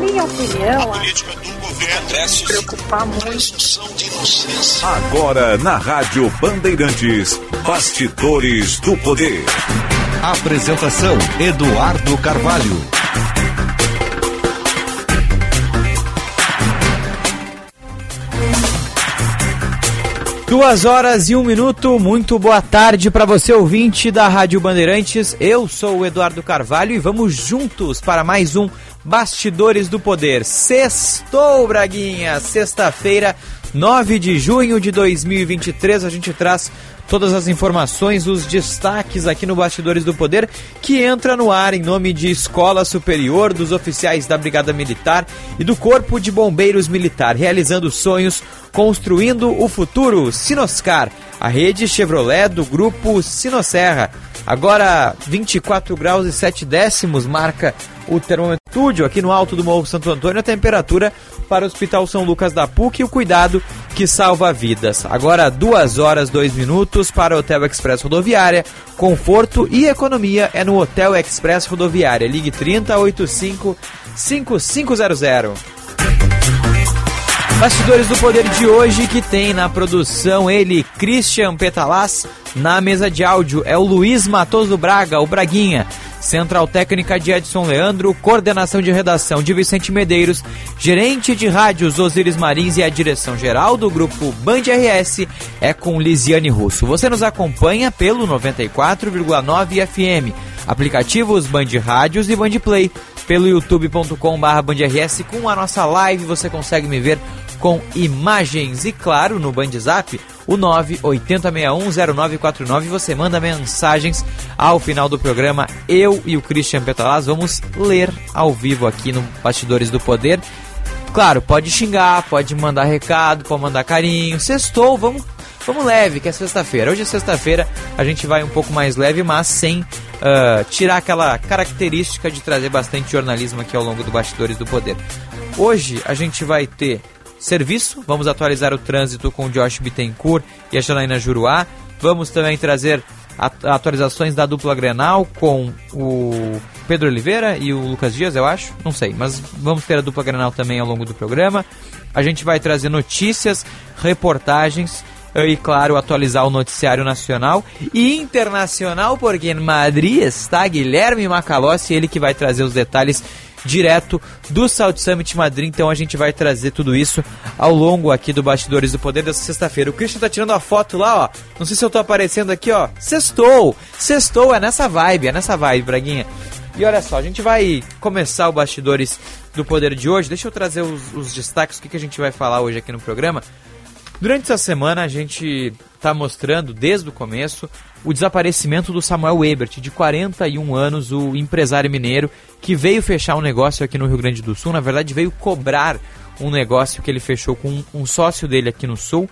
minha opinião, a política do governo se preocupar muito. Agora na Rádio Bandeirantes, Bastidores do Poder. Apresentação Eduardo Carvalho. Duas horas e um minuto, muito boa tarde para você ouvinte da Rádio Bandeirantes. Eu sou o Eduardo Carvalho e vamos juntos para mais um Bastidores do Poder. Sextou, Braguinha, sexta-feira, 9 de junho de 2023. A gente traz todas as informações, os destaques aqui no Bastidores do Poder, que entra no ar em nome de Escola Superior, dos oficiais da Brigada Militar e do Corpo de Bombeiros Militar, realizando sonhos, construindo o futuro. Sinoscar, a rede Chevrolet do grupo Sinosserra. Agora 24 graus e 7 décimos marca o termômetro aqui no alto do Morro Santo Antônio, a temperatura para o Hospital São Lucas da PUC e o cuidado que salva vidas. Agora, 2 horas 2 minutos para o Hotel Express Rodoviária. Conforto e economia é no Hotel Express Rodoviária. Ligue 3085 5500. Bastidores do Poder de hoje que tem na produção ele, Christian Petalaz, na mesa de áudio é o Luiz Matoso Braga, o Braguinha. Central Técnica de Edson Leandro, coordenação de redação de Vicente Medeiros, gerente de rádios Osiris Marins e a direção geral do grupo Band RS é com Lisiane Russo. Você nos acompanha pelo 94,9 FM, aplicativos Band Rádios e Band Play, pelo youtube.com/bandrs com a nossa live você consegue me ver com imagens e claro no Band Zap o 980610949. Você manda mensagens ao final do programa. Eu e o Christian Petalaz vamos ler ao vivo aqui no Bastidores do Poder. Claro, pode xingar, pode mandar recado, pode mandar carinho. Sextou, vamos, vamos leve, que é sexta-feira. Hoje é sexta-feira, a gente vai um pouco mais leve, mas sem uh, tirar aquela característica de trazer bastante jornalismo aqui ao longo do Bastidores do Poder. Hoje a gente vai ter serviço. Vamos atualizar o trânsito com o Josh Bittencourt e a Janaína Juruá. Vamos também trazer atualizações da dupla Grenal com o Pedro Oliveira e o Lucas Dias, eu acho. Não sei, mas vamos ter a dupla Grenal também ao longo do programa. A gente vai trazer notícias, reportagens eh, e, claro, atualizar o noticiário nacional e internacional, porque em Madrid está Guilherme Macalossi, ele que vai trazer os detalhes direto do South Summit Madrid. Então a gente vai trazer tudo isso ao longo aqui do Bastidores do Poder dessa sexta-feira. O Christian tá tirando a foto lá, ó. Não sei se eu tô aparecendo aqui, ó. Sextou! Sextou, é nessa vibe, é nessa vibe, Braguinha. E olha só, a gente vai começar o Bastidores do Poder de hoje. Deixa eu trazer os, os destaques, o que, que a gente vai falar hoje aqui no programa. Durante essa semana a gente está mostrando desde o começo o desaparecimento do Samuel Ebert, de 41 anos, o empresário mineiro que veio fechar um negócio aqui no Rio Grande do Sul. Na verdade, veio cobrar um negócio que ele fechou com um sócio dele aqui no Sul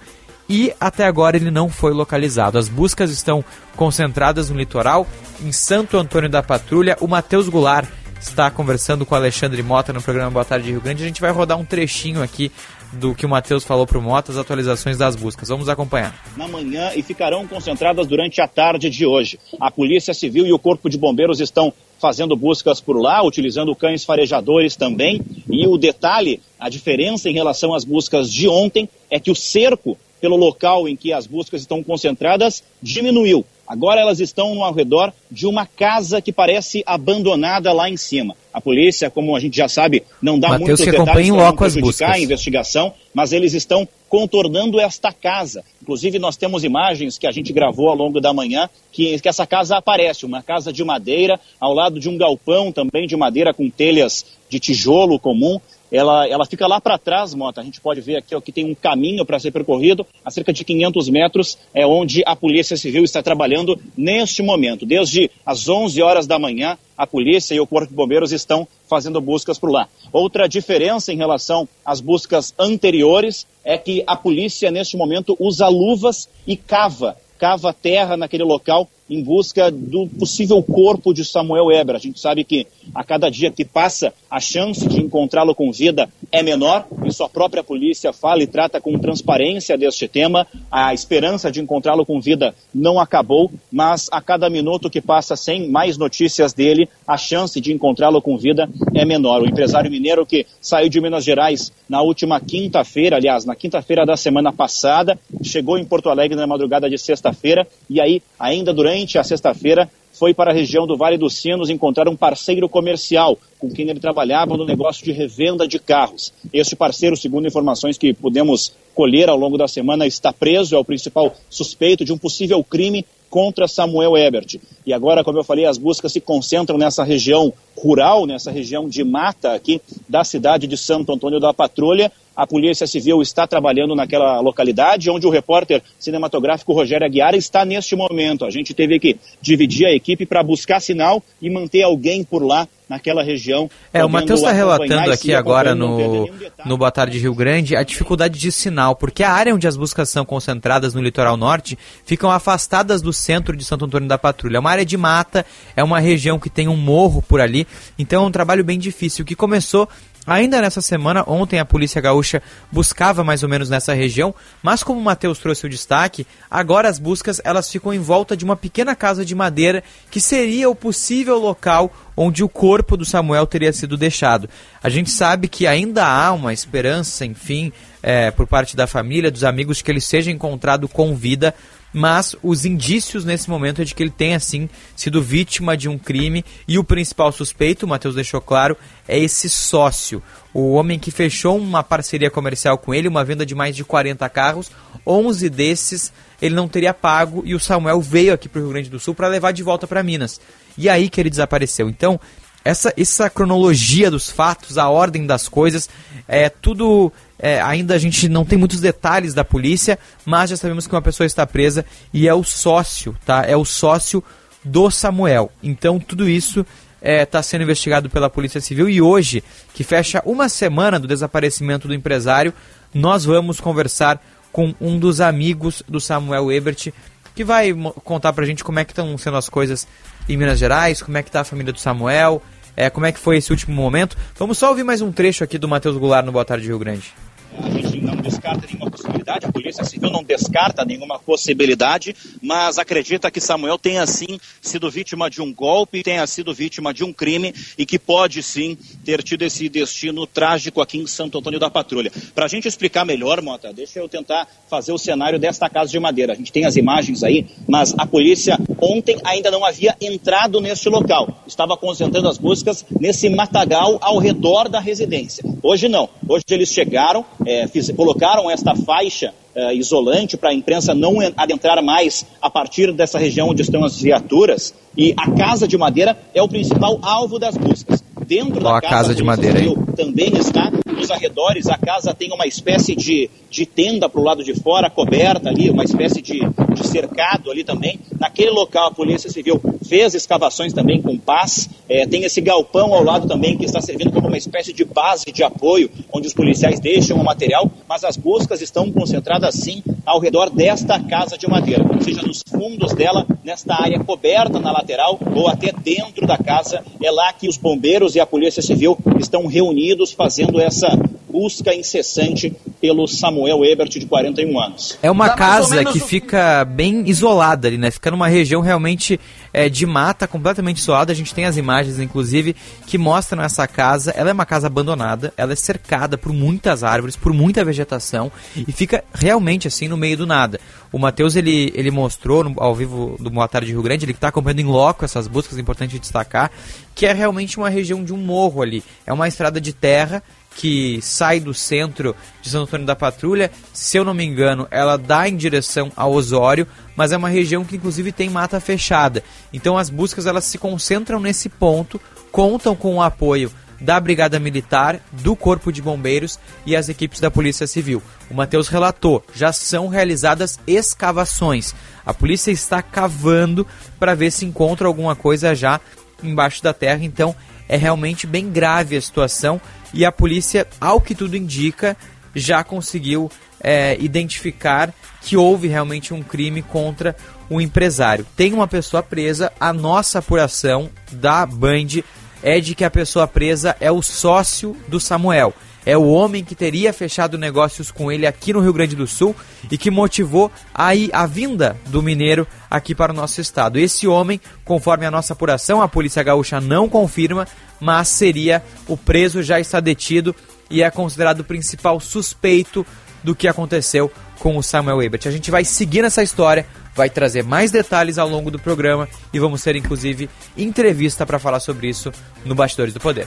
e até agora ele não foi localizado. As buscas estão concentradas no litoral, em Santo Antônio da Patrulha. O Matheus Goulart está conversando com o Alexandre Mota no programa Boa Tarde Rio Grande. A gente vai rodar um trechinho aqui do que o Matheus falou para o Mota, as atualizações das buscas. Vamos acompanhar. Na manhã e ficarão concentradas durante a tarde de hoje. A Polícia Civil e o Corpo de Bombeiros estão fazendo buscas por lá, utilizando cães farejadores também. E o detalhe, a diferença em relação às buscas de ontem é que o cerco pelo local em que as buscas estão concentradas diminuiu. Agora elas estão ao redor de uma casa que parece abandonada lá em cima. A polícia, como a gente já sabe, não dá Mateus muitos detalhes para não prejudicar a investigação, mas eles estão contornando esta casa. Inclusive, nós temos imagens que a gente gravou ao longo da manhã, que, que essa casa aparece, uma casa de madeira, ao lado de um galpão também de madeira com telhas de tijolo comum ela, ela fica lá para trás, Mota. A gente pode ver aqui ó, que tem um caminho para ser percorrido, a cerca de 500 metros, é onde a Polícia Civil está trabalhando neste momento. Desde as 11 horas da manhã, a polícia e o Corpo de Bombeiros estão fazendo buscas por lá. Outra diferença em relação às buscas anteriores é que a polícia, neste momento, usa luvas e cava cava terra naquele local em busca do possível corpo de Samuel Eber. A gente sabe que a cada dia que passa, a chance de encontrá-lo com vida é menor. Isso a própria polícia fala e trata com transparência deste tema. a esperança de encontrá-lo com vida não acabou, mas a cada minuto que passa sem mais notícias dele, a chance de encontrá-lo com vida é menor. O empresário mineiro que saiu de Minas Gerais na última quinta-feira, aliás, na quinta-feira da semana passada, chegou em Porto Alegre na madrugada de sexta-feira e aí, ainda durante a sexta-feira, foi para a região do Vale dos Sinos encontrar um parceiro comercial com quem ele trabalhava no negócio de revenda de carros. Este parceiro, segundo informações que pudemos colher ao longo da semana, está preso, é o principal suspeito de um possível crime contra Samuel Ebert. E agora, como eu falei, as buscas se concentram nessa região rural, nessa região de mata aqui da cidade de Santo Antônio da Patrulha. A Polícia Civil está trabalhando naquela localidade, onde o repórter cinematográfico Rogério Aguiar está neste momento. A gente teve que dividir a equipe para buscar sinal e manter alguém por lá naquela região. É, o Matheus está relatando aqui agora no, no Boa Tarde Rio Grande a dificuldade de sinal, porque a área onde as buscas são concentradas no litoral norte ficam afastadas do centro de Santo Antônio da Patrulha. É uma área de mata, é uma região que tem um morro por ali, então é um trabalho bem difícil, que começou Ainda nessa semana, ontem a Polícia Gaúcha buscava mais ou menos nessa região, mas como o Matheus trouxe o destaque, agora as buscas elas ficam em volta de uma pequena casa de madeira que seria o possível local onde o corpo do Samuel teria sido deixado. A gente sabe que ainda há uma esperança, enfim, é, por parte da família, dos amigos, que ele seja encontrado com vida, mas os indícios nesse momento é de que ele tenha sim sido vítima de um crime e o principal suspeito, o Matheus deixou claro, é esse sócio, o homem que fechou uma parceria comercial com ele, uma venda de mais de 40 carros, 11 desses ele não teria pago e o Samuel veio aqui para o Rio Grande do Sul para levar de volta para Minas. E aí que ele desapareceu. Então, essa, essa cronologia dos fatos, a ordem das coisas, é tudo é, ainda a gente não tem muitos detalhes da polícia, mas já sabemos que uma pessoa está presa e é o sócio, tá? É o sócio do Samuel. Então tudo isso está é, tá sendo investigado pela Polícia Civil e hoje, que fecha uma semana do desaparecimento do empresário, nós vamos conversar com um dos amigos do Samuel Ebert, que vai contar pra gente como é que estão sendo as coisas em Minas Gerais, como é que tá a família do Samuel, é, como é que foi esse último momento. Vamos só ouvir mais um trecho aqui do Matheus Goulart no Boa Tarde Rio Grande. A gente não descarta nenhuma possibilidade, a Polícia Civil não descarta nenhuma possibilidade, mas acredita que Samuel tenha sim sido vítima de um golpe, tenha sido vítima de um crime e que pode sim ter tido esse destino trágico aqui em Santo Antônio da Patrulha. Para a gente explicar melhor, Mota, deixa eu tentar fazer o cenário desta casa de madeira. A gente tem as imagens aí, mas a polícia ontem ainda não havia entrado neste local. Estava concentrando as buscas nesse matagal ao redor da residência. Hoje não. Hoje eles chegaram, é, fiz, colocaram esta faixa é, isolante para a imprensa não adentrar mais a partir dessa região onde estão as viaturas. E a casa de madeira é o principal alvo das buscas. Dentro da casa, casa de madeira também está nos arredores. A casa tem uma espécie de, de tenda para o lado de fora, coberta ali, uma espécie de, de cercado ali também. Naquele local, a Polícia Civil fez escavações também com paz. É, tem esse galpão ao lado também que está servindo como uma espécie de base de apoio, onde os policiais deixam o material, mas as buscas estão concentradas sim ao redor desta casa de madeira, ou seja, nos fundos dela, nesta área coberta na lateral ou até dentro da casa. É lá que os bombeiros e a Polícia Civil estão reunidos fazendo essa busca incessante pelo Samuel Ebert, de 41 anos. É uma casa que fica bem isolada ali, né? Fica numa região realmente é, de mata, completamente isolada. A gente tem as imagens, inclusive, que mostram essa casa. Ela é uma casa abandonada, ela é cercada por muitas árvores, por muita vegetação e fica realmente assim no meio do nada. O Matheus, ele, ele mostrou no, ao vivo do Boa Tarde Rio Grande, ele está acompanhando em loco essas buscas, é importante destacar, que é realmente uma região de um morro ali. É uma estrada de terra que sai do centro de Santo Antônio da Patrulha, se eu não me engano, ela dá em direção a Osório, mas é uma região que inclusive tem mata fechada. Então as buscas elas se concentram nesse ponto, contam com o apoio da Brigada Militar, do Corpo de Bombeiros e as equipes da Polícia Civil. O Matheus relatou, já são realizadas escavações. A polícia está cavando para ver se encontra alguma coisa já embaixo da terra, então é realmente bem grave a situação e a polícia, ao que tudo indica, já conseguiu é, identificar que houve realmente um crime contra o empresário. Tem uma pessoa presa, a nossa apuração da Band é de que a pessoa presa é o sócio do Samuel. É o homem que teria fechado negócios com ele aqui no Rio Grande do Sul e que motivou a, a vinda do mineiro aqui para o nosso estado. Esse homem, conforme a nossa apuração, a Polícia Gaúcha não confirma, mas seria o preso, já está detido e é considerado o principal suspeito do que aconteceu com o Samuel Ebert. A gente vai seguir nessa história, vai trazer mais detalhes ao longo do programa e vamos ter inclusive entrevista para falar sobre isso no Bastidores do Poder.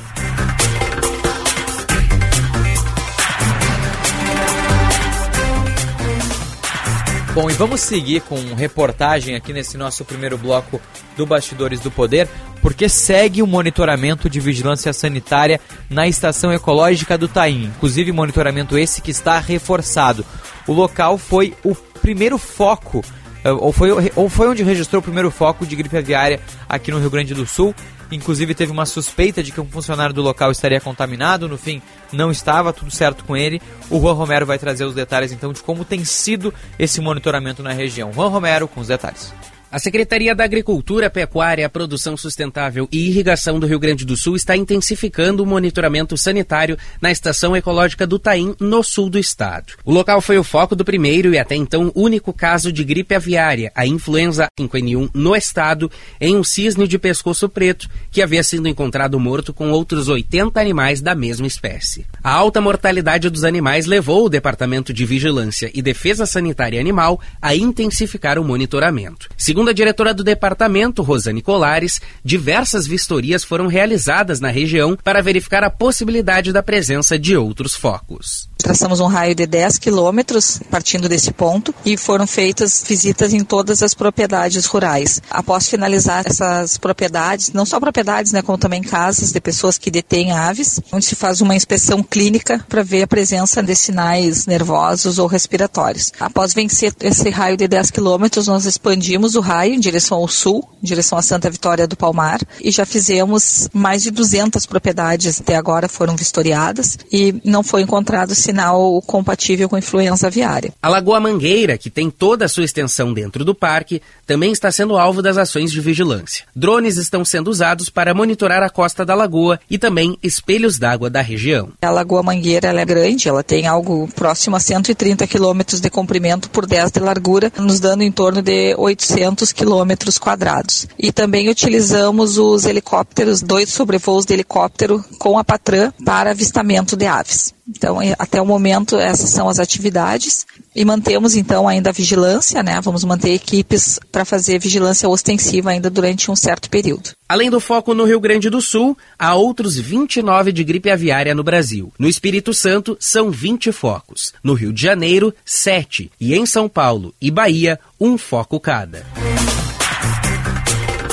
Bom, e vamos seguir com reportagem aqui nesse nosso primeiro bloco do Bastidores do Poder, porque segue o monitoramento de vigilância sanitária na estação ecológica do Taim. Inclusive, monitoramento esse que está reforçado. O local foi o primeiro foco, eh, ou foi, ou foi onde registrou o primeiro foco de gripe aviária aqui no Rio Grande do Sul. Inclusive teve uma suspeita de que um funcionário do local estaria contaminado, no fim não estava, tudo certo com ele. O Juan Romero vai trazer os detalhes então de como tem sido esse monitoramento na região. Juan Romero com os detalhes. A Secretaria da Agricultura, Pecuária, Produção Sustentável e Irrigação do Rio Grande do Sul está intensificando o monitoramento sanitário na Estação Ecológica do Taim, no sul do estado. O local foi o foco do primeiro e até então único caso de gripe aviária, a influenza 5N1, no estado, em um cisne de pescoço preto, que havia sido encontrado morto com outros 80 animais da mesma espécie. A alta mortalidade dos animais levou o Departamento de Vigilância e Defesa Sanitária Animal a intensificar o monitoramento. Segundo Segundo a diretora do departamento, Rosane Colares, diversas vistorias foram realizadas na região para verificar a possibilidade da presença de outros focos. Traçamos um raio de 10 quilômetros partindo desse ponto e foram feitas visitas em todas as propriedades rurais. Após finalizar essas propriedades, não só propriedades, né, como também casas de pessoas que detêm aves, onde se faz uma inspeção clínica para ver a presença de sinais nervosos ou respiratórios. Após vencer esse raio de 10 quilômetros, nós expandimos o raio em direção ao sul, em direção a Santa Vitória do Palmar, e já fizemos mais de 200 propriedades até agora foram vistoriadas e não foi encontrado sinal compatível com influenza aviária. A Lagoa Mangueira, que tem toda a sua extensão dentro do parque, também está sendo alvo das ações de vigilância. Drones estão sendo usados para monitorar a costa da lagoa e também espelhos d'água da região. A Lagoa Mangueira é grande, ela tem algo próximo a 130 quilômetros de comprimento por 10 de largura, nos dando em torno de 800 200 quilômetros quadrados. E também utilizamos os helicópteros, dois sobrevoos de helicóptero com a Patran para avistamento de aves. Então, é, até o momento, essas são as atividades. E mantemos, então, ainda a vigilância, né? Vamos manter equipes para fazer vigilância ostensiva ainda durante um certo período. Além do foco no Rio Grande do Sul, há outros 29 de gripe aviária no Brasil. No Espírito Santo, são 20 focos. No Rio de Janeiro, 7. E em São Paulo e Bahia, um foco cada.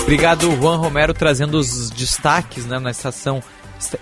Obrigado, Juan Romero, trazendo os destaques né, na estação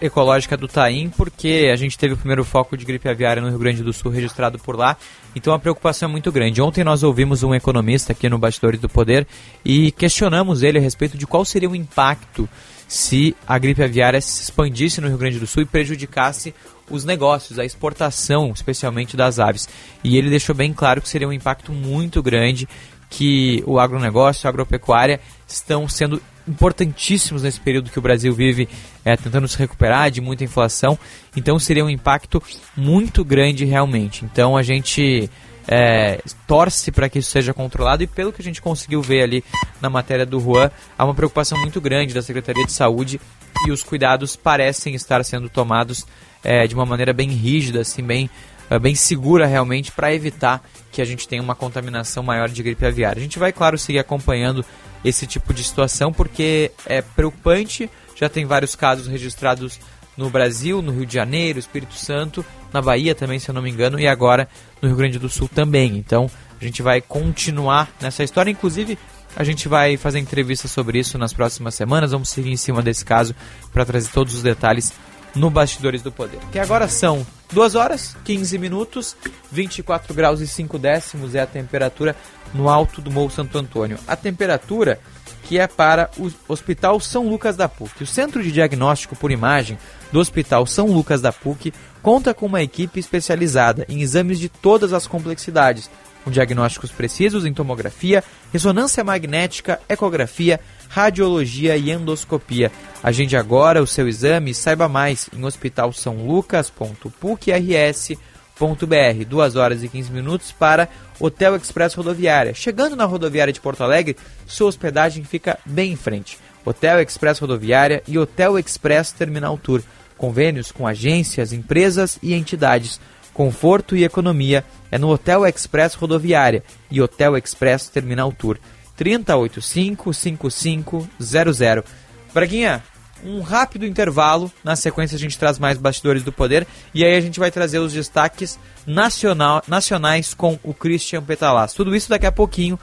ecológica do Taim, porque a gente teve o primeiro foco de gripe aviária no Rio Grande do Sul registrado por lá, então a preocupação é muito grande. Ontem nós ouvimos um economista aqui no Bastidores do Poder e questionamos ele a respeito de qual seria o impacto se a gripe aviária se expandisse no Rio Grande do Sul e prejudicasse os negócios, a exportação, especialmente das aves. E ele deixou bem claro que seria um impacto muito grande, que o agronegócio, a agropecuária estão sendo importantíssimos nesse período que o Brasil vive é, tentando se recuperar de muita inflação. Então seria um impacto muito grande realmente. Então a gente é, torce para que isso seja controlado e pelo que a gente conseguiu ver ali na matéria do Juan, há uma preocupação muito grande da Secretaria de Saúde e os cuidados parecem estar sendo tomados é, de uma maneira bem rígida, assim, bem, é, bem segura realmente para evitar que a gente tenha uma contaminação maior de gripe aviária. A gente vai, claro, seguir acompanhando esse tipo de situação porque é preocupante. Já tem vários casos registrados no Brasil, no Rio de Janeiro, Espírito Santo, na Bahia também, se eu não me engano, e agora no Rio Grande do Sul também. Então a gente vai continuar nessa história. Inclusive, a gente vai fazer entrevista sobre isso nas próximas semanas. Vamos seguir em cima desse caso para trazer todos os detalhes no Bastidores do Poder. Que agora são 2 horas, 15 minutos, 24 graus e 5 décimos é a temperatura no alto do Morro Santo Antônio. A temperatura que é para o Hospital São Lucas da PUC. O Centro de Diagnóstico por Imagem do Hospital São Lucas da PUC conta com uma equipe especializada em exames de todas as complexidades, com diagnósticos precisos em tomografia, ressonância magnética, ecografia, radiologia e endoscopia. Agende agora o seu exame e saiba mais em hospitalsaulucas.pucrs.br. 2 horas e 15 minutos para Hotel Express Rodoviária. Chegando na rodoviária de Porto Alegre, sua hospedagem fica bem em frente. Hotel Express Rodoviária e Hotel Express Terminal Tour. Convênios com agências, empresas e entidades. Conforto e economia é no Hotel Express Rodoviária e Hotel Express Terminal Tour. 3085-5500. Braguinha, um rápido intervalo. Na sequência, a gente traz mais bastidores do poder. E aí, a gente vai trazer os destaques nacional, nacionais com o Christian Petalas. Tudo isso daqui a pouquinho.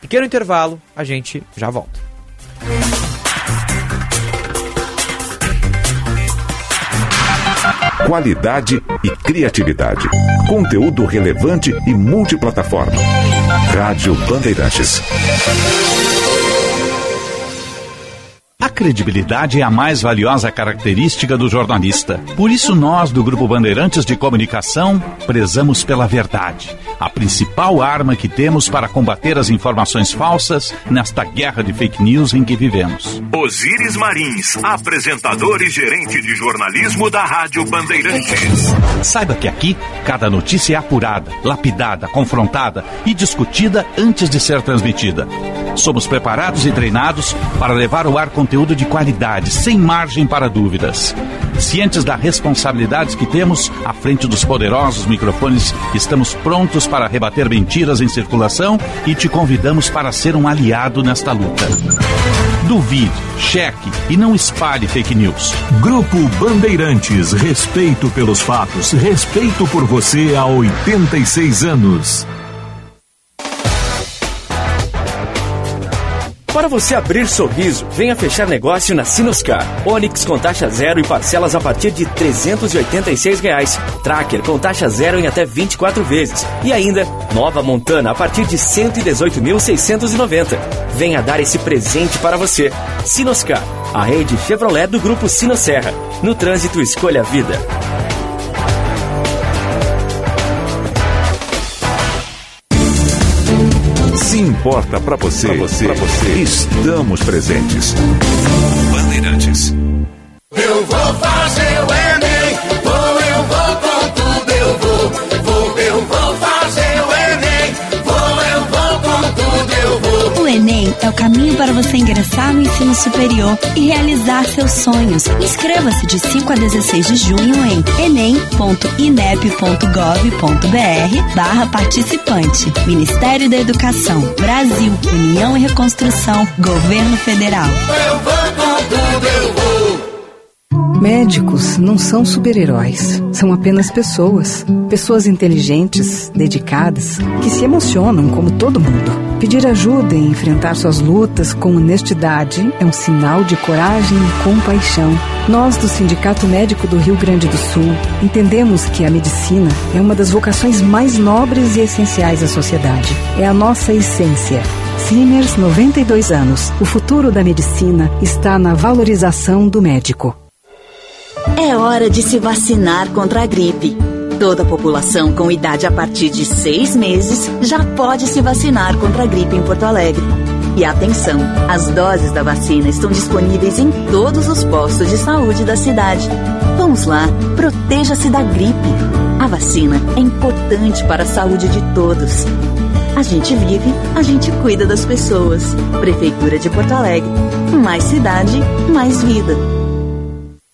Pequeno intervalo, a gente já volta. Qualidade e criatividade. Conteúdo relevante e multiplataforma. Rádio Bandeirantes. Credibilidade é a mais valiosa característica do jornalista. Por isso, nós, do Grupo Bandeirantes de Comunicação, prezamos pela verdade, a principal arma que temos para combater as informações falsas nesta guerra de fake news em que vivemos. Osíris Marins, apresentador e gerente de jornalismo da Rádio Bandeirantes. Saiba que aqui, cada notícia é apurada, lapidada, confrontada e discutida antes de ser transmitida. Somos preparados e treinados para levar ao ar conteúdo de qualidade, sem margem para dúvidas. Cientes da responsabilidade que temos à frente dos poderosos microfones, estamos prontos para rebater mentiras em circulação e te convidamos para ser um aliado nesta luta. Duvide, cheque e não espalhe fake news. Grupo Bandeirantes, respeito pelos fatos, respeito por você há 86 anos. Para você abrir sorriso, venha fechar negócio na Sinoscar. Onix com taxa zero e parcelas a partir de 386 reais. Tracker com taxa zero em até 24 vezes. E ainda, nova Montana a partir de R$ 118.690. Venha dar esse presente para você. Sinoscar, a rede Chevrolet do grupo Sinosserra. No trânsito, escolha a vida. Importa para você, você, pra você, estamos presentes. Bandeirantes. Eu vou fazer É o caminho para você ingressar no ensino superior e realizar seus sonhos. Inscreva-se de 5 a 16 de junho em enem.inep.gov.br barra participante. Ministério da Educação, Brasil, União e Reconstrução, Governo Federal. Eu vou eu vou. Médicos não são super-heróis, são apenas pessoas. Pessoas inteligentes, dedicadas, que se emocionam como todo mundo. Pedir ajuda e enfrentar suas lutas com honestidade é um sinal de coragem e compaixão. Nós, do Sindicato Médico do Rio Grande do Sul, entendemos que a medicina é uma das vocações mais nobres e essenciais da sociedade. É a nossa essência. Simers, 92 anos. O futuro da medicina está na valorização do médico. É hora de se vacinar contra a gripe. Toda a população com idade a partir de seis meses já pode se vacinar contra a gripe em Porto Alegre. E atenção, as doses da vacina estão disponíveis em todos os postos de saúde da cidade. Vamos lá, proteja-se da gripe. A vacina é importante para a saúde de todos. A gente vive, a gente cuida das pessoas. Prefeitura de Porto Alegre. Mais cidade, mais vida.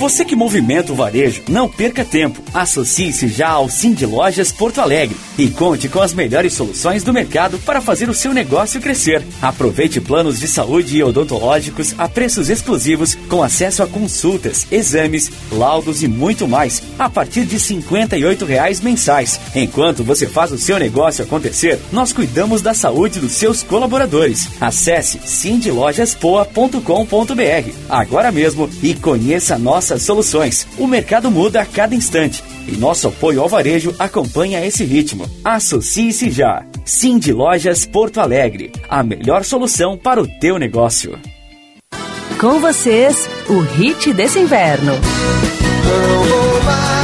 Você que movimenta o varejo, não perca tempo. Associe-se já ao Cindy Lojas Porto Alegre e conte com as melhores soluções do mercado para fazer o seu negócio crescer. Aproveite planos de saúde e odontológicos a preços exclusivos com acesso a consultas, exames, laudos e muito mais a partir de 58 reais mensais. Enquanto você faz o seu negócio acontecer, nós cuidamos da saúde dos seus colaboradores. Acesse cindylojaspoa.com.br agora mesmo e conheça a nossa soluções. O mercado muda a cada instante e nosso apoio ao varejo acompanha esse ritmo. Associe-se já. Cindy Lojas Porto Alegre, a melhor solução para o teu negócio. Com vocês, o hit desse inverno. Não vou mais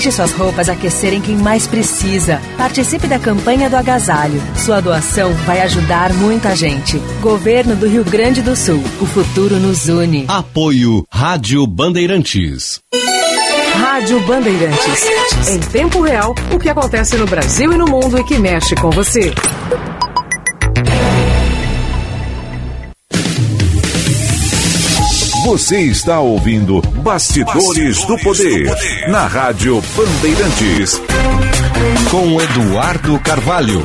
Deixe suas roupas aquecerem quem mais precisa. Participe da campanha do agasalho. Sua doação vai ajudar muita gente. Governo do Rio Grande do Sul. O futuro nos une. Apoio Rádio Bandeirantes. Rádio Bandeirantes. Em tempo real, o que acontece no Brasil e no mundo e que mexe com você. Você está ouvindo Bastidores, Bastidores do, poder, do Poder na Rádio Bandeirantes. Com Eduardo Carvalho.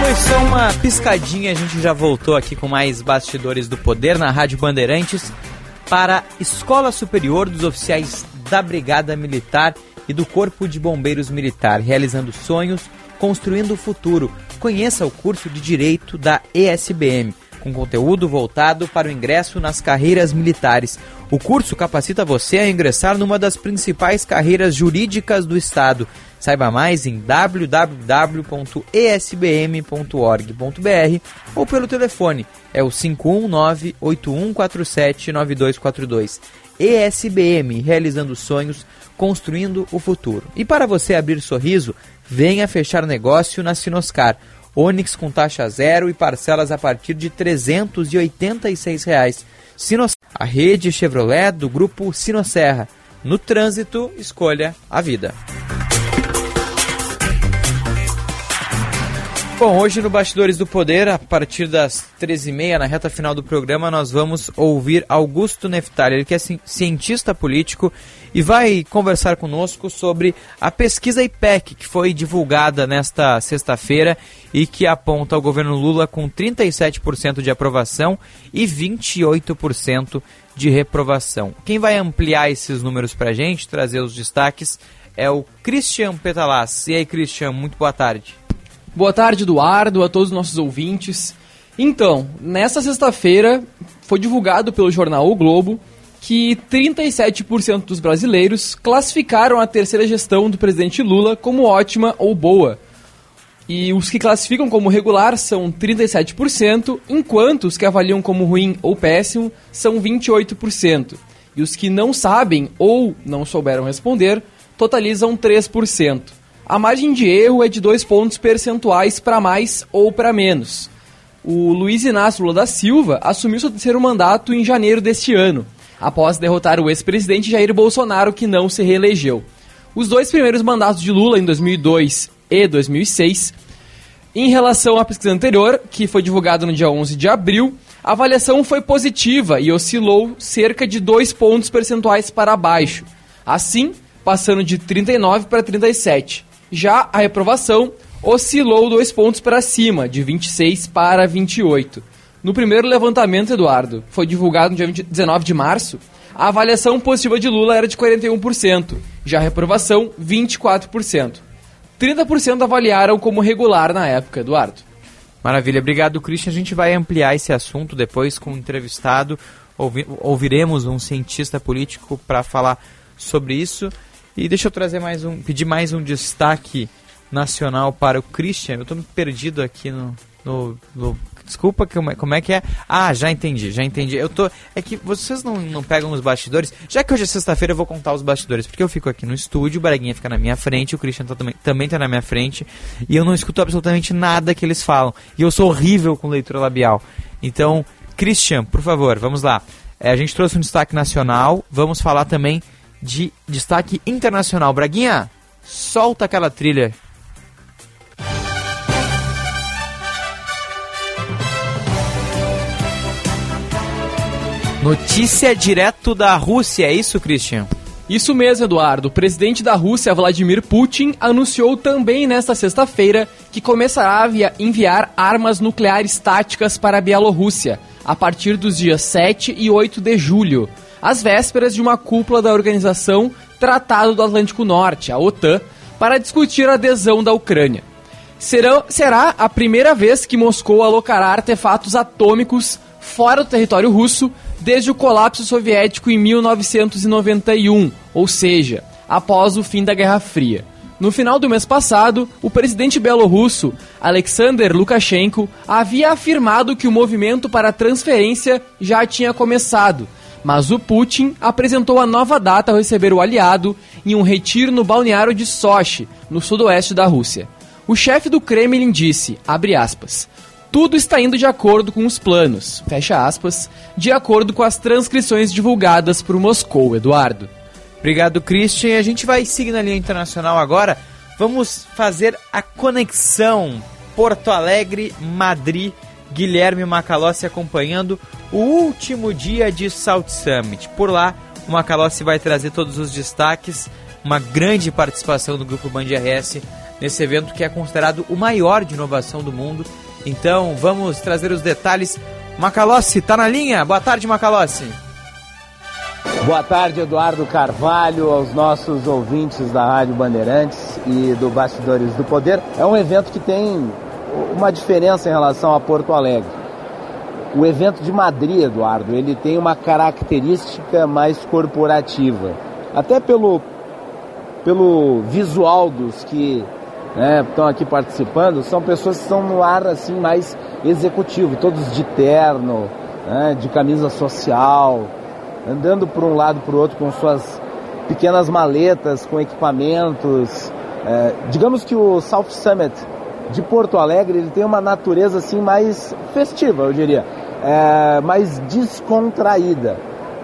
Foi só uma piscadinha, a gente já voltou aqui com mais Bastidores do Poder na Rádio Bandeirantes para Escola Superior dos Oficiais da Brigada Militar e do Corpo de Bombeiros Militar, realizando sonhos, construindo o futuro. Conheça o curso de Direito da ESBM com conteúdo voltado para o ingresso nas carreiras militares. O curso capacita você a ingressar numa das principais carreiras jurídicas do Estado. Saiba mais em www.esbm.org.br ou pelo telefone, é o 519-8147-9242. ESBM, realizando sonhos, construindo o futuro. E para você abrir sorriso, venha fechar negócio na Sinoscar Onix com taxa zero e parcelas a partir de 386 reais. Sinos... A rede Chevrolet do grupo Sinosserra. No trânsito, escolha a vida. Bom, hoje no Bastidores do Poder, a partir das 13h30, na reta final do programa, nós vamos ouvir Augusto Neftali, ele que é cientista político e vai conversar conosco sobre a pesquisa IPEC, que foi divulgada nesta sexta-feira e que aponta o governo Lula com 37% de aprovação e 28% de reprovação. Quem vai ampliar esses números para a gente, trazer os destaques, é o Christian Petalas. E aí, Christian, muito boa tarde. Boa tarde, Eduardo, a todos os nossos ouvintes. Então, nesta sexta-feira foi divulgado pelo jornal O Globo que 37% dos brasileiros classificaram a terceira gestão do presidente Lula como ótima ou boa. E os que classificam como regular são 37%, enquanto os que avaliam como ruim ou péssimo são 28%. E os que não sabem ou não souberam responder totalizam 3%. A margem de erro é de 2 pontos percentuais para mais ou para menos. O Luiz Inácio Lula da Silva assumiu seu terceiro mandato em janeiro deste ano, após derrotar o ex-presidente Jair Bolsonaro, que não se reelegeu. Os dois primeiros mandatos de Lula, em 2002 e 2006, em relação à pesquisa anterior, que foi divulgada no dia 11 de abril, a avaliação foi positiva e oscilou cerca de 2 pontos percentuais para baixo, assim passando de 39 para 37. Já a reprovação oscilou dois pontos para cima, de 26 para 28. No primeiro levantamento, Eduardo, foi divulgado no dia 19 de março, a avaliação positiva de Lula era de 41%, já a reprovação, 24%. 30% avaliaram como regular na época, Eduardo. Maravilha, obrigado, Christian. A gente vai ampliar esse assunto depois com um entrevistado. Ouvi ouviremos um cientista político para falar sobre isso. E deixa eu trazer mais um, pedir mais um destaque nacional para o Christian. Eu estou perdido aqui no, no, no Desculpa, como é, como é que é? Ah, já entendi, já entendi. Eu tô. É que vocês não, não pegam os bastidores. Já que hoje é sexta-feira, eu vou contar os bastidores. Porque eu fico aqui no estúdio, o Braguinha fica na minha frente, o Christian tá, também, também tá na minha frente. E eu não escuto absolutamente nada que eles falam. E eu sou horrível com leitura labial. Então, Christian, por favor, vamos lá. É, a gente trouxe um destaque nacional. Vamos falar também de destaque internacional. Braguinha, solta aquela trilha. Notícia direto da Rússia, é isso, Christian? Isso mesmo, Eduardo. O presidente da Rússia, Vladimir Putin, anunciou também nesta sexta-feira que começará a enviar armas nucleares táticas para a Bielorrússia a partir dos dias 7 e 8 de julho às vésperas de uma cúpula da organização Tratado do Atlântico Norte, a OTAN, para discutir a adesão da Ucrânia. Será, será a primeira vez que Moscou alocará artefatos atômicos fora do território russo desde o colapso soviético em 1991, ou seja, após o fim da Guerra Fria. No final do mês passado, o presidente belorrusso, Alexander Lukashenko, havia afirmado que o movimento para a transferência já tinha começado Mas o Putin apresentou a nova data ao receber o aliado em um retiro no balneário de Sochi, no sudoeste da Rússia. O chefe do Kremlin disse, aspas, tudo está indo de acordo com os planos, fecha aspas, de acordo com as transcrições divulgadas por Moscou, Eduardo. Obrigado, Christian. A gente vai seguir na linha internacional agora. Vamos fazer a conexão Porto Alegre, Madrid, Guilherme Macalossi acompanhando o último dia de South Summit. Por lá, o Macalossi vai trazer todos os destaques, uma grande participação do grupo Band RS nesse evento que é considerado o maior de inovação do mundo. Então, vamos trazer os detalhes. Macalossi, tá na linha? Boa tarde, Macalossi. Boa tarde, Eduardo Carvalho, aos nossos ouvintes da Rádio Bandeirantes e do Bastidores do Poder. É um evento que tem uma diferença em relação a Porto Alegre. O evento de Madrid, Eduardo, ele tem uma característica mais corporativa. Até pelo, pelo visual dos que né, estão aqui participando, são pessoas que estão no ar assim mais executivo, todos de terno, né, de camisa social, andando por um lado para o outro com suas pequenas maletas, com equipamentos. É, digamos que o South Summit de Porto Alegre ele tem uma natureza assim mais festiva, eu diria, é, mais descontraída.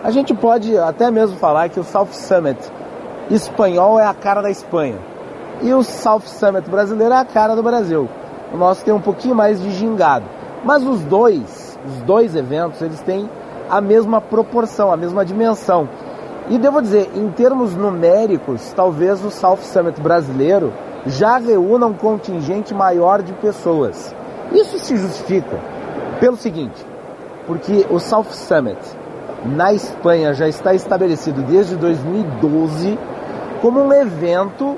A gente pode até mesmo falar que o South Summit espanhol é a cara da Espanha e o South Summit brasileiro é a cara do Brasil. O nosso tem um pouquinho mais de gingado, mas os dois, os dois eventos, eles têm a mesma proporção, a mesma dimensão. E devo dizer, em termos numéricos, talvez o South Summit brasileiro já reúna um contingente maior de pessoas. Isso se justifica pelo seguinte, porque o South Summit na Espanha já está estabelecido desde 2012 como um evento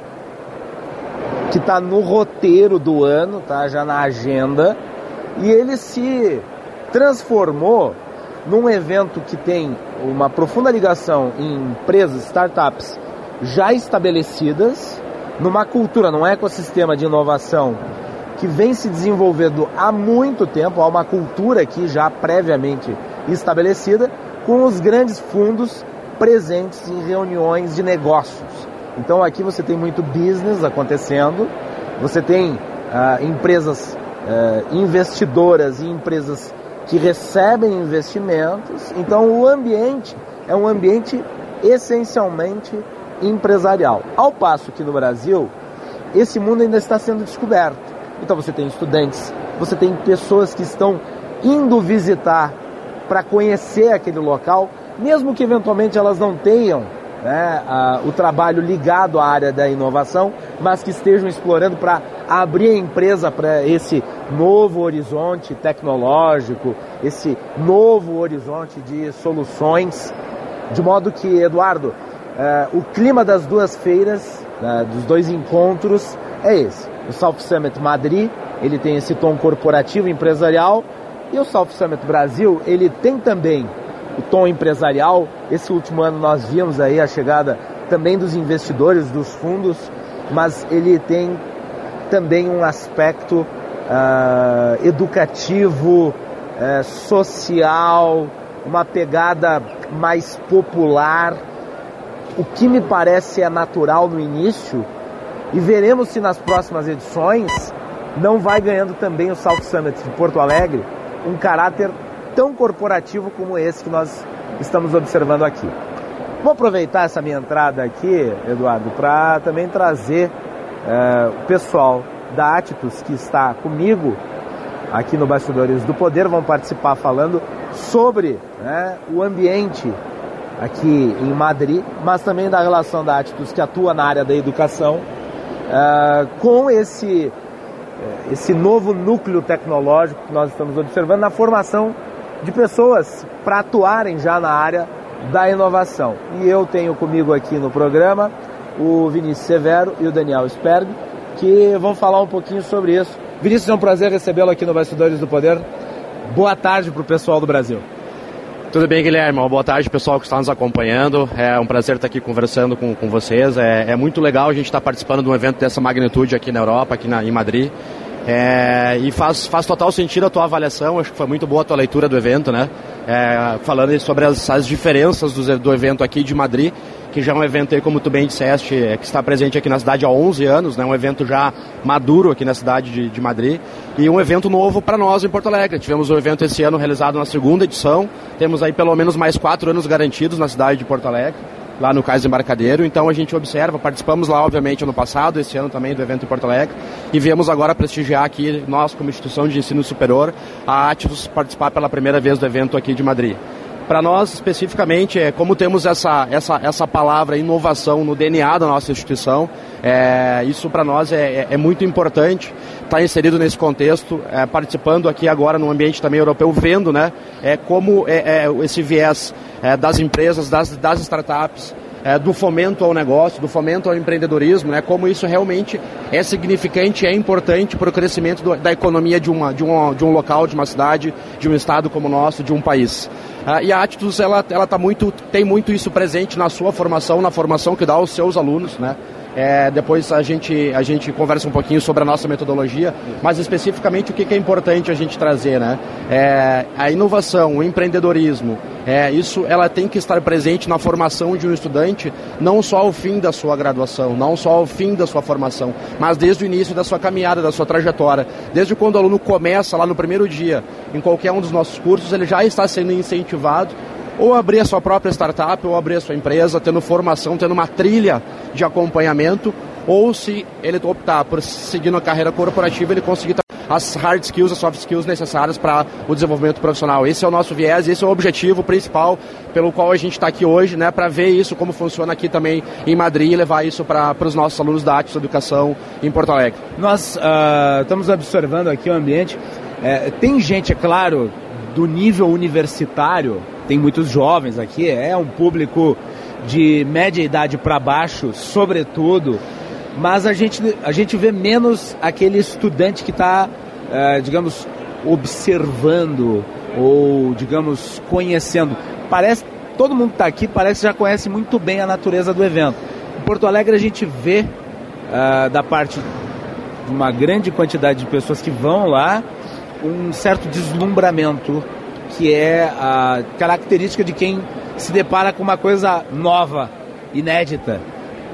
que está no roteiro do ano, tá? Já na agenda, e ele se transformou num evento que tem uma profunda ligação em empresas, startups já estabelecidas, numa cultura, num ecossistema de inovação que vem se desenvolvendo há muito tempo, há uma cultura aqui já previamente estabelecida, com os grandes fundos presentes em reuniões de negócios. Então aqui você tem muito business acontecendo, você tem ah, empresas ah, investidoras e empresas que recebem investimentos. Então o ambiente é um ambiente essencialmente empresarial. Ao passo que no Brasil, esse mundo ainda está sendo descoberto. Então você tem estudantes, você tem pessoas que estão indo visitar para conhecer aquele local, mesmo que eventualmente elas não tenham né, a, o trabalho ligado à área da inovação, mas que estejam explorando para abrir a empresa para esse novo horizonte tecnológico, esse novo horizonte de soluções, de modo que, Eduardo, eh, o clima das duas feiras, né, dos dois encontros, é esse. O South Summit Madrid, ele tem esse tom corporativo, empresarial, e o South Summit Brasil, ele tem também o tom empresarial. Esse último ano nós vimos aí a chegada também dos investidores, dos fundos, mas ele tem também um aspecto uh, educativo, uh, social, uma pegada mais popular, o que me parece é natural no início, e veremos se nas próximas edições não vai ganhando também o South Summit de Porto Alegre um caráter tão corporativo como esse que nós estamos observando aqui. Vou aproveitar essa minha entrada aqui, Eduardo, para também trazer uh, o pessoal da Atitudes que está comigo aqui no Bastidores do Poder, vão participar falando sobre né, o ambiente aqui em Madrid, mas também da relação da Atitudes que atua na área da educação uh, com esse, eh, esse novo núcleo tecnológico que nós estamos observando na formação de pessoas para atuarem já na área da inovação. E eu tenho comigo aqui no programa o Vinícius Severo e o Daniel Sperg, que vão falar um pouquinho sobre isso. Vinícius, é um prazer recebê-lo aqui no Bastidores do Poder. Boa tarde para o pessoal do Brasil. Tudo bem, Guilherme? Boa tarde, pessoal que está nos acompanhando. É um prazer estar aqui conversando com, com vocês. É, é muito legal a gente estar participando de um evento dessa magnitude aqui na Europa, aqui na, em Madrid. É, e faz, faz total sentido a tua avaliação, acho que foi muito boa a tua leitura do evento, né? é, falando sobre as, as diferenças do, do evento aqui de Madrid, que já é um evento aí, como tu bem disseste, é, que está presente aqui na cidade há 11 anos, né, um evento já maduro aqui na cidade de, de Madrid, e um evento novo para nós em Porto Alegre. Tivemos o um evento esse ano realizado na segunda edição, temos aí pelo menos mais quatro anos garantidos na cidade de Porto Alegre lá no Cais Embarcadeiro. Então a gente observa, participamos lá, obviamente, ano passado, esse ano também do evento em Porto Alegre, e viemos agora prestigiar aqui, nós, como instituição de ensino superior, a Ativos participar pela primeira vez do evento aqui de Madrid. Para nós, especificamente, é, como temos essa, essa, essa palavra inovação no DNA da nossa instituição, é, isso para nós é, é, é, muito importante estar tá inserido nesse contexto, é, participando aqui agora no ambiente também europeu, vendo né, é, como é, é, esse viés é, das empresas, das, das startups, é, do fomento ao negócio, do fomento ao empreendedorismo, né, como isso realmente é significante, é importante para o crescimento do, da economia de, uma, de, um, de um local, de uma cidade, de um estado como o nosso, de um país. Ah, e a Atitudes ela, ela tá muito, tem muito isso presente na sua formação, na formação que dá aos seus alunos, né? É, depois a gente, a gente conversa um pouquinho sobre a nossa metodologia, mas especificamente o que, que é importante a gente trazer, né? É, a inovação, o empreendedorismo, é, isso ela tem que estar presente na formação de um estudante, não só ao fim da sua graduação, não só ao fim da sua formação, mas desde o início da sua caminhada, da sua trajetória. Desde quando o aluno começa lá no primeiro dia, em qualquer um dos nossos cursos, ele já está sendo incentivado ou abrir a sua própria startup, ou abrir a sua empresa, tendo formação, tendo uma trilha de acompanhamento, ou se ele optar por seguir na carreira corporativa, ele conseguir as hard skills, as soft skills necessárias para o desenvolvimento profissional. Esse é o nosso viés, esse é o objetivo principal pelo qual a gente está aqui hoje, né, para ver isso, como funciona aqui também em Madrid e levar isso para os nossos alunos da Atos Educação em Porto Alegre. Nós uh, estamos observando aqui o ambiente. É, tem gente, é claro, do nível universitário, tem muitos jovens aqui, é um público de média idade para baixo, sobretudo, mas a gente, a gente vê menos aquele estudante que está, é, digamos, observando ou, digamos, conhecendo. Parece, todo mundo está aqui parece que já conhece muito bem a natureza do evento. Em Porto Alegre a gente vê uh, da parte de uma grande quantidade de pessoas que vão lá um certo deslumbramento que é a característica de quem se depara com uma coisa nova, inédita.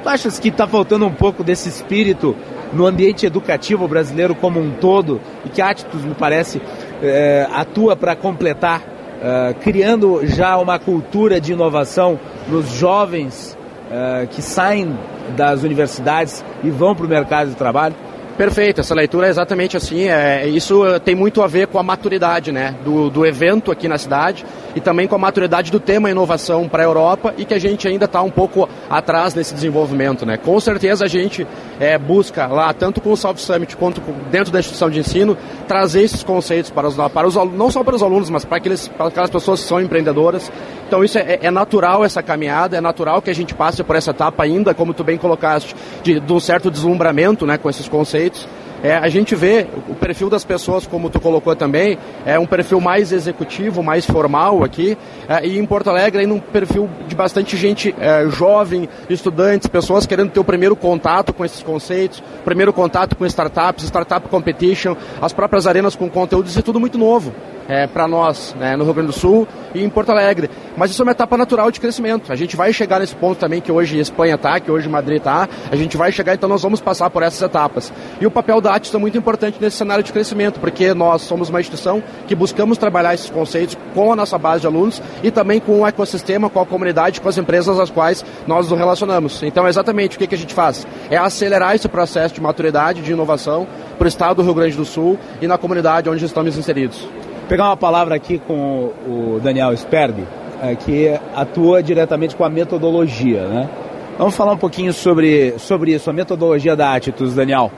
Tu achas que está faltando um pouco desse espírito no ambiente educativo brasileiro como um todo e que Atitudes, me parece, é, atua para completar, é, criando já uma cultura de inovação nos jovens é, que saem das universidades e vão para o mercado de trabalho? Perfeito, essa leitura é exatamente assim. É, isso eh, tem muito a ver com a maturidade né, do, do evento aqui na cidade e também com a maturidade do tema inovação para a Europa e que a gente ainda está um pouco atrás nesse desenvolvimento. Né? Com certeza a gente é, busca lá, tanto com o South Summit quanto dentro da instituição de ensino, trazer esses conceitos para os, para os não só para os alunos, mas para, aqueles, para aquelas pessoas que são empreendedoras. Então isso é, é natural essa caminhada, é natural que a gente passe por essa etapa ainda, como tu bem colocaste, de, de um certo deslumbramento né, com esses conceitos conceitos. É, a gente vê o perfil das pessoas, como tu colocou também, é um perfil mais executivo, mais formal aqui, é, e em Porto Alegre ainda um perfil de bastante gente é, jovem, estudantes, pessoas querendo ter o primeiro contato com esses conceitos, primeiro contato com startups, startup competition, as próprias arenas com conteúdos, isso é tudo muito novo é, para nós né, no Rio Grande do Sul e em Porto Alegre. Mas isso é uma etapa natural de crescimento. A gente vai chegar nesse ponto também que hoje Espanha está, que hoje Madrid está. A gente vai chegar, então nós vamos passar por essas etapas. E o papel da ATIS é muito importante nesse cenário de crescimento, porque nós somos uma instituição que buscamos trabalhar esses conceitos com a nossa base de alunos e também com o ecossistema, com a comunidade, com as empresas às quais nós nos relacionamos. Então, exatamente o que, que a gente faz? É acelerar esse processo de maturidade, de inovação para o estado do Rio Grande do Sul e na comunidade onde estamos inseridos pegar uma palavra aqui com o Daniel Sperbi, é, que atua diretamente com a metodologia, né? Vamos falar um pouquinho sobre, sobre isso, a metodologia da Atitudes, Daniel.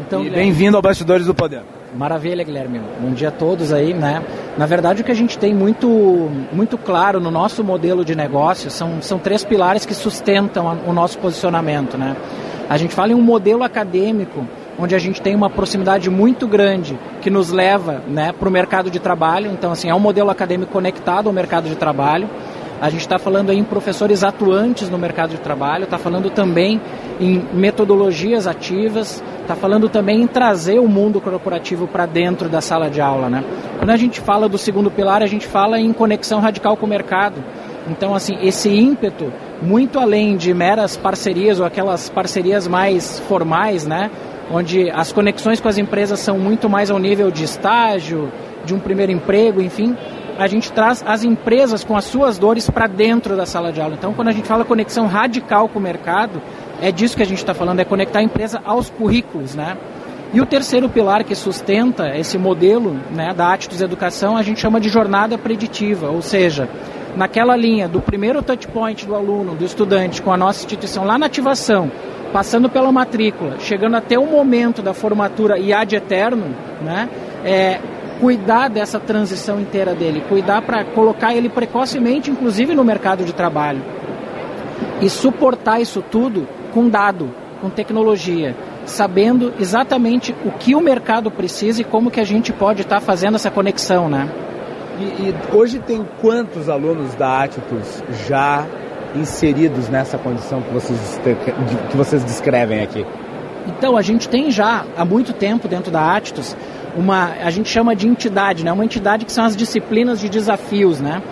Então, bem-vindo ao Bastidores do Poder. Maravilha, Guilherme. Bom dia a todos aí, né? Na verdade, o que a gente tem muito, muito claro no nosso modelo de negócio são, são três pilares que sustentam o nosso posicionamento, né? A gente fala em um modelo acadêmico onde a gente tem uma proximidade muito grande que nos leva né, para o mercado de trabalho. Então, assim, é um modelo acadêmico conectado ao mercado de trabalho. A gente está falando aí em professores atuantes no mercado de trabalho, está falando também em metodologias ativas, está falando também em trazer o mundo corporativo para dentro da sala de aula. Né? Quando a gente fala do segundo pilar, a gente fala em conexão radical com o mercado. Então, assim, esse ímpeto, muito além de meras parcerias ou aquelas parcerias mais formais, né? Onde as conexões com as empresas são muito mais ao nível de estágio, de um primeiro emprego, enfim, a gente traz as empresas com as suas dores para dentro da sala de aula. Então, quando a gente fala conexão radical com o mercado, é disso que a gente está falando, é conectar a empresa aos currículos, né? E o terceiro pilar que sustenta esse modelo né, da Atitudes Educação, a gente chama de jornada preditiva, ou seja, naquela linha do primeiro touch point do aluno, do estudante com a nossa instituição lá na ativação, passando pela matrícula, chegando até o momento da formatura e ad eterno, né, é, cuidar dessa transição inteira dele, cuidar para colocar ele precocemente, inclusive no mercado de trabalho. E suportar isso tudo com dado, com tecnologia, sabendo exatamente o que o mercado precisa e como que a gente pode estar tá fazendo essa conexão, né? E, e, hoje tem quantos alunos da Atitudes já inseridos nessa condição que vocês, que vocês descrevem aqui? Então, a gente tem já há muito tempo dentro da Atitudes uma, a gente chama de entidade, né? Uma entidade que são as disciplinas de desafios, né?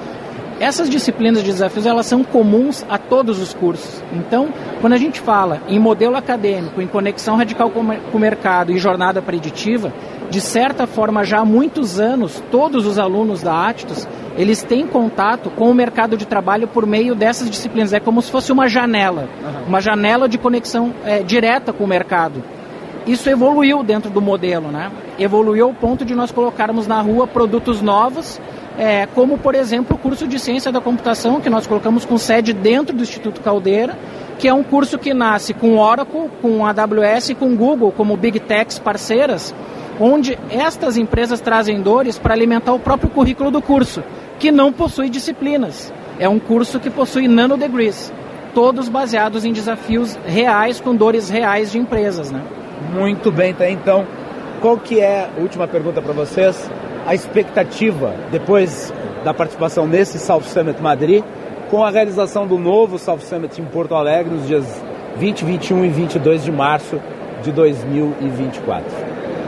Essas disciplinas de desafios elas são comuns a todos os cursos. Então, quando a gente fala em modelo acadêmico, em conexão radical com o mercado e jornada preditiva, de certa forma já há muitos anos todos os alunos da Atlas eles têm contato com o mercado de trabalho por meio dessas disciplinas. É como se fosse uma janela, uma janela de conexão é, direta com o mercado. Isso evoluiu dentro do modelo, né? Evoluiu ao ponto de nós colocarmos na rua produtos novos é, como por exemplo o curso de ciência da computação que nós colocamos com sede dentro do Instituto Caldeira, que é um curso que nasce com Oracle, com AWS e com Google como Big Techs parceiras, onde estas empresas trazem dores para alimentar o próprio currículo do curso, que não possui disciplinas. É um curso que possui nano degrees, todos baseados em desafios reais com dores reais de empresas, né? Muito bem, tá então. Qual que é última pergunta para vocês? a expectativa depois da participação nesse South Summit Madrid, com a realização do novo South Summit em Porto Alegre nos dias 20, 21 e 22 de março de 2024.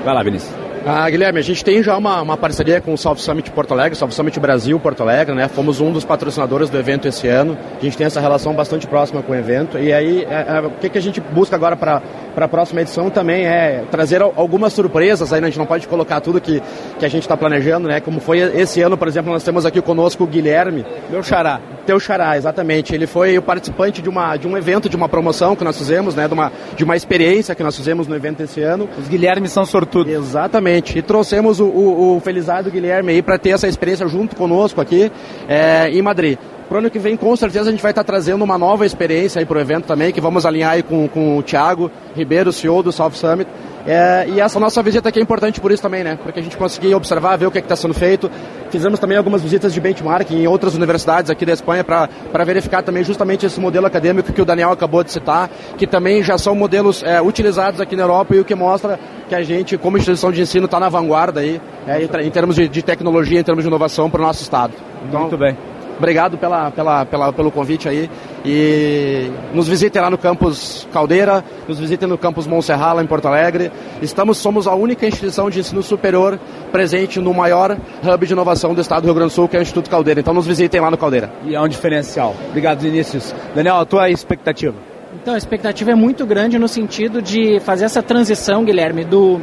Vai lá, Vinícius. Ah, Guilherme, a gente tem já uma, uma parceria com o South Summit Porto Alegre, South Summit Brasil Porto Alegre, né? Fomos um dos patrocinadores do evento esse ano. A gente tem essa relação bastante próxima com o evento. E aí, é, é, o que, que a gente busca agora para a próxima edição também é trazer algumas surpresas. Aí né? a gente não pode colocar tudo que, que a gente está planejando, né? Como foi esse ano, por exemplo, nós temos aqui conosco o Guilherme. Meu xará. Teu xará, exatamente. Ele foi o participante de, uma, de um evento, de uma promoção que nós fizemos, né? De uma, de uma experiência que nós fizemos no evento esse ano. Os Guilhermes são sortudos. Exatamente. E trouxemos o, o, o Felizardo Guilherme aí para ter essa experiência junto conosco aqui é, em Madrid. Para o ano que vem, com certeza, a gente vai estar tá trazendo uma nova experiência aí para o evento também, que vamos alinhar aí com, com o Thiago Ribeiro, CEO do South Summit, é, e essa nossa visita aqui é importante por isso também, né? Porque a gente conseguir observar, ver o que é está sendo feito. Fizemos também algumas visitas de benchmarking em outras universidades aqui da Espanha para verificar também justamente esse modelo acadêmico que o Daniel acabou de citar, que também já são modelos é, utilizados aqui na Europa e o que mostra que a gente, como instituição de ensino, está na vanguarda aí, é, em, em, termos de, de, tecnologia, em termos de inovação para o nosso estado. Então, Muito bem. Obrigado pela, pela, pela, pelo convite aí. E nos visitem lá no campus Caldeira, nos visitem no campus Monserrat, lá em Porto Alegre. Estamos, somos a única instituição de ensino superior presente no maior hub de inovação do estado do Rio Grande do Sul, que é o Instituto Caldeira. Então nos visitem lá no Caldeira. E é um diferencial. Obrigado, Vinícius. Daniel, a tua expectativa? Então, a expectativa é muito grande no sentido de fazer essa transição, Guilherme, do,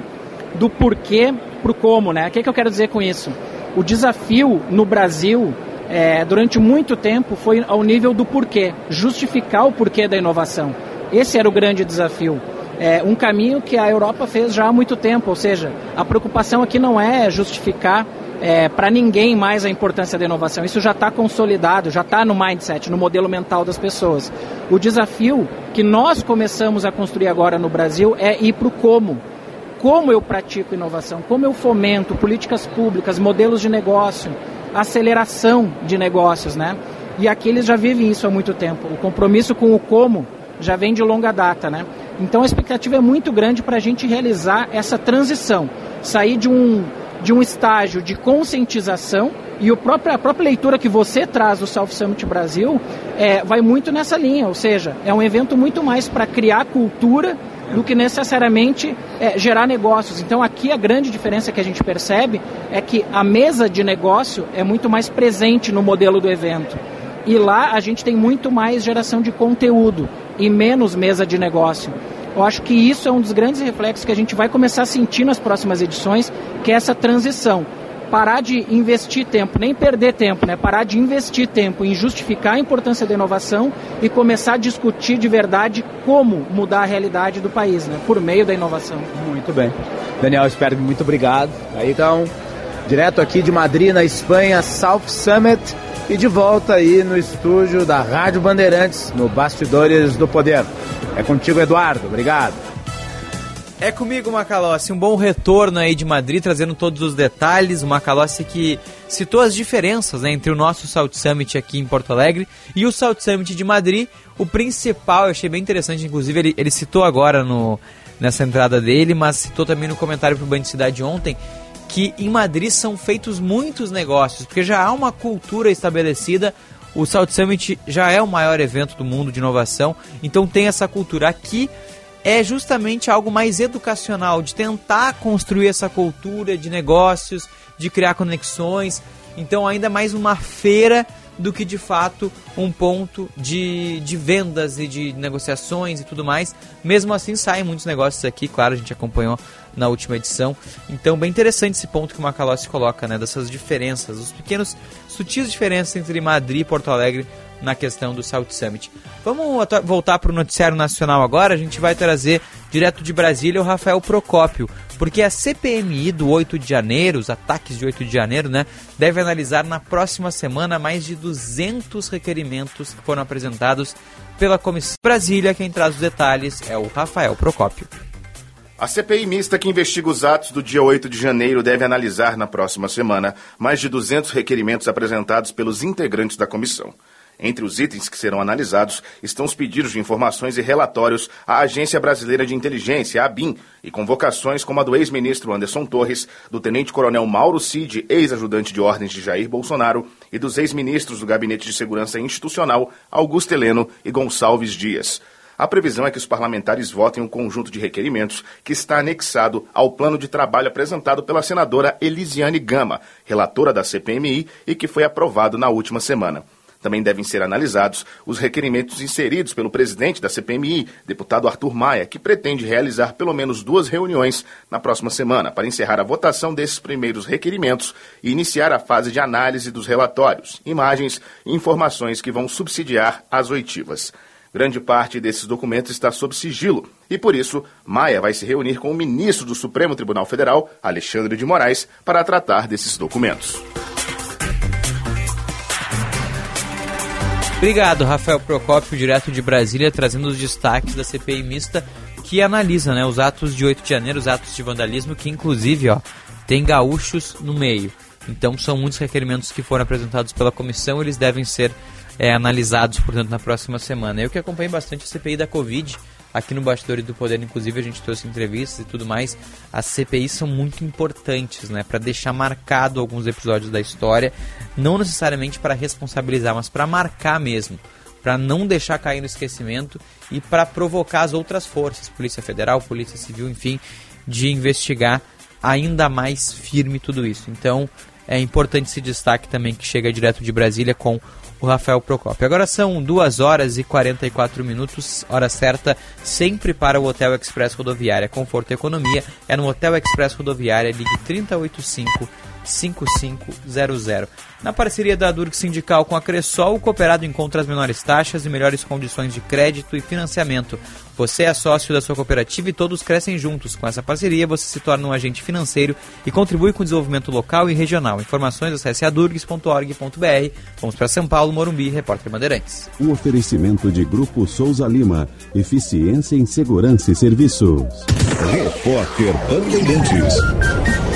do porquê para o como, né? O que, é que eu quero dizer com isso? O desafio no Brasil é, durante muito tempo foi ao nível do porquê, justificar o porquê da inovação. Esse era o grande desafio. É um caminho que a Europa fez já há muito tempo, ou seja, a preocupação aqui não é justificar é, para ninguém mais a importância da inovação. Isso já está consolidado, já está no mindset, no modelo mental das pessoas. O desafio que nós começamos a construir agora no Brasil é ir para o como. Como eu pratico inovação, como eu fomento políticas públicas, modelos de negócio, aceleração de negócios, né? E aqui eles já vivem isso há muito tempo. O compromisso com o como já vem de longa data, né? Então a expectativa é muito grande para a gente realizar essa transição, sair de um de um estágio de conscientização e o próprio, a própria leitura que você traz do South Summit Brasil é, vai muito nessa linha, ou seja, é um evento muito mais para criar cultura do que necessariamente é, gerar negócios. Então aqui a grande diferença que a gente percebe é que a mesa de negócio é muito mais presente no modelo do evento. E lá a gente tem muito mais geração de conteúdo e menos mesa de negócio. Eu acho que isso é um dos grandes reflexos que a gente vai começar a sentir nas próximas edições, que é essa transição. Parar de investir tempo, nem perder tempo, né? Parar de investir tempo em justificar a importância da inovação e começar a discutir de verdade como mudar a realidade do país, né? Por meio da inovação. Muito bem. Daniel Sperg, muito obrigado. Aí então, direto aqui de Madrid, na Espanha, South Summit e de volta aí no estúdio da Rádio Bandeirantes, no Bastidores do Poder. É contigo, Eduardo. Obrigado. É comigo, Macalossi. Um bom retorno aí de Madrid, trazendo todos os detalhes. O Macalossi que citou as diferenças né, entre o nosso South Summit aqui em Porto Alegre e o South Summit de Madrid. O principal, eu achei bem interessante, inclusive ele, ele citou agora no, nessa entrada dele, mas citou também no comentário para o Banho de Cidade ontem, que em Madrid são feitos muitos negócios, porque já há uma cultura estabelecida. O South Summit já é o maior evento do mundo de inovação, então tem essa cultura aqui é justamente algo mais educacional, de tentar construir essa cultura de negócios, de criar conexões. Então, ainda mais uma feira do que de fato um ponto de, de vendas e de negociações e tudo mais. Mesmo assim, saem muitos negócios aqui, claro, a gente acompanhou na última edição. Então, bem interessante esse ponto que o Macalossi coloca, né, dessas diferenças, os pequenos, sutis diferenças entre Madrid e Porto Alegre na questão do South Summit. Vamos voltar para o noticiário nacional agora. A gente vai trazer direto de Brasília o Rafael Procópio, porque a CPMI do 8 de janeiro, os ataques de 8 de janeiro, né, deve analisar na próxima semana mais de 200 requerimentos que foram apresentados pela Comissão Brasília. Quem traz os detalhes é o Rafael Procópio. A CPI mista que investiga os atos do dia 8 de janeiro deve analisar na próxima semana mais de 200 requerimentos apresentados pelos integrantes da comissão. Entre os itens que serão analisados estão os pedidos de informações e relatórios à Agência Brasileira de Inteligência, a ABIN, e convocações como a do ex-ministro Anderson Torres, do tenente-coronel Mauro Cid, ex-ajudante de ordens de Jair Bolsonaro, e dos ex-ministros do Gabinete de Segurança Institucional, Augusto Heleno e Gonçalves Dias. A previsão é que os parlamentares votem um conjunto de requerimentos que está anexado ao plano de trabalho apresentado pela senadora Elisiane Gama, relatora da CPMI, e que foi aprovado na última semana. Também devem ser analisados os requerimentos inseridos pelo presidente da CPMI, deputado Arthur Maia, que pretende realizar pelo menos duas reuniões na próxima semana para encerrar a votação desses primeiros requerimentos e iniciar a fase de análise dos relatórios, imagens e informações que vão subsidiar as oitivas. Grande parte desses documentos está sob sigilo e, por isso, Maia vai se reunir com o ministro do Supremo Tribunal Federal, Alexandre de Moraes, para tratar desses documentos. Obrigado, Rafael Procópio, direto de Brasília, trazendo os destaques da CPI mista que analisa né, os atos de 8 de janeiro, os atos de vandalismo, que inclusive ó, tem gaúchos no meio. Então são muitos requerimentos que foram apresentados pela comissão, eles devem ser é, analisados, portanto, na próxima semana. Eu que acompanhei bastante a CPI da Covid, aqui no Bastidores do Poder, inclusive a gente trouxe entrevistas e tudo mais. As CPIs são muito importantes, né, para deixar marcado alguns episódios da história, não necessariamente para responsabilizar, mas para marcar mesmo, para não deixar cair no esquecimento e para provocar as outras forças, Polícia Federal, Polícia Civil, enfim, de investigar ainda mais firme tudo isso. Então, é importante esse destaque também que chega direto de Brasília com o Rafael Procópio. Agora são 2 horas e 44 minutos, hora certa, sempre para o Hotel Express Rodoviária. Conforto e economia é no Hotel Express Rodoviária, ligue 3085 5500. Na parceria da Durg Sindical com a Cressol, o cooperado encontra as menores taxas e melhores condições de crédito e financiamento. Você é sócio da sua cooperativa e todos crescem juntos. Com essa parceria, você se torna um agente financeiro e contribui com o desenvolvimento local e regional. Informações acesse adurgs.org.br. Vamos para São Paulo, Morumbi, repórter Bandeirantes. Um oferecimento de Grupo Souza Lima. Eficiência em Segurança e Serviços. Repórter Bandeirantes.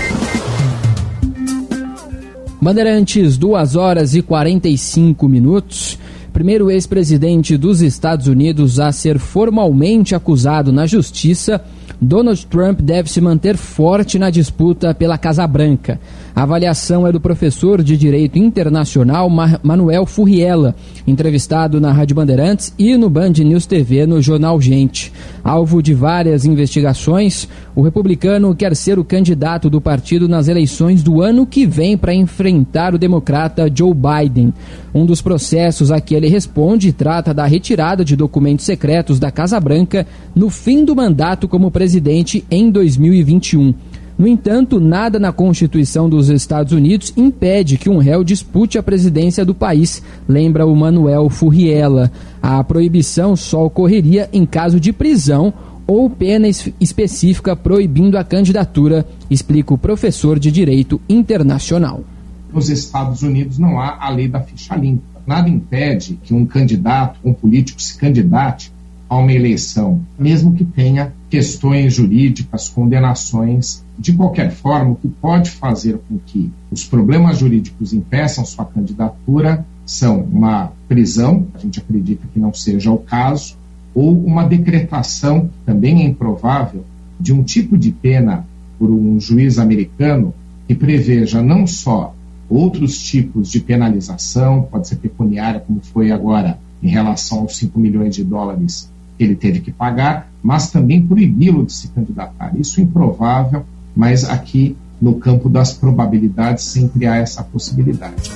Bandeirantes, 2 horas e 45 minutos. Primeiro ex-presidente dos Estados Unidos a ser formalmente acusado na justiça Donald Trump deve se manter forte na disputa pela Casa Branca. A avaliação é do professor de Direito Internacional Manuel Furriela, entrevistado na Rádio Bandeirantes e no Band News TV no Jornal Gente. Alvo de várias investigações, o republicano quer ser o candidato do partido nas eleições do ano que vem para enfrentar o democrata Joe Biden. Um dos processos a que ele responde trata da retirada de documentos secretos da Casa Branca no fim do mandato como presidente em 2021. No entanto, nada na Constituição dos Estados Unidos impede que um réu dispute a presidência do país, lembra o Manuel Furriela. A proibição só ocorreria em caso de prisão ou pena específica proibindo a candidatura, explica o professor de Direito Internacional. Nos Estados Unidos não há a lei da ficha limpa. Nada impede que um candidato, um político se candidate a uma eleição, mesmo que tenha questões jurídicas, condenações de qualquer forma, o que pode fazer com que os problemas jurídicos impeçam sua candidatura são uma prisão, a gente acredita que não seja o caso, ou uma decretação, também é improvável, de um tipo de pena por um juiz americano que preveja não só outros tipos de penalização, pode ser pecuniária, como foi agora em relação aos 5 milhões de dólares ele teve que pagar, mas também proibi-lo de se candidatar. Isso é improvável, mas aqui no campo das probabilidades sempre há essa possibilidade.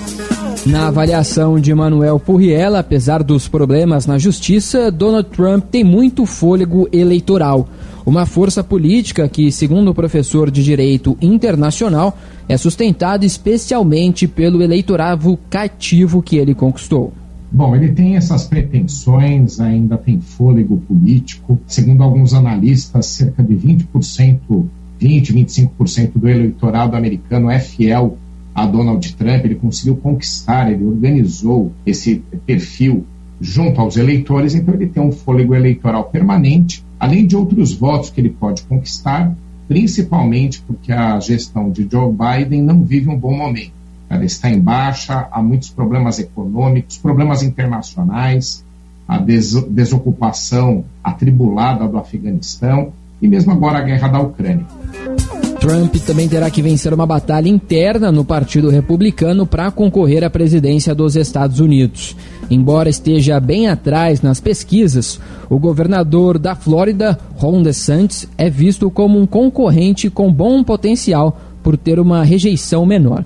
Na avaliação de Manuel Purriela, apesar dos problemas na justiça, Donald Trump tem muito fôlego eleitoral. Uma força política que, segundo o professor de Direito Internacional, é sustentada especialmente pelo eleitorado cativo que ele conquistou. Bom, ele tem essas pretensões, ainda tem fôlego político. Segundo alguns analistas, cerca de 20% 20, 25% do eleitorado americano é fiel a Donald Trump, ele conseguiu conquistar, ele organizou esse perfil junto aos eleitores, então ele tem um fôlego eleitoral permanente, além de outros votos que ele pode conquistar, principalmente porque a gestão de Joe Biden não vive um bom momento. Ela está em baixa, há muitos problemas econômicos, problemas internacionais, a des desocupação atribulada do Afeganistão e mesmo agora a guerra da Ucrânia. Trump também terá que vencer uma batalha interna no Partido Republicano para concorrer à presidência dos Estados Unidos. Embora esteja bem atrás nas pesquisas, o governador da Flórida, Ron DeSantis, é visto como um concorrente com bom potencial por ter uma rejeição menor.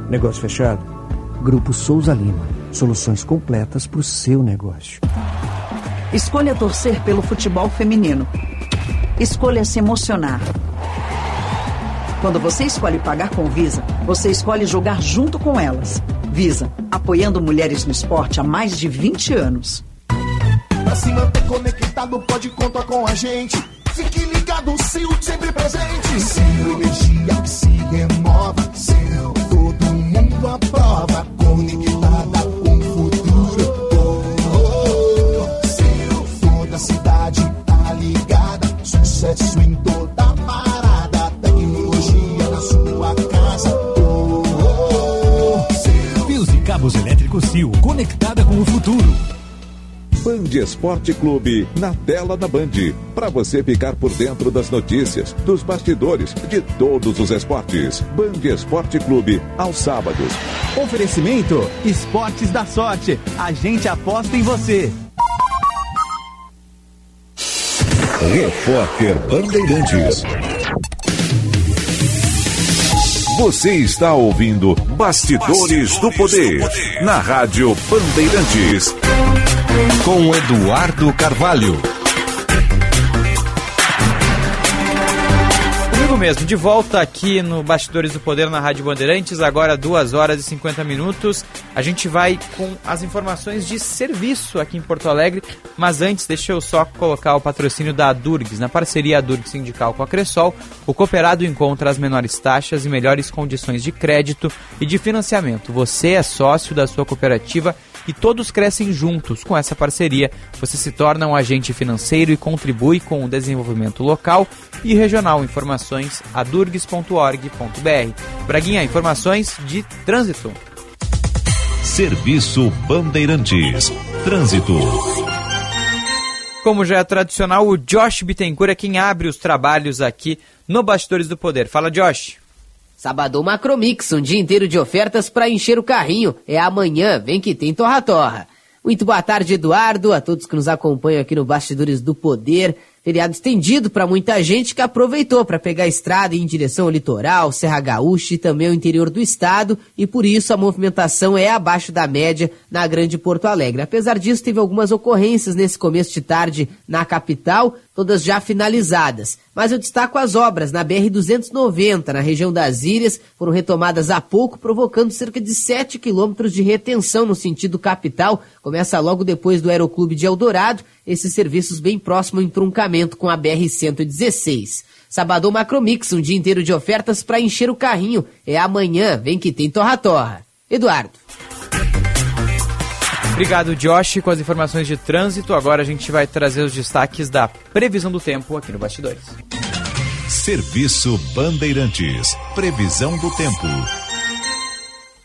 Negócio fechado? Grupo Souza Lima. Soluções completas para o seu negócio. Escolha torcer pelo futebol feminino. Escolha se emocionar. Quando você escolhe pagar com Visa, você escolhe jogar junto com elas. Visa, apoiando mulheres no esporte há mais de 20 anos. Pra se manter conectado, pode contar com a gente. Fique ligado, Sil sempre presente. Sil, energia que se renova. Sil, mundo aprova. Conectada com o futuro. Oh, oh, Sil, toda a cidade tá ligada. Sucesso em toda parada. Tecnologia na sua casa. Oh, oh, oh, Sil. Fios e cabos elétricos Sil, conectada com o futuro. Band Esporte Clube na tela da Band, para você ficar por dentro das notícias, dos bastidores, de todos os esportes. Band Esporte Clube aos sábados. Oferecimento Esportes da Sorte. A gente aposta em você. Repórter Bandeirantes. Você está ouvindo Bastidores do Poder na Rádio Bandeirantes. Com Eduardo Carvalho. Digo mesmo, de volta aqui no Bastidores do Poder na Rádio Bandeirantes, agora 2 horas e 50 minutos. A gente vai com as informações de serviço aqui em Porto Alegre, mas antes deixa eu só colocar o patrocínio da Durgs. Na parceria Durgs Sindical com a Cressol, o cooperado encontra as menores taxas e melhores condições de crédito e de financiamento. Você é sócio da sua cooperativa e todos crescem juntos. Com essa parceria, você se torna um agente financeiro e contribui com o desenvolvimento local e regional. Informações adurgs.org.br. Braguinha, informações de trânsito. Serviço Bandeirantes. Trânsito. Como já é tradicional, o Josh Bittencourt é quem abre os trabalhos aqui no Bastidores do Poder. Fala, Josh. Sabadão Macromix, um dia inteiro de ofertas para encher o carrinho. É amanhã, vem que tem torra-torra. Muito boa tarde, Eduardo, a todos que nos acompanham aqui no Bastidores do Poder. Feriado estendido para muita gente que aproveitou para pegar a estrada em direção ao litoral, Serra Gaúcha e também ao interior do estado, e por isso a movimentação é abaixo da média na Grande Porto Alegre. Apesar disso, teve algumas ocorrências nesse começo de tarde na capital, todas já finalizadas. Mas eu destaco as obras na BR-290, na região das Ilhas, foram retomadas há pouco, provocando cerca de 7 quilômetros de retenção no sentido capital. Começa logo depois do Aeroclube de Eldorado, esses serviços bem próximo ao entroncamento com a BR-116. Sabadão Macromix, um dia inteiro de ofertas para encher o carrinho. É amanhã, vem que tem torra-torra. Eduardo. Obrigado, Josh, com as informações de trânsito. Agora a gente vai trazer os destaques da previsão do tempo aqui no Bastidores. Serviço Bandeirantes. Previsão do tempo.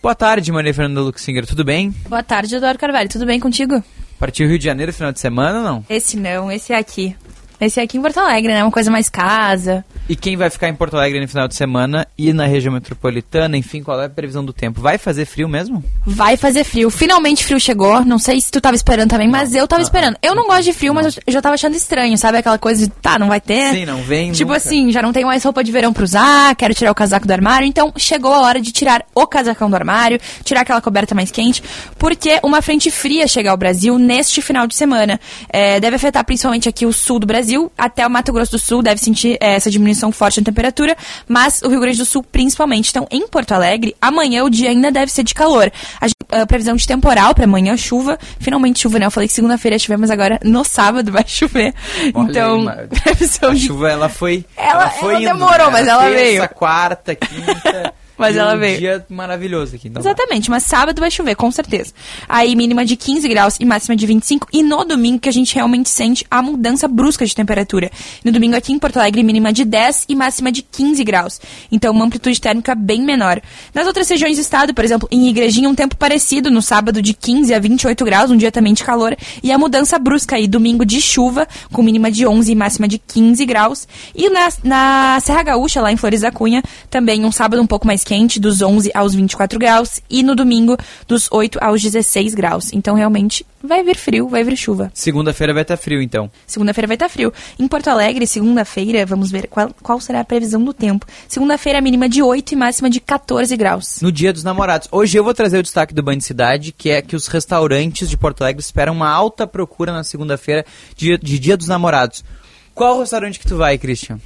Boa tarde, Maria Fernanda Luxinger, tudo bem? Boa tarde, Eduardo Carvalho, tudo bem contigo? Partiu Rio de Janeiro final de semana ou não? Esse não, esse é aqui. Esse é aqui em Porto Alegre, né? Uma coisa mais casa. E quem vai ficar em Porto Alegre no final de semana e na região metropolitana, enfim, qual é a previsão do tempo? Vai fazer frio mesmo? Vai fazer frio. Finalmente frio chegou. Não sei se tu tava esperando também, mas eu tava esperando. Eu não gosto de frio, mas eu já tava achando estranho, sabe? Aquela coisa de, tá, não vai ter. Sim, não vem Tipo nunca. assim, já não tenho mais roupa de verão pra usar, quero tirar o casaco do armário. Então chegou a hora de tirar o casacão do armário, tirar aquela coberta mais quente, porque uma frente fria chega ao Brasil neste final de semana. É, deve afetar principalmente aqui o sul do Brasil, até o Mato Grosso do Sul deve sentir é, essa diminuição forte na temperatura, mas o Rio Grande do Sul principalmente. Então, em Porto Alegre, amanhã o dia ainda deve ser de calor. A, a previsão de temporal para amanhã, chuva. Finalmente chuva, né? Eu falei que segunda-feira chovemos, agora no sábado vai chover. Olha então, aí, previsão a de chuva ela foi. Ela- foi ela indo, demorou, né? mas ela terça, veio. quarta, quinta. Mas e ela um veio. dia maravilhoso aqui. Então Exatamente, mas sábado vai chover, com certeza. Aí mínima de 15 graus e máxima de 25. E no domingo que a gente realmente sente a mudança brusca de temperatura. No domingo aqui em Porto Alegre, mínima de 10 e máxima de 15 graus. Então uma amplitude térmica bem menor. Nas outras regiões do estado, por exemplo, em Igrejinha, um tempo parecido no sábado de 15 a 28 graus, um dia também de calor. E a mudança brusca aí, domingo de chuva, com mínima de 11 e máxima de 15 graus. E na, na Serra Gaúcha, lá em Flores da Cunha, também um sábado um pouco mais quente, dos 11 aos 24 graus. E no domingo, dos 8 aos 16 graus. Então, realmente, vai vir frio, vai vir chuva. Segunda-feira vai estar frio, então. Segunda-feira vai estar frio. Em Porto Alegre, segunda-feira, vamos ver qual, qual será a previsão do tempo. Segunda-feira, mínima de 8 e máxima de 14 graus. No Dia dos Namorados. Hoje eu vou trazer o destaque do Band Cidade, que é que os restaurantes de Porto Alegre esperam uma alta procura na segunda-feira de, de Dia dos Namorados. Qual restaurante que tu vai, Christian?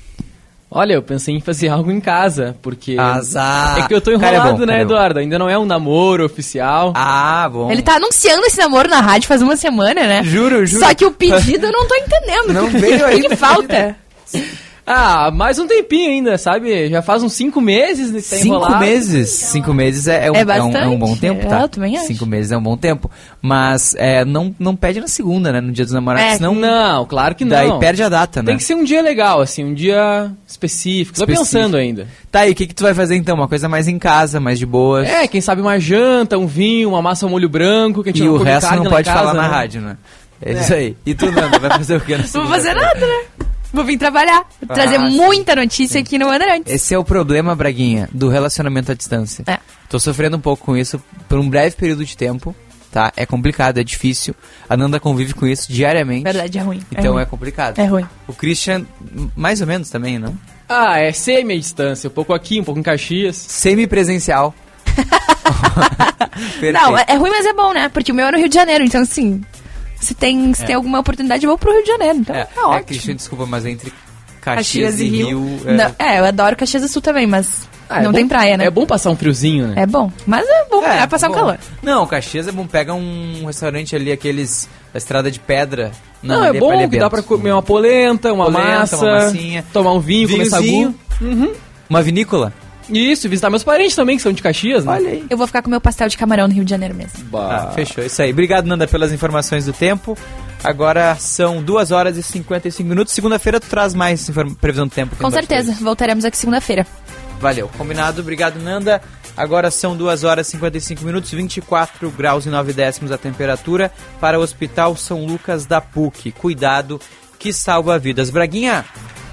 Olha, eu pensei em fazer algo em casa, porque. Azar. É que eu tô Cara, é enrolado, bom, né, cara, é. Eduardo? Ainda não é um namoro oficial. Ah, bom. Ele tá anunciando esse namoro na rádio faz uma semana, né? Juro, juro. Só que o pedido eu não tô entendendo. Não O veio que ainda. que falta? Ah, mais um tempinho ainda, sabe? Já faz uns cinco meses que tá Cinco enrolado. meses. Cinco meses é, é um, É é um- é um, bom tempo, É, tá? eu também acho. Cinco meses é um bom tempo. Mas é, não, não pede na segunda, né? No dia dos namorados. É, senão, não, claro que não. Daí perde a data, né? Tem que ser um dia legal, assim, um dia específico. Tô Específico. pensando ainda. Tá, e o que, que tu vai fazer então? Uma coisa mais em casa, mais de boa. É, quem sabe uma janta, um vinho, uma massa ao molho branco, que a gente E não o resto carne não pode casa, falar na né? rádio, né? É, É. isso aí. E tu, Nanda, vai fazer o que na Não vou fazer nada, né? Vou vir trabalhar. Ah, trazer sim. muita notícia aqui no Bandeirantes. Esse é o problema, Braguinha, do relacionamento à distância. É. Tô sofrendo um pouco com isso por um breve período de tempo, tá? É complicado, é difícil. A Nanda convive com isso diariamente. Verdade, é ruim. Então ruim. é complicado. É ruim. O Christian, mais ou menos também, não? Ah, é semi-distância, um pouco aqui, um pouco em Caxias. Semi-presencial. Não, é, é ruim, mas é bom, né? Porque o meu é no Rio de Janeiro, então assim. Se tem, se É. tem alguma oportunidade, eu vou pro Rio de Janeiro. Então É, é, é, ótimo. Christian, desculpa, mas entre Caxias, e Rio. é... Não, é, eu adoro Caxias do Sul também, mas Ah, é não bom- tem praia, né? É bom passar um friozinho, né? É bom, mas é bom é, passar um bom. calor. Não, Caxias é bom. Pega um restaurante ali, aqueles da estrada de pedra. Não, ali é bom pra que dá pra comer uma polenta, uma Polenta, massa, uma massinha. tomar um vinho, comer sagu. Uhum. Uma vinícola? Isso, visitar meus parentes também, que são de Caxias, né? Olha aí. Eu vou ficar com meu pastel de camarão no Rio de Janeiro mesmo. Ah, fechou, isso aí. Obrigado, Nanda, pelas informações do tempo. Agora são 2 horas e 55 minutos. Segunda-feira tu traz mais previsão do tempo. Com certeza, voltaremos aqui segunda-feira. Valeu, combinado. Obrigado, Nanda. Agora são 2 horas e 55 minutos, 24 graus e 9 décimos a temperatura para o Hospital São Lucas da PUC. Cuidado que salva vidas. Braguinha,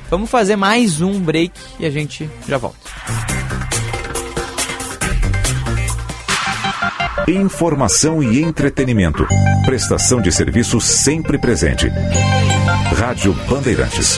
vamos fazer mais um break e a gente já volta. Informação e entretenimento. Prestação de serviço sempre presente. Rádio Bandeirantes.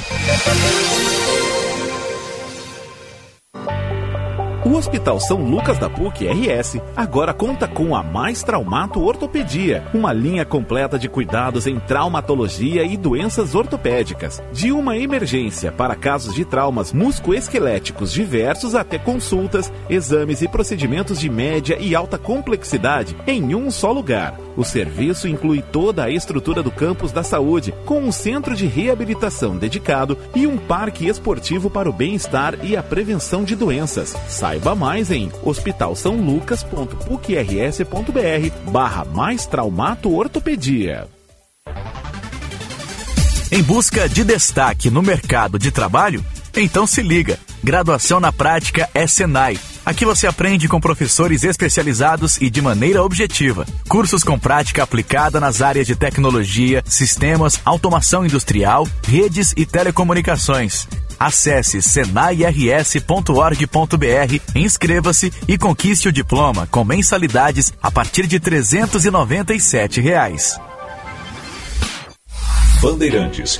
O Hospital São Lucas da PUC RS agora conta com a Mais Traumato Ortopedia, uma linha completa de cuidados em traumatologia e doenças ortopédicas, de uma emergência para casos de traumas musculoesqueléticos diversos até consultas, exames e procedimentos de média e alta complexidade em um só lugar. O serviço inclui toda a estrutura do campus da saúde, com um centro de reabilitação dedicado e um parque esportivo para o bem-estar e a prevenção de doenças. Saiba mais em hospitalsaulucas.pucrs.br barra mais traumato ortopedia. Em busca de destaque no mercado de trabalho? Então se liga. Graduação na prática é Senai. Aqui você aprende com professores especializados e de maneira objetiva. Cursos com prática aplicada nas áreas de tecnologia, sistemas, automação industrial, redes e telecomunicações. Acesse senairs.org.br, inscreva-se e conquiste o diploma com mensalidades a partir de 397 reais. Bandeirantes.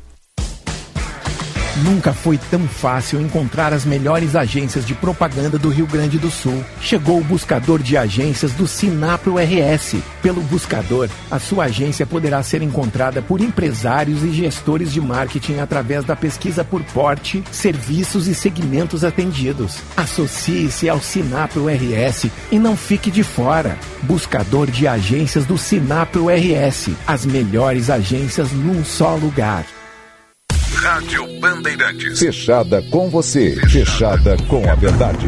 Nunca foi tão fácil encontrar as melhores agências de propaganda do Rio Grande do Sul. Chegou o buscador de agências do Sinapro RS. Pelo buscador, a sua agência poderá ser encontrada por empresários e gestores de marketing através da pesquisa por porte, serviços e segmentos atendidos. Associe-se ao Sinapro RS e não fique de fora. Buscador de agências do Sinapro RS. As melhores agências num só lugar. Rádio Bandeirantes. Fechada com você. Fechada com a verdade.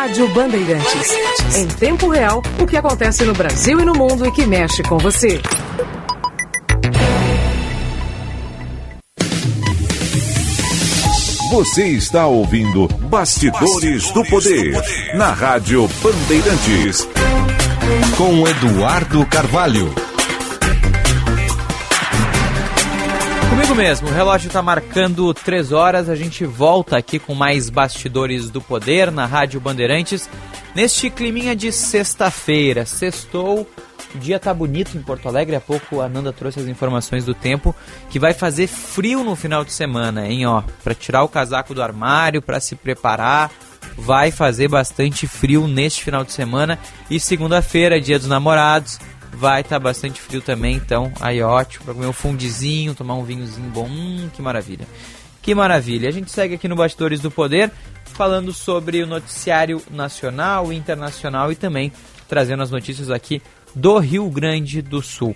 Rádio Bandeirantes. Em tempo real, o que acontece no Brasil e no mundo e que mexe com você. Você está ouvindo Bastidores, do, Poder, na Rádio Bandeirantes. Com Eduardo Carvalho. Comigo mesmo, o relógio está marcando 3 horas, a gente volta aqui com mais Bastidores do Poder na Rádio Bandeirantes. Neste climinha de sexta-feira, sextou, o dia tá bonito em Porto Alegre, há pouco a Nanda trouxe as informações do tempo, que vai fazer frio no final de semana, hein, ó, para tirar o casaco do armário, para se preparar, vai fazer bastante frio neste final de semana e segunda-feira, dia dos namorados, vai estar tá bastante frio também, então aí ótimo, para comer um fundizinho, tomar um vinhozinho bom, hum, que maravilha. Que maravilha. A gente segue aqui no Bastidores do Poder, falando sobre o noticiário nacional e internacional e também trazendo as notícias aqui do Rio Grande do Sul.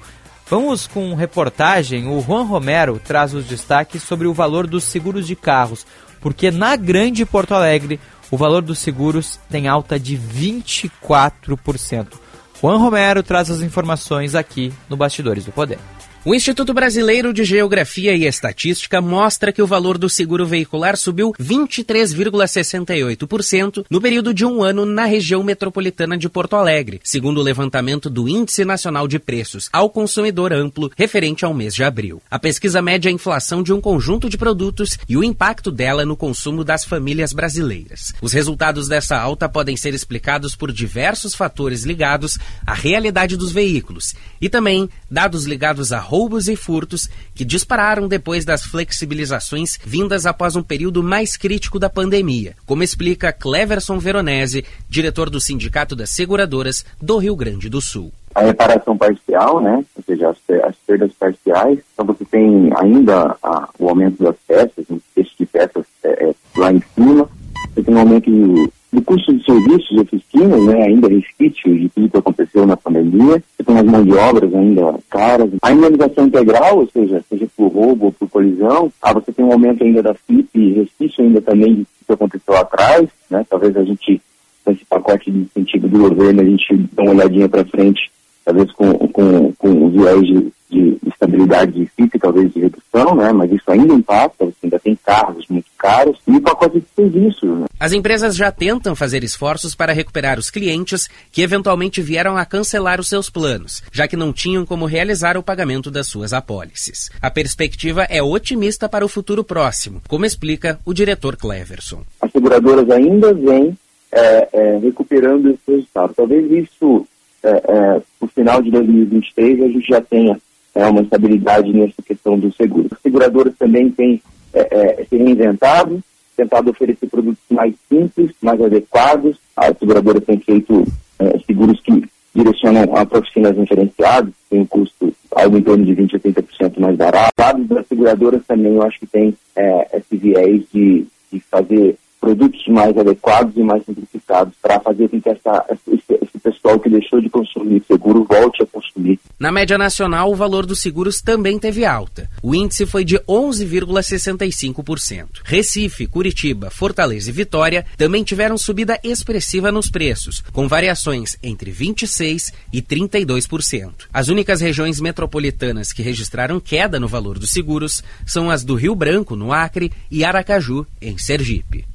Vamos com reportagem. O Juan Romero traz os destaques sobre o valor dos seguros de carros, porque na Grande Porto Alegre o valor dos seguros tem alta de 24%. Juan Romero traz as informações aqui no Bastidores do Poder. O Instituto Brasileiro de Geografia e Estatística mostra que o valor do seguro veicular subiu 23,68% no período de um ano na região metropolitana de Porto Alegre, segundo o levantamento do Índice Nacional de Preços ao Consumidor Amplo referente ao mês de abril. A pesquisa mede a inflação de um conjunto de produtos e o impacto dela no consumo das famílias brasileiras. Os resultados dessa alta podem ser explicados por diversos fatores ligados à realidade dos veículos e também dados ligados a roubos e furtos que dispararam depois das flexibilizações vindas após um período mais crítico da pandemia, como explica Cleverson Veronese, diretor do Sindicato das Seguradoras do Rio Grande do Sul a reparação parcial, né? Ou seja, as, as perdas parciais. Então você tem ainda a, o aumento das peças, o preço de peças é, é, lá em cima. Você tem um aumento do custo de serviços e oficinas, né, ainda resquício de tudo que aconteceu na pandemia, tem as mãos de obras ainda caras, a indenização integral, ou seja, seja por roubo ou por colisão, ah, você tem um aumento ainda da FIP, resquício ainda também de que aconteceu atrás, né, talvez a gente, com esse pacote de incentivo do governo, a gente dê uma olhadinha para frente, talvez com, com, com os viés de de estabilidade de FIP, talvez de redução, né? mas isso ainda impacta, você ainda tem carros muito caros e o pacote de serviços. Né? As empresas já tentam fazer esforços para recuperar os clientes que eventualmente vieram a cancelar os seus planos, já que não tinham como realizar o pagamento das suas apólices. A perspectiva é otimista para o futuro próximo, como explica o diretor Cleverson. As seguradoras ainda vêm é, é, recuperando esse resultado. Talvez isso, é, é, no final de 2023, a gente já tenha é, uma estabilidade nessa questão do seguro. As seguradoras também têm é, é, se reinventado, tentado oferecer produtos mais simples, mais adequados. As seguradoras têm feito é, seguros que direcionam a oficinas diferenciadas, tem um custo algo em torno de 20% a 30% mais barato. Lados das seguradoras também eu acho que tem é, esse viés de, de fazer produtos mais adequados e mais simplificados para fazer com que essa, esse, esse, pessoal que deixou de consumir seguro volte a consumir. Na média nacional, o valor dos seguros também teve alta. O índice foi de 11,65%. Recife, Curitiba, Fortaleza e Vitória também tiveram subida expressiva nos preços, com variações entre 26% e 32%. As únicas regiões metropolitanas que registraram queda no valor dos seguros são as do Rio Branco, no Acre, e Aracaju, em Sergipe.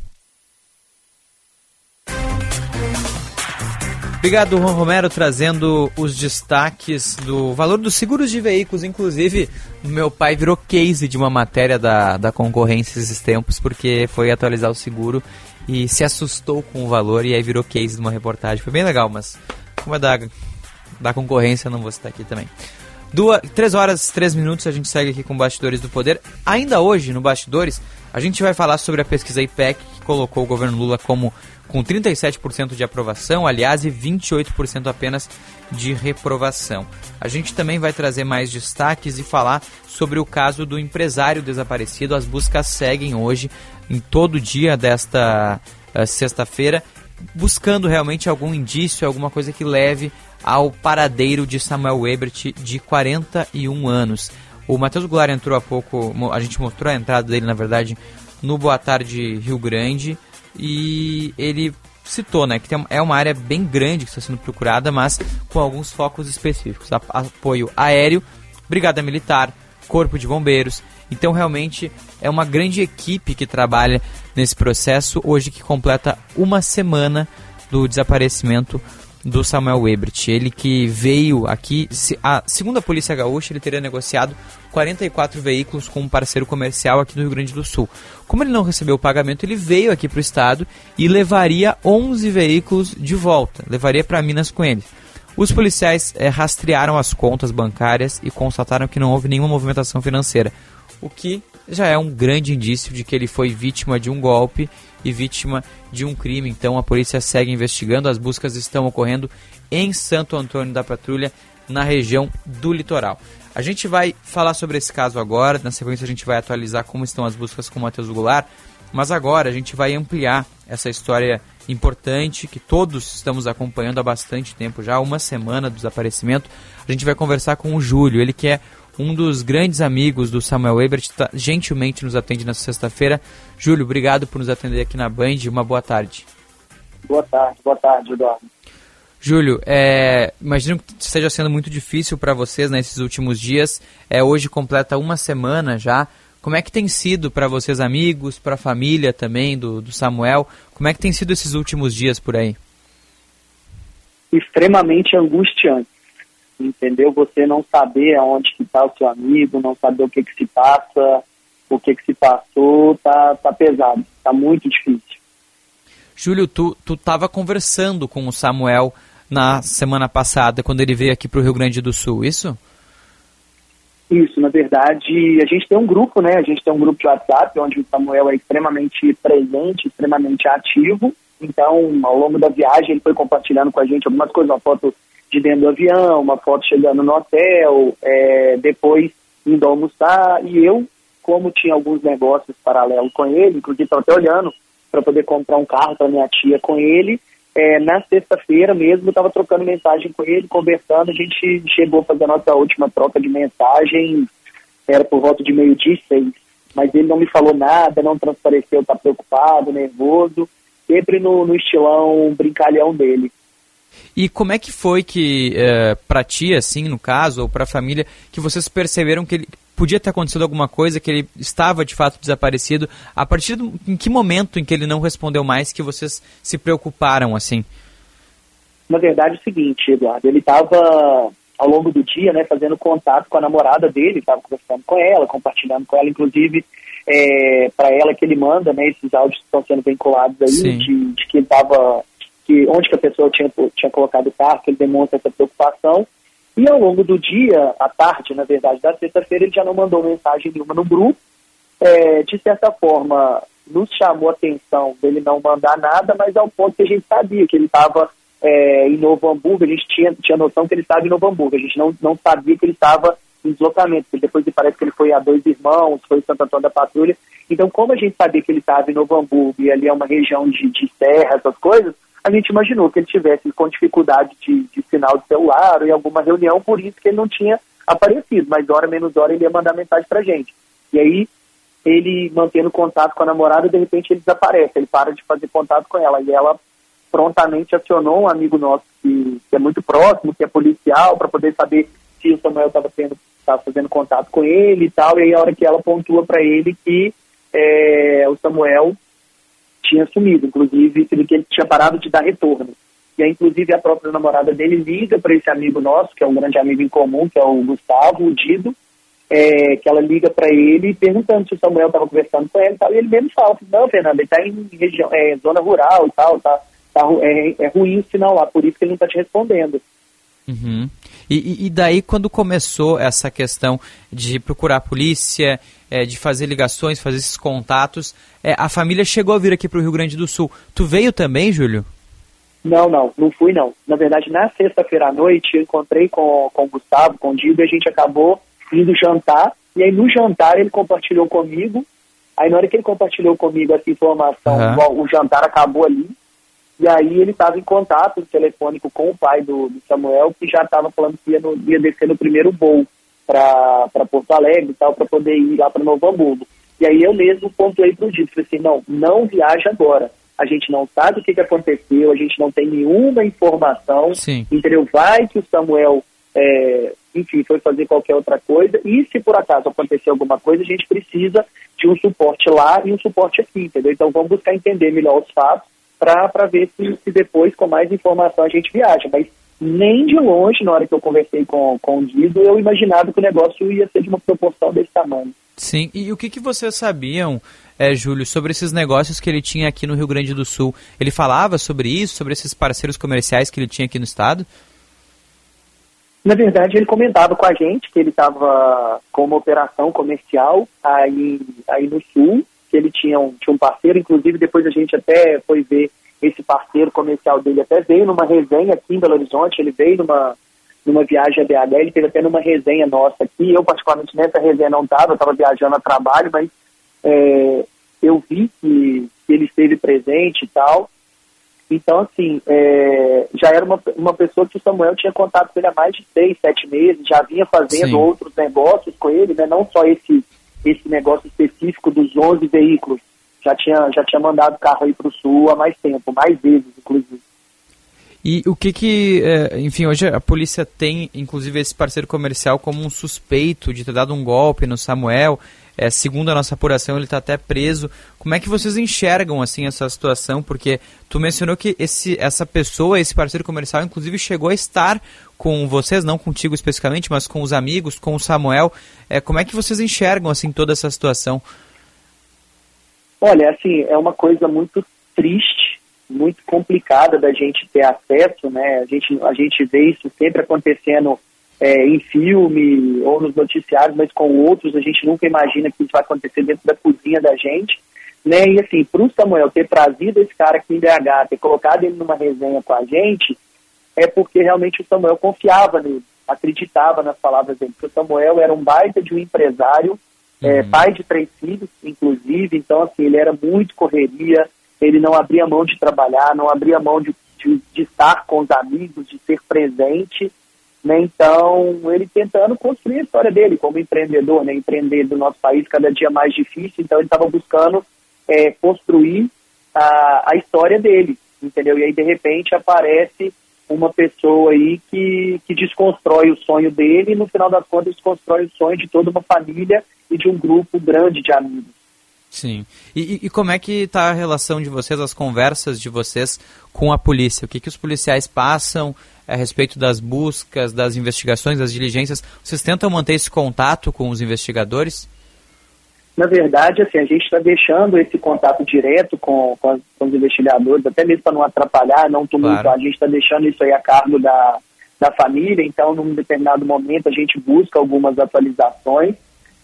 Obrigado, Juan Romero, trazendo os destaques do valor dos seguros de veículos. Inclusive, meu pai virou case de uma matéria da, da concorrência esses tempos, porque foi atualizar o seguro e se assustou com o valor e aí virou case de uma reportagem. Foi bem legal, mas como é da, da concorrência, não vou citar aqui também. Duas, três horas, três minutos, a gente segue aqui com Bastidores do Poder. Ainda hoje, no Bastidores, a gente vai falar sobre a pesquisa IPEC, que colocou o governo Lula como com 37% de aprovação, aliás, e 28% apenas de reprovação. A gente também vai trazer mais destaques e falar sobre o caso do empresário desaparecido. As buscas seguem hoje, em todo dia desta uh, sexta-feira, buscando realmente algum indício, alguma coisa que leve ao paradeiro de Samuel Webert, de 41 anos. O Matheus Goulart entrou há pouco, a gente mostrou a entrada dele, na verdade, no Boa Tarde Rio Grande e ele citou, né, que tem, é uma área bem grande que está sendo procurada, mas com alguns focos específicos. Apoio aéreo, brigada militar, corpo de bombeiros. Então realmente é uma grande equipe que trabalha nesse processo hoje que completa uma semana do desaparecimento do Samuel Ebert. Ele que veio aqui, a, segundo a Polícia Gaúcha, ele teria negociado 44 veículos com um parceiro comercial aqui no Rio Grande do Sul. Como ele não recebeu o pagamento, ele veio aqui para o estado e levaria 11 veículos de volta, levaria para Minas com ele. Os policiais é, rastrearam as contas bancárias e constataram que não houve nenhuma movimentação financeira, o que já é um grande indício de que ele foi vítima de um golpe e vítima de um crime. Então a polícia segue investigando, as buscas estão ocorrendo em Santo Antônio da Patrulha, na região do litoral. A gente vai falar sobre esse caso agora, na sequência a gente vai atualizar como estão as buscas com o Matheus Goulart, mas agora a gente vai ampliar essa história importante que todos estamos acompanhando há bastante tempo já, uma semana do desaparecimento. A gente vai conversar com o Júlio, ele que é um dos grandes amigos do Samuel Ebert, tá, gentilmente nos atende nessa sexta-feira. Júlio, obrigado por nos atender aqui na Band. Uma boa tarde. Boa tarde, boa tarde, Eduardo. Júlio, é, imagino que esteja sendo muito difícil para vocês nesses últimos dias. É, hoje completa uma semana já. Como é que tem sido para vocês, amigos, para a família também do, do Samuel? Como é que tem sido esses últimos dias por aí? Extremamente angustiante entendeu? Você não saber aonde que está o seu amigo, não saber o que que se passa, o que que se passou, tá, tá pesado, tá muito difícil. Júlio, tu tu estava conversando com o Samuel na semana passada, quando ele veio aqui para o Rio Grande do Sul, isso? Isso, na verdade, a gente tem um grupo, né? A gente tem um grupo de WhatsApp onde o Samuel é extremamente presente, extremamente ativo. Então, ao longo da viagem, ele foi compartilhando com a gente algumas coisas, uma foto de dentro do avião, uma foto chegando no hotel, é, depois indo almoçar. E eu, como tinha alguns negócios paralelos com ele, inclusive estou até olhando para poder comprar um carro para minha tia com ele, é, na sexta-feira mesmo, estava trocando mensagem com ele, conversando. A gente chegou a fazer a nossa última troca de mensagem, era por volta de meio-dia e seis. Mas ele não me falou nada, não transpareceu, tá preocupado, nervoso, sempre no, no estilão brincalhão dele. E como é que foi que, é, para ti, assim, no caso, ou para a família, que vocês perceberam que ele podia ter acontecido alguma coisa, que ele estava de fato desaparecido? A partir de em que momento em que ele não respondeu mais que vocês se preocuparam, assim? Na verdade, é o seguinte, Eduardo, ele estava ao longo do dia, né, fazendo contato com a namorada dele, estava conversando com ela, compartilhando com ela, inclusive é, para ela que ele manda, né, esses áudios que estão sendo vinculados aí, de, de, que ele estava que onde que a pessoa tinha, tinha colocado o carro, ele demonstra essa preocupação. E ao longo do dia, à tarde, na verdade, da sexta-feira, ele já não mandou mensagem nenhuma no grupo. É, de certa forma, nos chamou a atenção dele não mandar nada, mas ao ponto que a gente sabia que ele estava é, em Novo Hamburgo, a gente tinha, tinha noção que ele estava em Novo Hamburgo, a gente não, não sabia que ele estava em deslocamento, porque depois parece que ele foi a dois irmãos, foi em Santo Antônio da Patrulha. Então, como a gente sabia que ele estava em Novo Hamburgo e ali é uma região de, de serra, essas coisas, a gente imaginou que ele tivesse com dificuldade de, de sinal de celular em alguma reunião, por isso que ele não tinha aparecido, mas hora menos hora ele ia mandar mensagem pra gente. E aí, ele mantendo contato com a namorada, de repente ele desaparece, ele para de fazer contato com ela, e ela prontamente acionou um amigo nosso que, que é muito próximo, que é policial, para poder saber se o Samuel estava fazendo contato com ele e tal, e aí a hora que ela pontua para ele que é, o Samuel tinha sumido, inclusive que ele tinha parado de dar retorno. E aí, inclusive, a própria namorada dele liga para esse amigo nosso, que é um grande amigo em comum, que é o Gustavo, o Dido, é, que ela liga para ele perguntando se o Samuel estava conversando com ele e tal, e ele mesmo fala, não, Fernando, ele está em região, é, zona rural e tal, tá, tá, é, é ruim o sinal lá, por isso que ele não está te respondendo. Uhum. E, e, daí, quando começou essa questão de procurar a polícia, é, de fazer ligações, fazer esses contatos, é, a família chegou a vir aqui para o Rio Grande do Sul. Tu veio também, Júlio? Não, não, não fui não. Na verdade, na sexta-feira à noite, eu encontrei com, com o Gustavo, com o Dido, e a gente acabou indo jantar. E aí, no jantar, ele compartilhou comigo. Aí, na hora que ele compartilhou comigo essa informação, uhum. o jantar acabou ali. E aí ele estava em contato telefônico com o pai do, do Samuel, que já estava falando que ia, no, ia descer no primeiro voo para Porto Alegre e tal, para poder ir lá para Novo Hamburgo. E aí eu mesmo pontuei para o Dito, falei assim, não, não viaja agora. A gente não sabe o que, que aconteceu, a gente não tem nenhuma informação, Sim. entendeu? Vai que o Samuel, é, enfim, foi fazer qualquer outra coisa, e se por acaso acontecer alguma coisa, a gente precisa de um suporte lá e um suporte aqui, entendeu? Então vamos buscar entender melhor os fatos para ver se, se depois, com mais informação, a gente viaja. Mas nem de longe, na hora que eu conversei com, com o Guido, eu imaginava que o negócio ia ser de uma proporção desse tamanho. Sim, e o que, que vocês sabiam, é, Júlio, sobre esses negócios que ele tinha aqui no Rio Grande do Sul? Ele falava sobre isso, sobre esses parceiros comerciais que ele tinha aqui no estado? Na verdade, ele comentava com a gente que ele estava com uma operação comercial aí, aí no Sul, que ele tinha um, tinha um parceiro, inclusive depois a gente até foi ver esse parceiro comercial dele, até veio numa resenha aqui em Belo Horizonte, ele veio numa, numa viagem a BH, ele teve até numa resenha nossa aqui, eu particularmente nessa resenha não estava, eu estava viajando a trabalho, mas é, eu vi que, que ele esteve presente e tal, então, assim, é, já era uma, uma pessoa que o Samuel tinha contato com ele há mais de seis, sete meses, já vinha fazendo Sim. outros negócios com ele, né? Não só esse, esse negócio específico dos 11 veículos. Já tinha, já tinha mandado carro aí para o Sul há mais tempo, mais vezes, inclusive. E o que que, é, enfim, hoje a polícia tem, inclusive, esse parceiro comercial como um suspeito de ter dado um golpe no Samuel. É, segundo a nossa apuração, ele está até preso. Como é que vocês enxergam assim essa situação? Porque tu mencionou que esse, essa pessoa, esse parceiro comercial, inclusive chegou a estar com vocês, não contigo especificamente, mas com os amigos, com o Samuel. É, como é que vocês enxergam assim toda essa situação? Olha, assim, é uma coisa muito triste, muito complicada da gente ter acesso, né? A gente, a gente vê isso sempre acontecendo é, em filme ou nos noticiários, mas com outros a gente nunca imagina que isso vai acontecer dentro da cozinha da gente. Né? E assim, para o Samuel ter trazido esse cara aqui em BH, ter colocado ele numa resenha com a gente, é porque realmente o Samuel confiava nele, acreditava nas palavras dele. Porque o Samuel era um baita de um empresário, é, uhum. é, pai de três filhos, inclusive, então assim, ele era muito correria, ele não abria mão de trabalhar, não abria mão de, de, de estar com os amigos, de ser presente. Né? Então, ele tentando construir a história dele como empreendedor, né? empreender do nosso país cada dia mais difícil, então ele estava buscando é, construir a, a história dele, entendeu? E aí, de repente, aparece uma pessoa aí que, que desconstrói o sonho dele e, no final das contas, desconstrói o sonho de toda uma família e de um grupo grande de amigos. Sim. E, e, como é que está a relação de vocês, as conversas de vocês com a polícia? O que, que os policiais passam a respeito das buscas, das investigações, das diligências. Vocês tentam manter esse contato com os investigadores? Na verdade, assim, a gente está deixando esse contato direto com, com, com os investigadores, até mesmo para não atrapalhar, não tumultuar. Claro. A gente está deixando isso aí a cargo da, da família, então, num determinado momento, a gente busca algumas atualizações,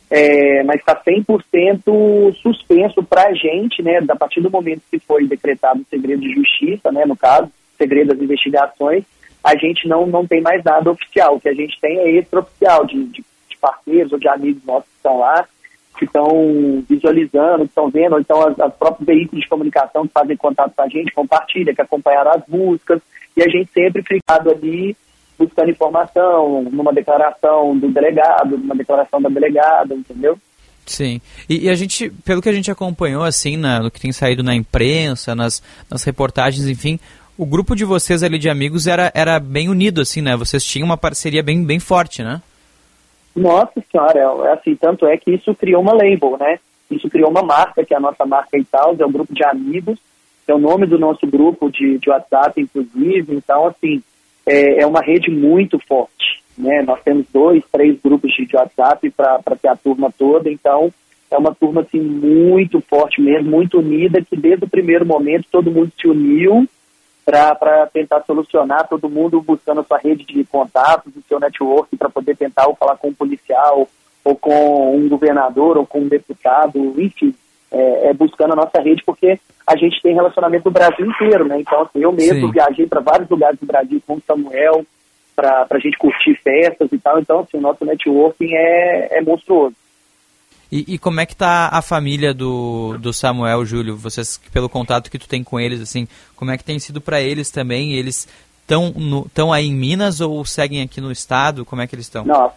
é, mas está 100% suspenso para a gente, né, a partir do momento que foi decretado o segredo de justiça, né, no caso, segredo das investigações, a gente não, não tem mais nada oficial. O que a gente tem é extraoficial, de, de, de parceiros ou de amigos nossos que estão lá, que estão visualizando, que estão vendo, ou então os próprios veículos de comunicação que fazem contato com a gente, compartilham, que acompanharam as buscas, e a gente sempre ficado ali buscando informação, numa declaração do delegado, numa declaração da delegada, entendeu? Sim. E, e, a gente, pelo que a gente acompanhou, assim, na, no que tem saído na imprensa, nas, nas reportagens, enfim, o grupo de vocês ali de amigos era, era bem unido, assim, né? Vocês tinham uma parceria bem, bem forte, né? Nossa senhora, é, é assim, tanto é que isso criou uma label, né? Isso criou uma marca, que é a nossa marca Itaus, é um grupo de amigos, é o nome do nosso grupo de, de WhatsApp, inclusive, então, assim, é, é uma rede muito forte, né? Nós temos dois, três grupos de, WhatsApp para ter a turma toda, então é uma turma, assim, muito forte mesmo, muito unida, que desde o primeiro momento todo mundo se uniu para tentar solucionar, todo mundo buscando a sua rede de contatos, o seu network para poder tentar ou falar com um policial, ou com um governador, ou com um deputado, enfim, é, é buscando a nossa rede, porque a gente tem relacionamento no Brasil inteiro, né? Então, assim, eu mesmo Sim. viajei para vários lugares do Brasil com o Samuel, para a gente curtir festas e tal, então, assim, o nosso networking é, é monstruoso. E, e, como é que tá a família do, do Samuel, Júlio? Vocês, pelo contato que tu tem com eles, assim, como é que tem sido para eles também? Eles estão tão aí em Minas ou seguem aqui no estado? Como é que eles estão? Não,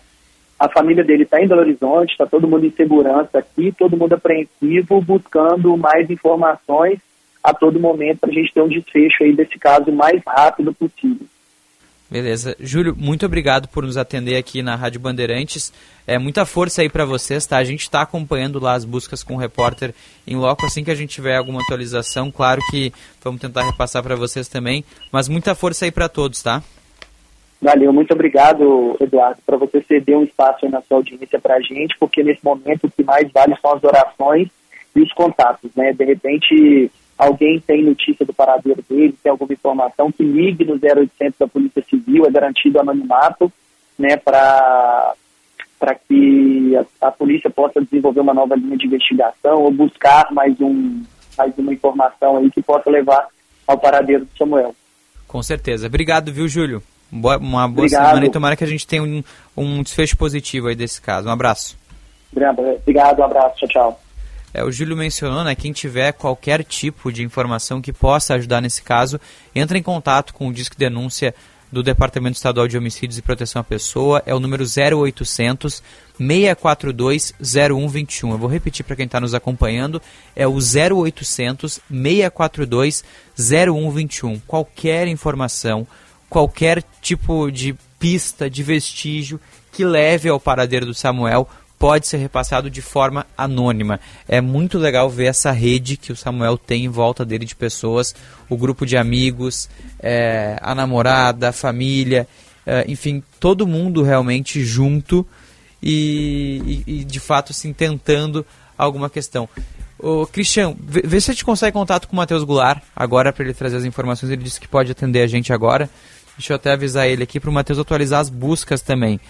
a família dele está em Belo Horizonte, está todo mundo em segurança aqui, todo mundo apreensivo, buscando mais informações a todo momento para a gente ter um desfecho aí desse caso o mais rápido possível. Beleza. Júlio, muito obrigado por nos atender aqui na Rádio Bandeirantes. É muita força aí para vocês, tá? A gente está acompanhando lá as buscas com o repórter em loco. Assim que a gente tiver alguma atualização, claro que vamos tentar repassar para vocês também. Mas muita força aí para todos, tá? Valeu, muito obrigado, Eduardo, para você ceder um espaço na sua audiência para a gente, porque nesse momento o que mais vale são as orações e os contatos, né? De repente alguém tem notícia do paradeiro dele, tem alguma informação, que ligue no 0800 da Polícia Civil, é garantido anonimato, né, para para que a, a, polícia possa desenvolver uma nova linha de investigação ou buscar mais um mais uma informação aí que possa levar ao paradeiro do Samuel. Com certeza. Obrigado, viu, Júlio? Boa, uma boa Obrigado. semana e tomara que a gente tenha um, um desfecho positivo aí desse caso. Um abraço. Obrigado, um abraço. Tchau, tchau. É, o Júlio mencionou, né, quem tiver qualquer tipo de informação que possa ajudar nesse caso, entre em contato com o Disque Denúncia do Departamento Estadual de Homicídios e Proteção à Pessoa, é o número 0800 642 0121. Eu vou repetir para quem está nos acompanhando, é o 0800 642 0121. Qualquer informação, qualquer tipo de pista, de vestígio que leve ao paradeiro do Samuel, pode ser repassado de forma anônima. É muito legal ver essa rede que o Samuel tem em volta dele de pessoas, o grupo de amigos, é, a namorada, a família, é, enfim, todo mundo realmente junto e, e, e, de fato assim tentando alguma questão. Ô, Cristian, vê, vê se a gente consegue contato com o Matheus Goulart agora para ele trazer as informações. Ele disse que pode atender a gente agora. Deixa eu até avisar ele aqui para o Matheus atualizar as buscas também,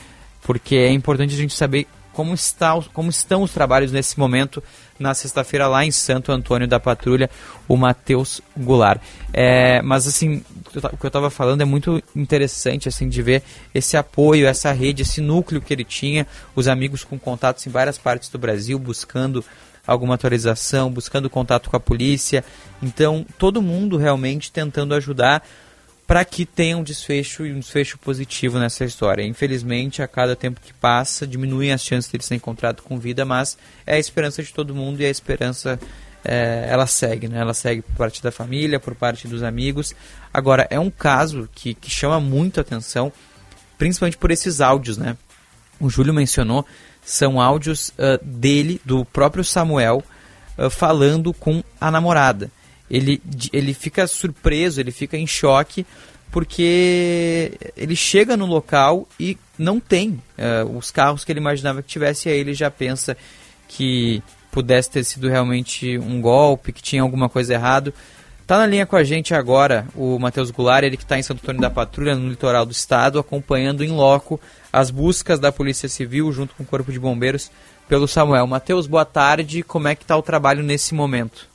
porque é importante a gente saber como, está, como estão os trabalhos nesse momento, na sexta-feira, lá em Santo Antônio da Patrulha, o Matheus Goulart. É, mas, assim, o que eu estava falando é muito interessante, assim, de ver esse apoio, essa rede, esse núcleo que ele tinha, os amigos com contatos em várias partes do Brasil, buscando alguma atualização, buscando contato com a polícia. Então, todo mundo realmente tentando ajudar para que tenha um desfecho e um desfecho positivo nessa história. Infelizmente, a cada tempo que passa, diminuem as chances de ele ser encontrado com vida, mas é a esperança de todo mundo e a esperança é, ela segue, né? Ela segue por parte da família, por parte dos amigos. Agora, é um caso que, que chama muito atenção, principalmente por esses áudios, né? O Júlio mencionou, são áudios uh, dele, do próprio Samuel, uh, falando com a namorada ele, ele fica surpreso, ele fica em choque, porque ele chega no local e não tem uh, os carros que ele imaginava que tivesse, e aí ele já pensa que pudesse ter sido realmente um golpe, que tinha alguma coisa errado. Tá na linha com a gente agora o Matheus Goulart, ele que está em Santo Antônio da Patrulha, no litoral do estado, acompanhando em loco as buscas da Polícia Civil junto com o Corpo de Bombeiros pelo Samuel. Matheus, boa tarde. Como é que está o trabalho nesse momento?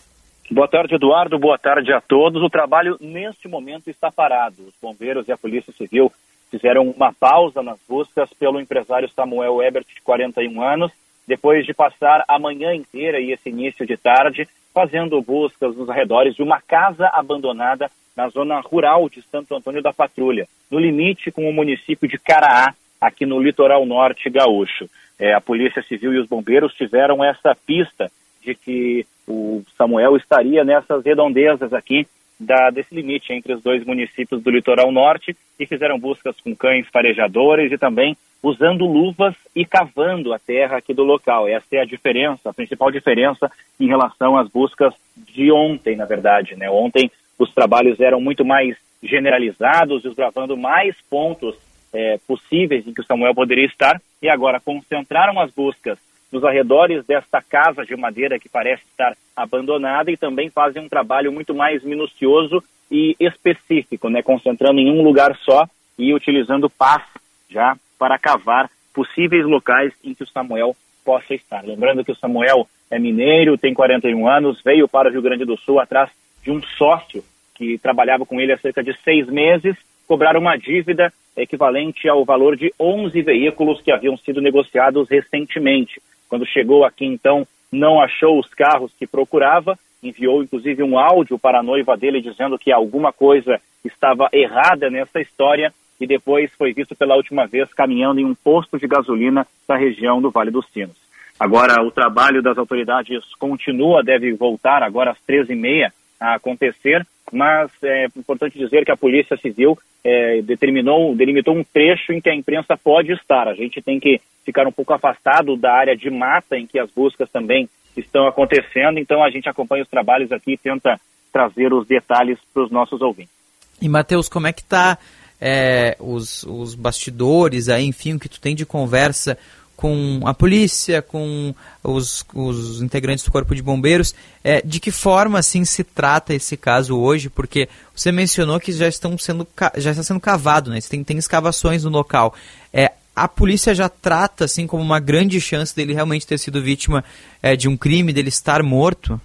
Boa tarde, Eduardo. Boa tarde a todos. O trabalho neste momento está parado. Os bombeiros e a Polícia Civil fizeram uma pausa nas buscas pelo empresário Samuel Ebert, de 41 anos, depois de passar a manhã inteira e esse início de tarde fazendo buscas nos arredores de uma casa abandonada na zona rural de Santo Antônio da Patrulha, no limite com o município de Caraá, aqui no litoral norte gaúcho. É, a Polícia Civil e os bombeiros tiveram essa pista de que o Samuel estaria nessas redondezas aqui da, desse limite entre os dois municípios do litoral norte e fizeram buscas com cães farejadores e também usando luvas e cavando a terra aqui do local. Essa é a diferença, a principal diferença em relação às buscas de ontem, na verdade. Né? Ontem os trabalhos eram muito mais generalizados, desbravando mais pontos é, possíveis em que o Samuel poderia estar, e agora concentraram as buscas nos arredores desta casa de madeira que parece estar abandonada e também fazem um trabalho muito mais minucioso e específico, né, concentrando em um lugar só e utilizando pás já para cavar possíveis locais em que o Samuel possa estar. Lembrando que o Samuel é mineiro, tem 41 anos, veio para o Rio Grande do Sul atrás de um sócio que trabalhava com ele há cerca de seis meses, cobrar uma dívida equivalente ao valor de 11 veículos que haviam sido negociados recentemente. Quando chegou aqui, então, não achou os carros que procurava, enviou inclusive um áudio para a noiva dele dizendo que alguma coisa estava errada nessa história e depois foi visto pela última vez caminhando em um posto de gasolina da região do Vale dos Sinos. Agora, o trabalho das autoridades continua, deve voltar agora às 13h30 a acontecer, mas é importante dizer que a Polícia Civil é, determinou, delimitou um trecho em que a imprensa pode estar. A gente tem que ficar um pouco afastado da área de mata em que as buscas também estão acontecendo, então a gente acompanha os trabalhos aqui e tenta trazer os detalhes para os nossos ouvintes. E, Matheus, como é que está é, os, os bastidores aí, enfim, o que tu tem de conversa com a polícia, com os, os integrantes do Corpo de Bombeiros. É, de que forma assim se trata esse caso hoje? Porque você mencionou que já estão sendo já está sendo cavado, né? Tem, tem escavações no local. É, a polícia já trata assim como uma grande chance dele realmente ter sido vítima é, de um crime, dele estar morto?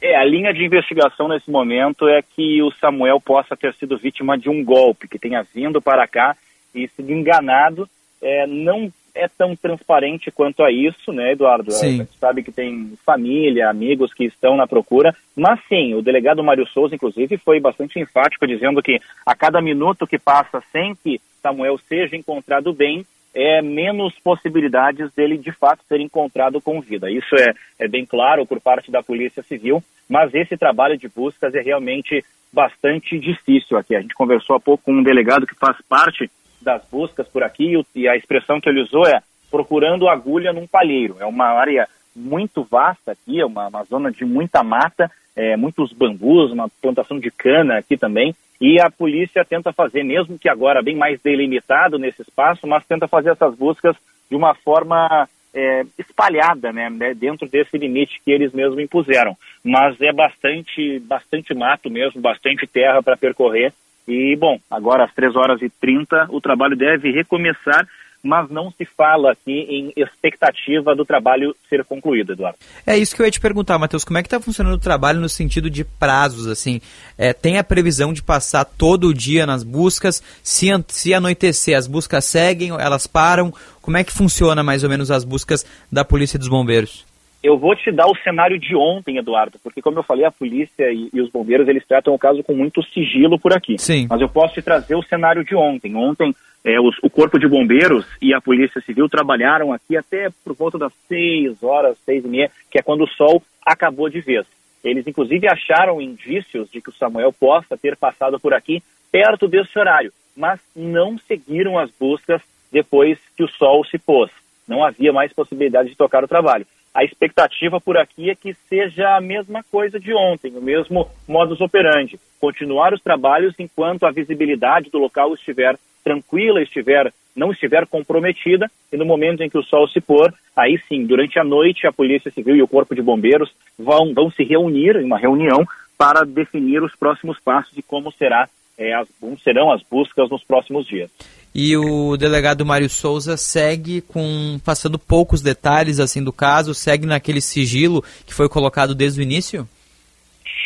É, a linha de investigação nesse momento é que o Samuel possa ter sido vítima de um golpe, que tenha vindo para cá e sido enganado. É, não é tão transparente quanto a isso, né, Eduardo? Sim. A gente sabe que tem família, amigos que estão na procura, mas sim, o delegado Mário Souza, inclusive, foi bastante enfático, dizendo que a cada minuto que passa sem que Samuel seja encontrado bem, é menos possibilidades dele de fato ser encontrado com vida. Isso é, é bem claro por parte da Polícia Civil, mas esse trabalho de buscas é realmente bastante difícil aqui. A gente conversou há pouco com um delegado que faz parte das buscas por aqui e a expressão que ele usou é procurando agulha num palheiro. É uma área muito vasta aqui, é uma, uma zona de muita mata, é, muitos bambus, uma plantação de cana aqui também, e a polícia tenta fazer, mesmo que agora bem mais delimitado nesse espaço, mas tenta fazer essas buscas de uma forma é, espalhada, né, né, dentro desse limite que eles mesmos impuseram. Mas é bastante, bastante mato mesmo, bastante terra para percorrer, e, bom, agora às 3 horas e 30 o trabalho deve recomeçar, mas não se fala aqui em expectativa do trabalho ser concluído, Eduardo. É isso que eu ia te perguntar, Matheus, como é que está funcionando o trabalho no sentido de prazos, assim? É, tem a previsão de passar todo o dia nas buscas? Se, se anoitecer, as buscas seguem, elas param? Como é que funciona mais ou menos as buscas da Polícia e dos Bombeiros? Eu vou te dar o cenário de ontem, Eduardo, porque como eu falei, a polícia e, e, os bombeiros eles tratam o caso com muito sigilo por aqui. Sim. Mas eu posso te trazer o cenário de ontem. Ontem é, os, o corpo de bombeiros e a polícia civil trabalharam aqui até por volta das seis horas, seis e meia, que é quando o sol acabou de vez. Eles inclusive acharam indícios de que o Samuel possa ter passado por aqui perto desse horário, mas não seguiram as buscas depois que o sol se pôs. Não havia mais possibilidade de tocar o trabalho a expectativa por aqui é que seja a mesma coisa de ontem, o mesmo modus operandi. Continuar os trabalhos enquanto a visibilidade do local estiver tranquila, estiver não estiver comprometida, e no momento em que o sol se pôr, aí sim, durante a noite, a Polícia Civil e o Corpo de Bombeiros vão, vão se reunir em uma reunião para definir os próximos passos e como será, é, as, como serão as buscas nos próximos dias. E o delegado Mário Souza segue com passando poucos detalhes assim do caso, segue naquele sigilo que foi colocado desde o início?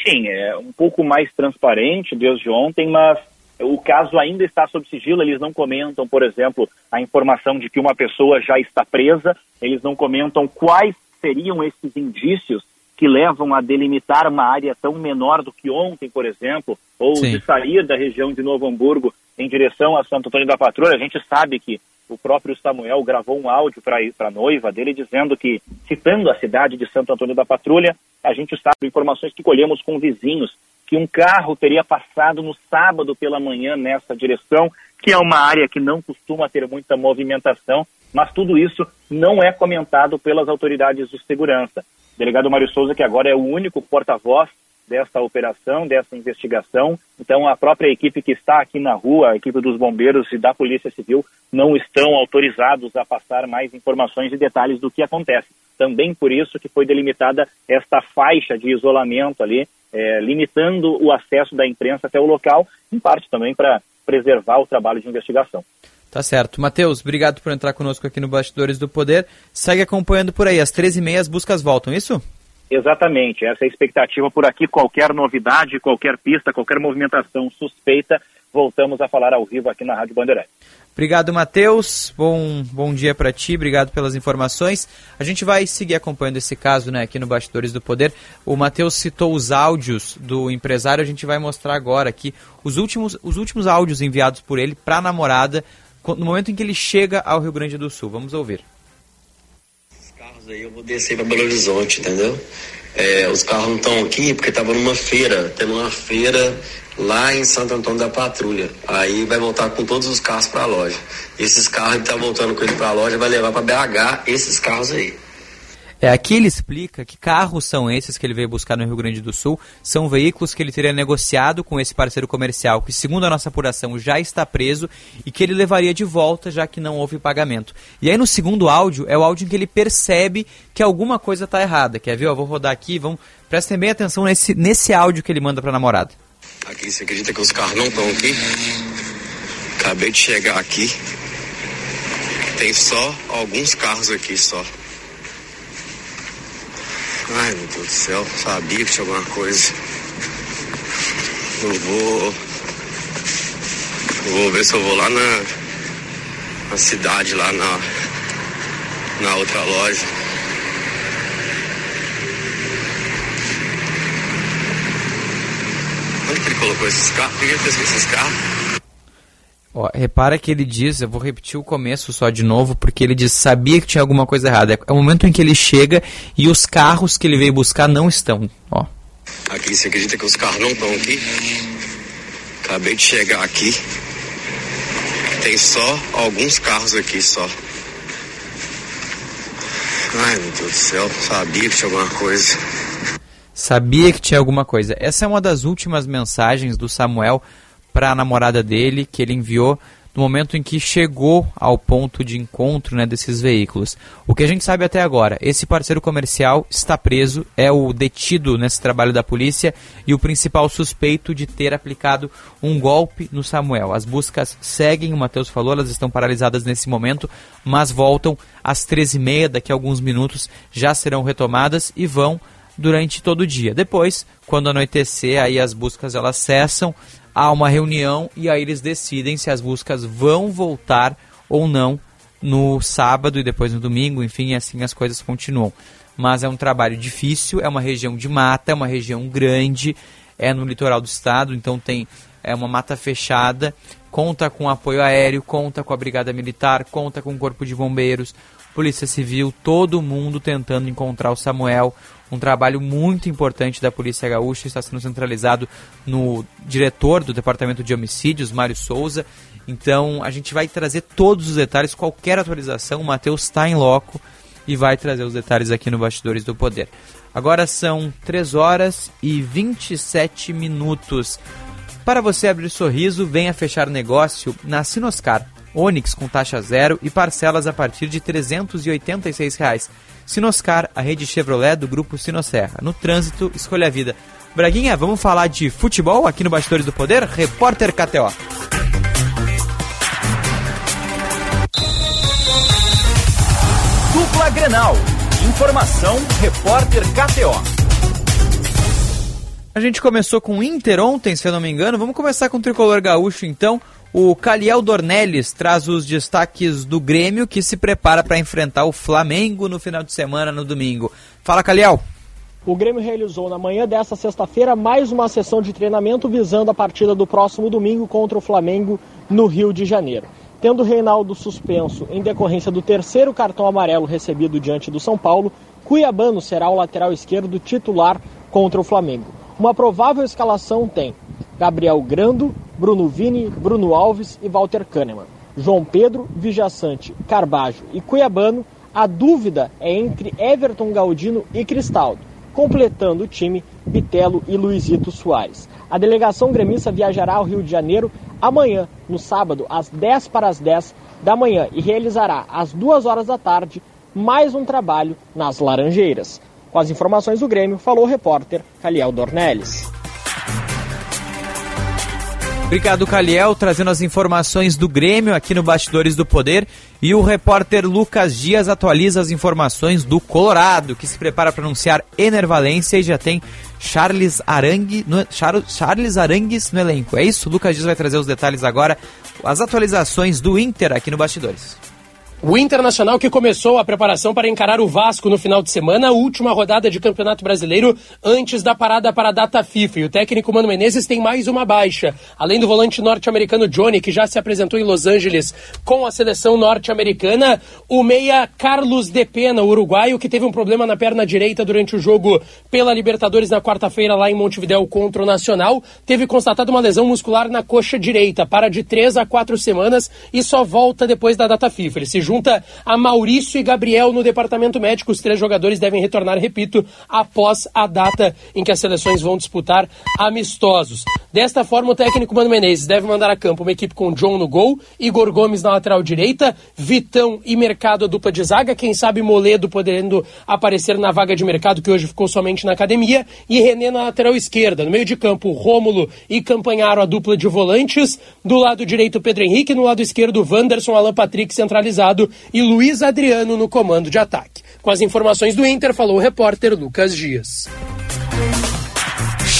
Sim, é um pouco mais transparente desde ontem, mas o caso ainda está sob sigilo, eles não comentam, por exemplo, a informação de que uma pessoa já está presa, eles não comentam quais seriam esses indícios que levam a delimitar uma área tão menor do que ontem, por exemplo, ou Sim. de sair da região de Novo Hamburgo em direção a Santo Antônio da Patrulha. A gente sabe que o próprio Samuel gravou um áudio para a noiva dele dizendo que, citando a cidade de Santo Antônio da Patrulha, a gente sabe informações que colhemos com vizinhos que um carro teria passado no sábado pela manhã nessa direção, que é uma área que não costuma ter muita movimentação, mas tudo isso não é comentado pelas autoridades de segurança. Delegado Mário Souza, que agora é o único porta-voz dessa operação, dessa investigação. Então, a própria equipe que está aqui na rua, a equipe dos bombeiros e da Polícia Civil, não estão autorizados a passar mais informações e detalhes do que acontece. Também por isso que foi delimitada esta faixa de isolamento ali, é, limitando o acesso da imprensa até o local, em parte também para preservar o trabalho de investigação. Tá certo. Matheus, obrigado por entrar conosco aqui no Bastidores do Poder. Segue acompanhando por aí. Às 13h30 as buscas voltam, isso? Exatamente, essa é a expectativa por aqui. Qualquer novidade, qualquer pista, qualquer movimentação suspeita, voltamos a falar ao vivo aqui na Rádio Bandeirante. Obrigado, Matheus. Bom, bom dia para ti, obrigado pelas informações. A gente vai seguir acompanhando esse caso né, aqui no Bastidores do Poder. O Matheus citou os áudios do empresário, a gente vai mostrar agora aqui os últimos, os últimos áudios enviados por ele para a namorada no momento em que ele chega ao Rio Grande do Sul. Vamos ouvir aí eu vou descer para Belo Horizonte, entendeu? É, os carros não estão aqui porque estavam numa feira, tendo uma feira lá em Santo Antônio da Patrulha. Aí vai voltar com todos os carros para a loja. Esses carros ele tá voltando com ele para a loja, vai levar para BH esses carros aí. É, aqui ele explica que carros são esses que ele veio buscar no Rio Grande do Sul, são veículos que ele teria negociado com esse parceiro comercial, que segundo a nossa apuração já está preso e que ele levaria de volta já que não houve pagamento. E aí no segundo áudio é o áudio em que ele percebe que alguma coisa está errada. Quer ver? Eu vou rodar aqui, vamos prestem bem atenção nesse, nesse áudio que ele manda para a namorada. Aqui, você acredita que os carros não estão aqui? Acabei de chegar aqui. Tem só alguns carros aqui só. Ai, meu Deus do céu, sabia que tinha alguma coisa. Eu vou. Vou ver se eu vou lá na, na cidade, lá na, na outra loja. Onde que ele colocou esses carros? Por que ele fez com esses carros? Ó, repara que ele diz, eu vou repetir o começo só de novo, porque ele diz, sabia que tinha alguma coisa errada. É o momento em que ele chega e os carros que ele veio buscar não estão. Ó. Aqui, você acredita que os carros não estão aqui? Acabei de chegar aqui. Tem só alguns carros aqui só. Ai, meu Deus do céu, sabia que tinha alguma coisa. Sabia que tinha alguma coisa. Essa é uma das últimas mensagens do Samuel para a namorada dele, que ele enviou no momento em que chegou ao ponto de encontro né, desses veículos. O que a gente sabe até agora, esse parceiro comercial está preso, é o detido nesse trabalho da polícia e o principal suspeito de ter aplicado um golpe no Samuel. As buscas seguem, o Matheus falou, elas estão paralisadas nesse momento, mas voltam às 13h30, daqui a alguns minutos já serão retomadas e vão durante todo o dia. Depois, quando anoitecer, aí as buscas elas cessam, há uma reunião e aí eles decidem se as buscas vão voltar ou não no sábado e depois no domingo, enfim, assim as coisas continuam. Mas é um trabalho difícil, é uma região de mata, é uma região grande, é no litoral do estado, então tem é uma mata fechada, conta com apoio aéreo, conta com a brigada militar, conta com o corpo de bombeiros, polícia civil, todo mundo tentando encontrar o Samuel, um trabalho muito importante da Polícia Gaúcha, está sendo centralizado no diretor do Departamento de Homicídios, Mário Souza. Então a gente vai trazer todos os detalhes, qualquer atualização, o Matheus está em loco e vai trazer os detalhes aqui no Bastidores do Poder. Agora são 3 horas e 27 minutos. Para você abrir sorriso, venha fechar negócio na Sinoscar. Onix com taxa zero e parcelas a partir de 386 reais. Sinoscar, a rede Chevrolet do grupo Sinosserra. No trânsito, escolha a vida. Braguinha, vamos falar de futebol aqui no Bastidores do Poder? Repórter KTO. Dupla Grenal. Informação, repórter KTO. A gente começou com o Inter ontem, se eu não me engano. Vamos começar com o Tricolor Gaúcho, então. O Caliel Dornelles traz os destaques do Grêmio que se prepara para enfrentar o Flamengo no final de semana, no domingo. Fala, Caliel. O Grêmio realizou na manhã desta sexta-feira mais uma sessão de treinamento visando a partida do próximo domingo contra o Flamengo no Rio de Janeiro. Tendo Reinaldo suspenso em decorrência do terceiro cartão amarelo recebido diante do São Paulo, Cuiabano será o lateral esquerdo titular contra o Flamengo. Uma provável escalação tem Gabriel Grando, Bruno Vini, Bruno Alves e Walter Kahneman. João Pedro, Vijaçante, Carbajo e Cuiabano, a dúvida é entre Everton Galdino e Cristaldo, completando o time Bitelo e Luizito Soares. A delegação gremista viajará ao Rio de Janeiro amanhã, no sábado, às 10 para as 10 da manhã e realizará às 2 horas da tarde mais um trabalho nas Laranjeiras. Com as informações do Grêmio, falou o repórter Caliel Dornelles. Obrigado, Caliel, trazendo as informações do Grêmio aqui no Bastidores do Poder. E o repórter Lucas Dias atualiza as informações do Colorado, que se prepara para anunciar Enervalência e já tem Charles, Arangue no, Charles Arangues no elenco. É isso? Lucas Dias vai trazer os detalhes agora, as atualizações do Inter aqui no Bastidores. O Internacional que começou a preparação para encarar o Vasco no final de semana, última rodada de Campeonato Brasileiro antes da parada para a data FIFA. E o técnico Mano Menezes tem mais uma baixa. Além do volante norte-americano Johnny, que já se apresentou em Los Angeles com a seleção norte-americana, o meia Carlos De Pena, uruguaio, que teve um problema na perna direita durante o jogo pela Libertadores na quarta-feira lá em Montevideo contra o Nacional, teve constatado uma lesão muscular na coxa direita, para de três a quatro semanas e só volta depois da data FIFA. Ele se junta a Maurício e Gabriel no departamento médico. Os três jogadores devem retornar, repito, após a data em que as seleções vão disputar amistosos. Desta forma, o técnico Mano Menezes deve mandar a campo uma equipe com John no gol, Igor Gomes na lateral direita, Vitão e Mercado a dupla de zaga, quem sabe Moledo podendo aparecer na vaga de mercado que hoje ficou somente na academia, e René na lateral esquerda. No meio de campo, Rômulo e Campanharo a dupla de volantes, do lado direito Pedro Henrique, no lado esquerdo Wanderson, Alan Patrick centralizado e Luiz Adriano no comando de ataque. Com as informações do Inter, falou o repórter Lucas Dias.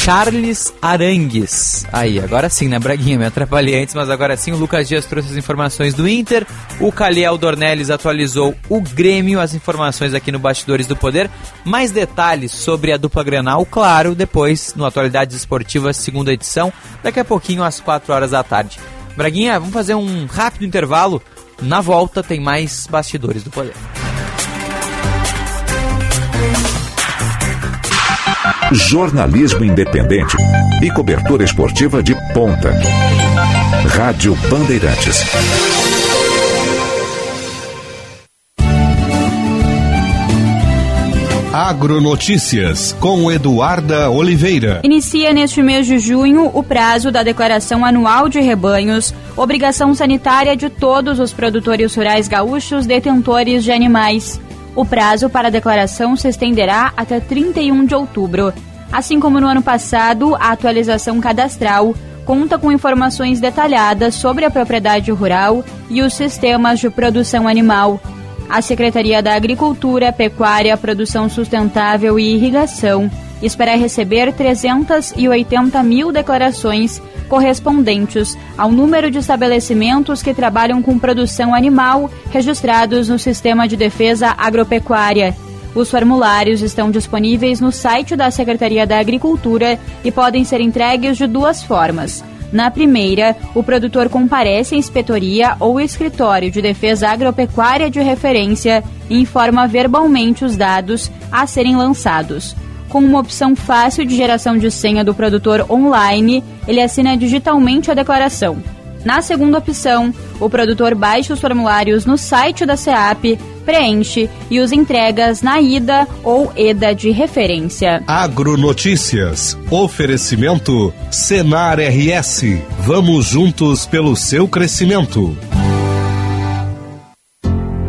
Charles Arangues. Aí, agora sim, né, Braguinha? Me atrapalhei antes, mas agora sim o Lucas Dias trouxe as informações do Inter. O Caliel Dornelles atualizou o Grêmio, as informações aqui no Bastidores do Poder. Mais detalhes sobre a dupla Grenal, claro, depois no Atualidades Esportivas, segunda edição, daqui a pouquinho às 4 horas da tarde. Braguinha, vamos fazer um rápido intervalo. Na volta tem mais Bastidores do Poder. Jornalismo independente e cobertura esportiva de ponta. Rádio Bandeirantes. Agronotícias com Eduarda Oliveira. Inicia neste mês de junho o prazo da declaração anual de rebanhos, obrigação sanitária de todos os produtores rurais gaúchos detentores de animais. O prazo para a declaração se estenderá até 31 de outubro. Assim como no ano passado, a atualização cadastral conta com informações detalhadas sobre a propriedade rural e os sistemas de produção animal. A Secretaria da Agricultura, Pecuária, Produção Sustentável e Irrigação espera receber 380 mil declarações correspondentes ao número de estabelecimentos que trabalham com produção animal registrados no Sistema de Defesa Agropecuária. Os formulários estão disponíveis no site da Secretaria da Agricultura e podem ser entregues de duas formas. Na primeira, o produtor comparece à inspetoria ou escritório de defesa agropecuária de referência e informa verbalmente os dados a serem lançados. Com uma opção fácil de geração de senha do produtor online, ele assina digitalmente a declaração. Na segunda opção, o produtor baixa os formulários no site da SEAP, preenche e os entregas na ida ou EDA de referência. Agronotícias. Oferecimento Senar RS. Vamos juntos pelo seu crescimento.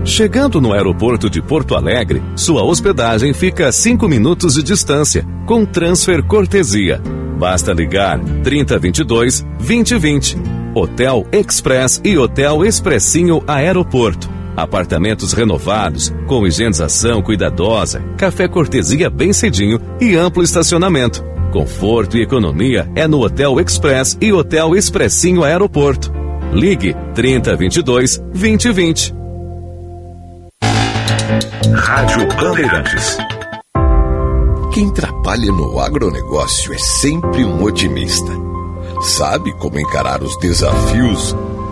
Chegando no aeroporto de Porto Alegre, sua hospedagem fica a 5 minutos de distância, com transfer cortesia. Basta ligar 3022 2020. Hotel Express e Hotel Expressinho Aeroporto. Apartamentos renovados, com higienização cuidadosa, café cortesia bem cedinho e amplo estacionamento. Conforto e economia é no Hotel Express e Hotel Expressinho Aeroporto. Ligue 3022 2020. Rádio Bandeirantes. Quem trabalha no agronegócio é sempre um otimista. Sabe como encarar os desafios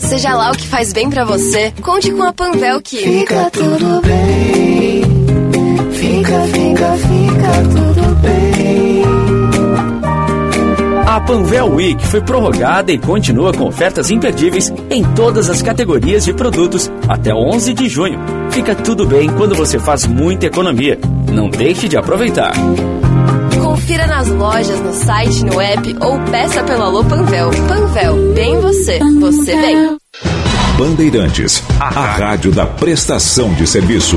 Seja lá o que faz bem para você, conte com a Panvel que fica tudo bem. Fica, fica, fica tudo bem. A Panvel Week foi prorrogada e continua com ofertas imperdíveis em todas as categorias de produtos até 11 de junho. Fica tudo bem quando você faz muita economia. Não deixe de aproveitar. Confira nas lojas, no site, no app ou peça pelo Alô Panvel. Panvel, bem você, você bem. Bandeirantes, a rádio da prestação de serviço.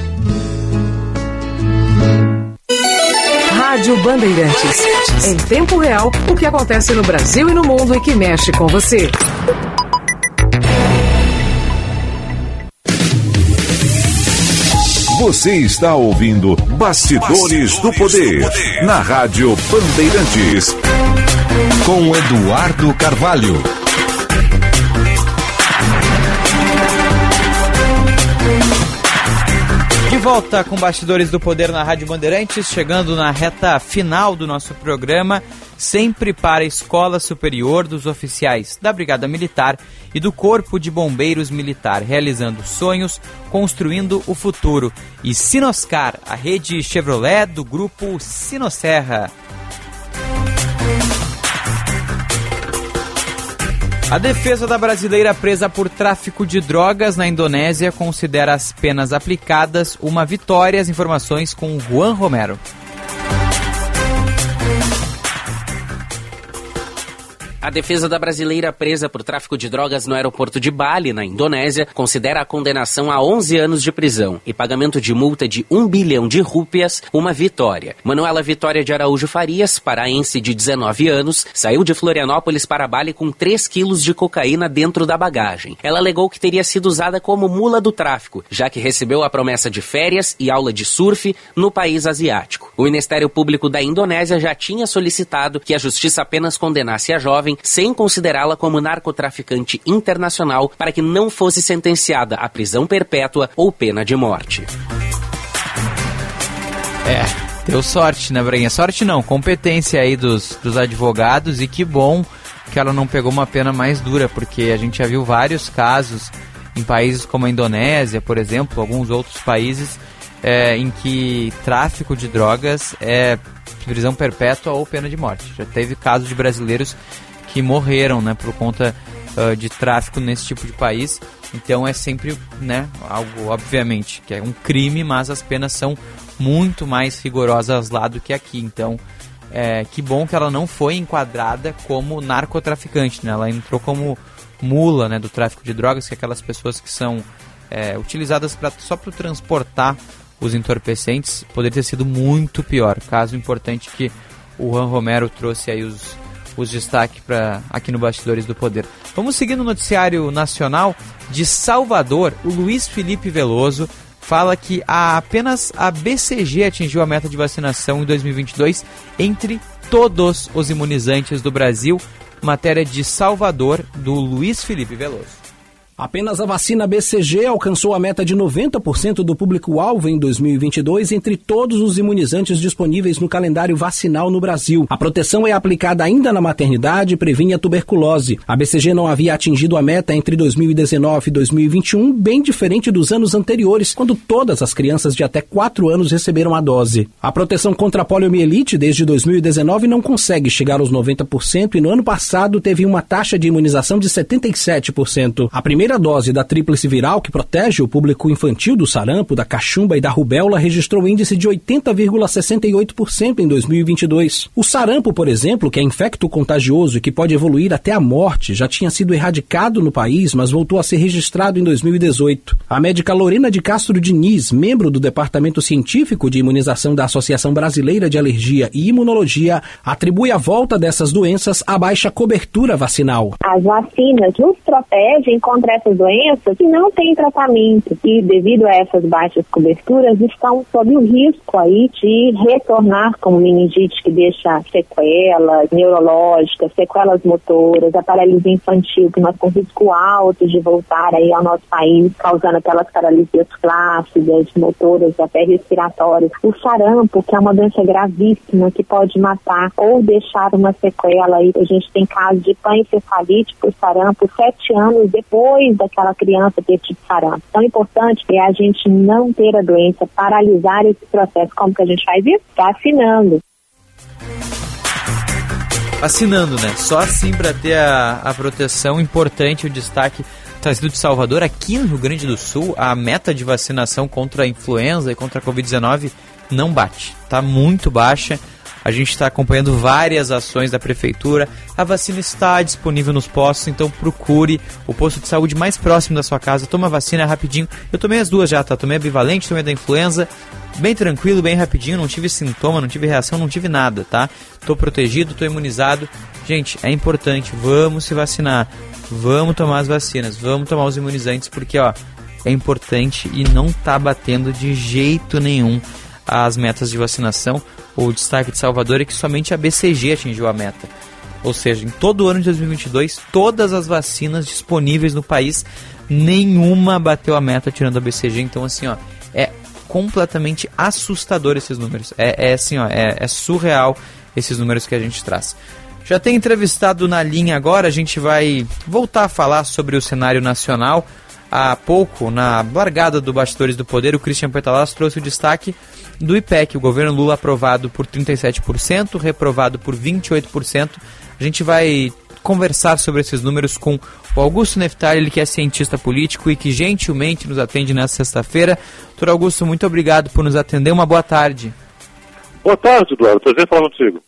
Rádio Bandeirantes. Em tempo real, o que acontece no Brasil e no mundo e que mexe com você. Você está ouvindo Bastidores, do, Poder, na Rádio Bandeirantes. Com Eduardo Carvalho. Volta com Bastidores do Poder na Rádio Bandeirantes, chegando na reta final do nosso programa, sempre para a Escola Superior dos Oficiais da Brigada Militar e do Corpo de Bombeiros Militar, realizando sonhos, construindo o futuro. E Sinoscar, a rede Chevrolet do grupo Sinosserra. A defesa da brasileira presa por tráfico de drogas na Indonésia considera as penas aplicadas uma vitória. As informações com Juan Romero. A defesa da brasileira presa por tráfico de drogas no aeroporto de Bali, na Indonésia, considera a condenação a 11 anos de prisão e pagamento de multa de 1 bilhão de rúpias uma vitória. Manuela Vitória de Araújo Farias, paraense de 19 anos, saiu de Florianópolis para Bali com 3 quilos de cocaína dentro da bagagem. Ela alegou que teria sido usada como mula do tráfico, já que recebeu a promessa de férias e aula de surf no país asiático. O Ministério Público da Indonésia já tinha solicitado que a justiça apenas condenasse a jovem sem considerá-la como narcotraficante internacional para que não fosse sentenciada à prisão perpétua ou pena de morte. É, deu sorte, né, Brainha? Sorte não, competência aí dos, dos advogados e que bom que ela não pegou uma pena mais dura, porque a gente já viu vários casos em países como a Indonésia, por exemplo, alguns outros países, é, em que tráfico de drogas é prisão perpétua ou pena de morte. Já teve casos de brasileiros que morreram, né, por conta uh, de tráfico nesse tipo de país. Então é sempre, né, algo obviamente que é um crime, mas as penas são muito mais rigorosas lá do que aqui. Então, é, que bom que ela não foi enquadrada como narcotraficante, né? Ela entrou como mula, né, do tráfico de drogas, que é aquelas pessoas que são é, utilizadas pra, só para transportar os entorpecentes. Poderia ter sido muito pior. Caso importante que o Juan Romero trouxe aí os os destaques para aqui no Bastidores do Poder. Vamos seguir no noticiário nacional de Salvador. O Luiz Felipe Veloso fala que a, apenas a BCG atingiu a meta de vacinação em 2022 entre todos os imunizantes do Brasil. Matéria de Salvador, do Luiz Felipe Veloso. Apenas a vacina BCG alcançou a meta de 90% do público-alvo em 2022 entre todos os imunizantes disponíveis no calendário vacinal no Brasil. A proteção é aplicada ainda na maternidade e previne a tuberculose. A BCG não havia atingido a meta entre 2019 e 2021, bem diferente dos anos anteriores, quando todas as crianças de até 4 anos receberam a dose. A proteção contra a poliomielite desde 2019 não consegue chegar aos 90% e no ano passado teve uma taxa de imunização de 77%. A primeira primeira dose da tríplice viral, que protege o público infantil do sarampo, da cachumba e da rubéola, registrou índice de 80,68% em 2022. O sarampo, por exemplo, que é infecto contagioso e que pode evoluir até a morte, já tinha sido erradicado no país, mas voltou a ser registrado em 2018. A médica Lorena de Castro Diniz, membro do Departamento Científico de Imunização da Associação Brasileira de Alergia e Imunologia, atribui a volta dessas doenças à baixa cobertura vacinal. As vacinas nos protegem contra essas doenças que não têm tratamento e devido a essas baixas coberturas estão sob o risco aí de retornar como meningite que deixa sequelas neurológicas, sequelas motoras, a paralisia infantil que nós com risco alto de voltar aí ao nosso país, causando aquelas paralisias flácidas, motoras, até respiratórias. O sarampo, que é uma doença gravíssima que pode matar ou deixar uma sequela aí. A gente tem casos de pancefalite por sarampo sete anos depois daquela criança ter tido sarampo. Então, é importante é a gente não ter a doença, paralisar esse processo. Como que a gente faz isso? Vacinando. Vacinando, né? Só assim para ter a, a proteção importante, o destaque trazido de Salvador. Aqui no Rio Grande do Sul, a meta de vacinação contra a influenza e contra a Covid-19 não bate. Está muito baixa. A gente está acompanhando várias ações da prefeitura. A vacina está disponível nos postos, então procure o posto de saúde mais próximo da sua casa. Toma a vacina rapidinho. Eu tomei as duas já, tá? Tomei a bivalente, tomei a da influenza. Bem tranquilo, bem rapidinho, não tive sintoma, não tive reação, não tive nada, tá? Tô protegido, tô imunizado. Gente, é importante, vamos se vacinar. Vamos tomar as vacinas, vamos tomar os imunizantes, porque ó, é importante e não tá batendo de jeito nenhum as metas de vacinação. O destaque de Salvador é que somente a BCG atingiu a meta. Ou seja, em todo o ano de 2022, todas as vacinas disponíveis no país, nenhuma bateu a meta tirando a BCG. Então, assim, ó, é completamente assustador esses números. É, é assim, ó, é, é surreal esses números que a gente traz. Já tem entrevistado na linha agora, a gente vai voltar a falar sobre o cenário nacional. Há pouco, na largada do Bastidores do Poder, o Christian Petalas trouxe o destaque do IPEC, o governo Lula aprovado por 37%, reprovado por 28%. A gente vai conversar sobre esses números com o Augusto Neftali, ele que é cientista político e que gentilmente nos atende nesta sexta-feira. Doutor Augusto, muito obrigado por nos atender. Uma boa tarde. Boa tarde, Eduardo. Prazer falar contigo.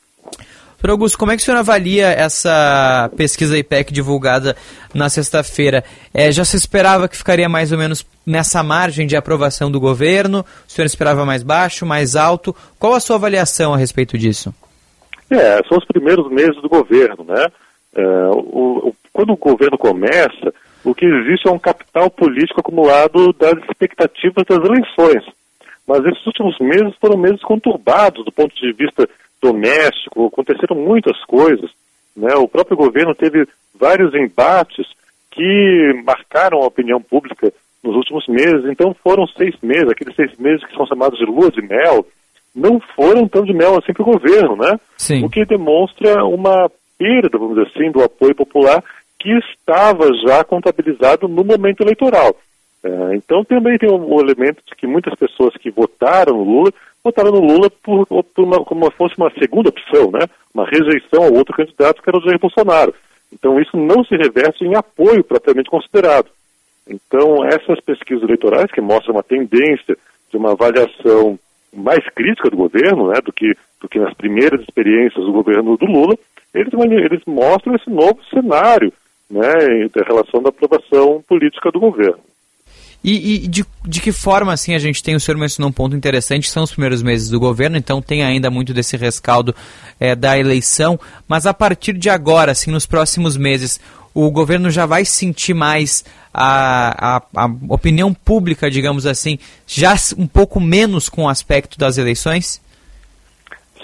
Doutor Augusto, como é que o senhor avalia essa pesquisa IPEC divulgada na sexta-feira? É, já se esperava que ficaria mais ou menos nessa margem de aprovação do governo? O senhor esperava mais baixo, mais alto? Qual a sua avaliação a respeito disso? É, são os primeiros meses do governo, né? É, o, o, quando o governo começa, o que existe é um capital político acumulado das expectativas das eleições. Mas esses últimos meses foram meses conturbados do ponto de vista doméstico, aconteceram muitas coisas. Né? O próprio governo teve vários embates que marcaram a opinião pública nos últimos meses. Então foram seis meses, aqueles seis meses que são chamados de lua de mel, não foram tão de mel assim para o governo, né? Sim. O que demonstra uma perda, vamos dizer assim, do apoio popular que estava já contabilizado no momento eleitoral. É, então também tem um, elemento de que muitas pessoas que votaram no Lula votaram no Lula por, por uma, como se fosse uma segunda opção, né? uma rejeição ao outro candidato que era o Jair Bolsonaro. Então isso não se reverte em apoio propriamente considerado. Então essas pesquisas eleitorais que mostram uma tendência de uma avaliação mais crítica do governo, né, do que do que nas primeiras experiências do governo do Lula, eles, eles mostram esse novo cenário, né, da relação da aprovação política do governo. E, e de, de, que forma, assim, a gente tem, o senhor mencionou um ponto interessante, são os primeiros meses do governo, então tem ainda muito desse rescaldo é, da eleição, mas a partir de agora, assim, nos próximos meses, o governo já vai sentir mais a, a, a opinião pública, digamos assim, já um pouco menos com o aspecto das eleições?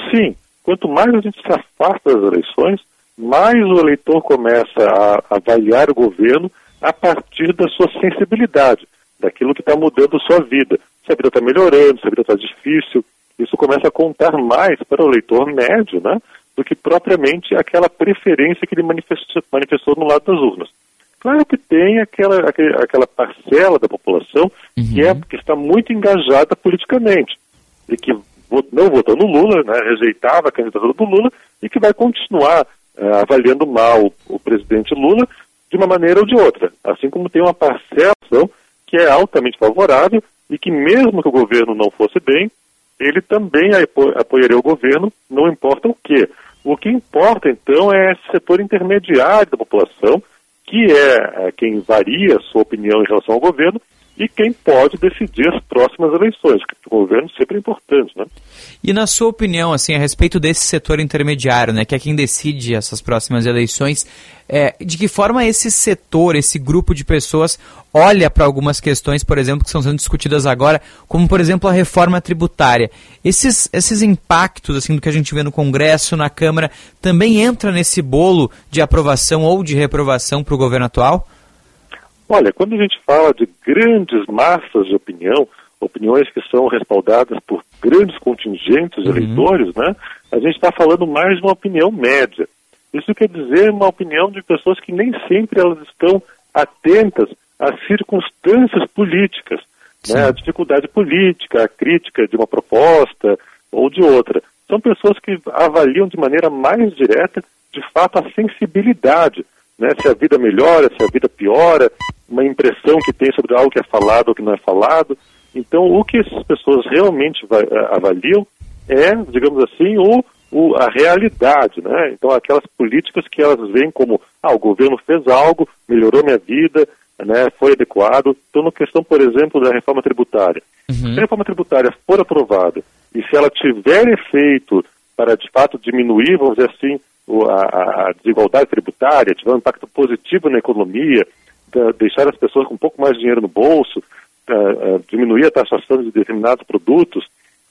Sim, quanto mais a gente se afasta das eleições, mais o eleitor começa a avaliar o governo a partir da sua sensibilidade daquilo que está mudando sua vida. Se a vida está melhorando, se a vida está difícil, isso começa a contar mais para o leitor médio, né, do que propriamente aquela preferência que ele manifestou, manifestou no lado das urnas. Claro que tem aquela, aquela parcela da população uhum. que, é, que está muito engajada politicamente e que não votou no Lula, né, rejeitava a candidatura do Lula e que vai continuar é, avaliando mal o presidente Lula de uma maneira ou de outra. Assim como tem uma parcela que é altamente favorável e que mesmo que o governo não fosse bem, ele também apo apoiaria o governo, não importa o quê. O que importa, então, é esse setor intermediário da população, que é, é quem varia sua opinião em relação ao governo e quem pode decidir as próximas eleições, que o governo sempre é importante, né? E na sua opinião, assim, a respeito desse setor intermediário, né, que é quem decide essas próximas eleições, é, de que forma esse setor, esse grupo de pessoas olha para algumas questões, por exemplo, que estão sendo discutidas agora, como por exemplo a reforma tributária. Esses, esses impactos assim do que a gente vê no Congresso, na Câmara, também entra nesse bolo de aprovação ou de reprovação para o governo atual? Olha, quando a gente fala de grandes massas de opinião, opiniões que são respaldadas por grandes contingentes de Uhum. eleitores, né, a gente está falando mais de uma opinião média. Isso quer dizer uma opinião de pessoas que nem sempre elas estão atentas às circunstâncias políticas, né, a dificuldade política, a crítica de uma proposta ou de outra. São pessoas que avaliam de maneira mais direta, de fato, a sensibilidade, né, se a vida melhora, se a vida piora, uma impressão que tem sobre algo que é falado ou que não é falado. Então, o que essas pessoas realmente eh, avaliam é, digamos assim, o, o- a realidade, né? Então, aquelas políticas que elas veem como, ah, o governo fez algo, melhorou minha vida, né, foi adequado. Então, na questão, por exemplo, da reforma tributária. Se a reforma tributária for aprovada e se ela tiver efeito para, de fato, diminuir, vamos dizer assim, a, a- desigualdade tributária, tiver um impacto positivo na economia, deixar as pessoas com um pouco mais de dinheiro no bolso, eh, eh, diminuir a taxação de determinados produtos,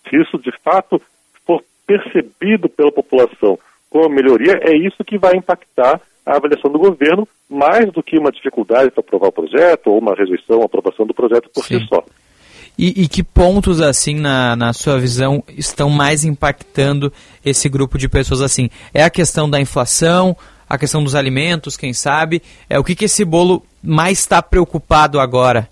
se isso de fato for percebido pela população como melhoria, é isso que vai impactar a avaliação do governo, mais do que uma dificuldade para aprovar o projeto ou uma rejeição aprovação do projeto por si só. E, e que pontos, assim, na, na sua visão, estão mais impactando esse grupo de pessoas assim? É a questão da inflação, a questão dos alimentos, quem sabe? É o que, que esse bolo mais está preocupado agora?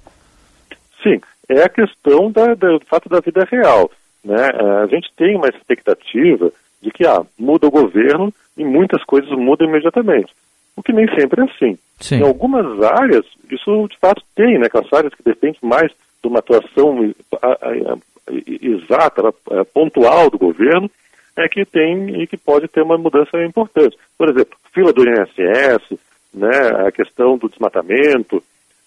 Sim, é a questão da, da- do fato da vida real. Né? Eh, A gente tem uma expectativa de que ah, muda o governo e muitas coisas mudam imediatamente. O que nem sempre é assim. Sim. Em algumas áreas, isso de fato tem, né? Aquelas áreas que dependem mais de uma atuação exata, pontual do governo, é que tem e que pode ter uma mudança importante. Por exemplo, fila do INSS, né, a questão do desmatamento,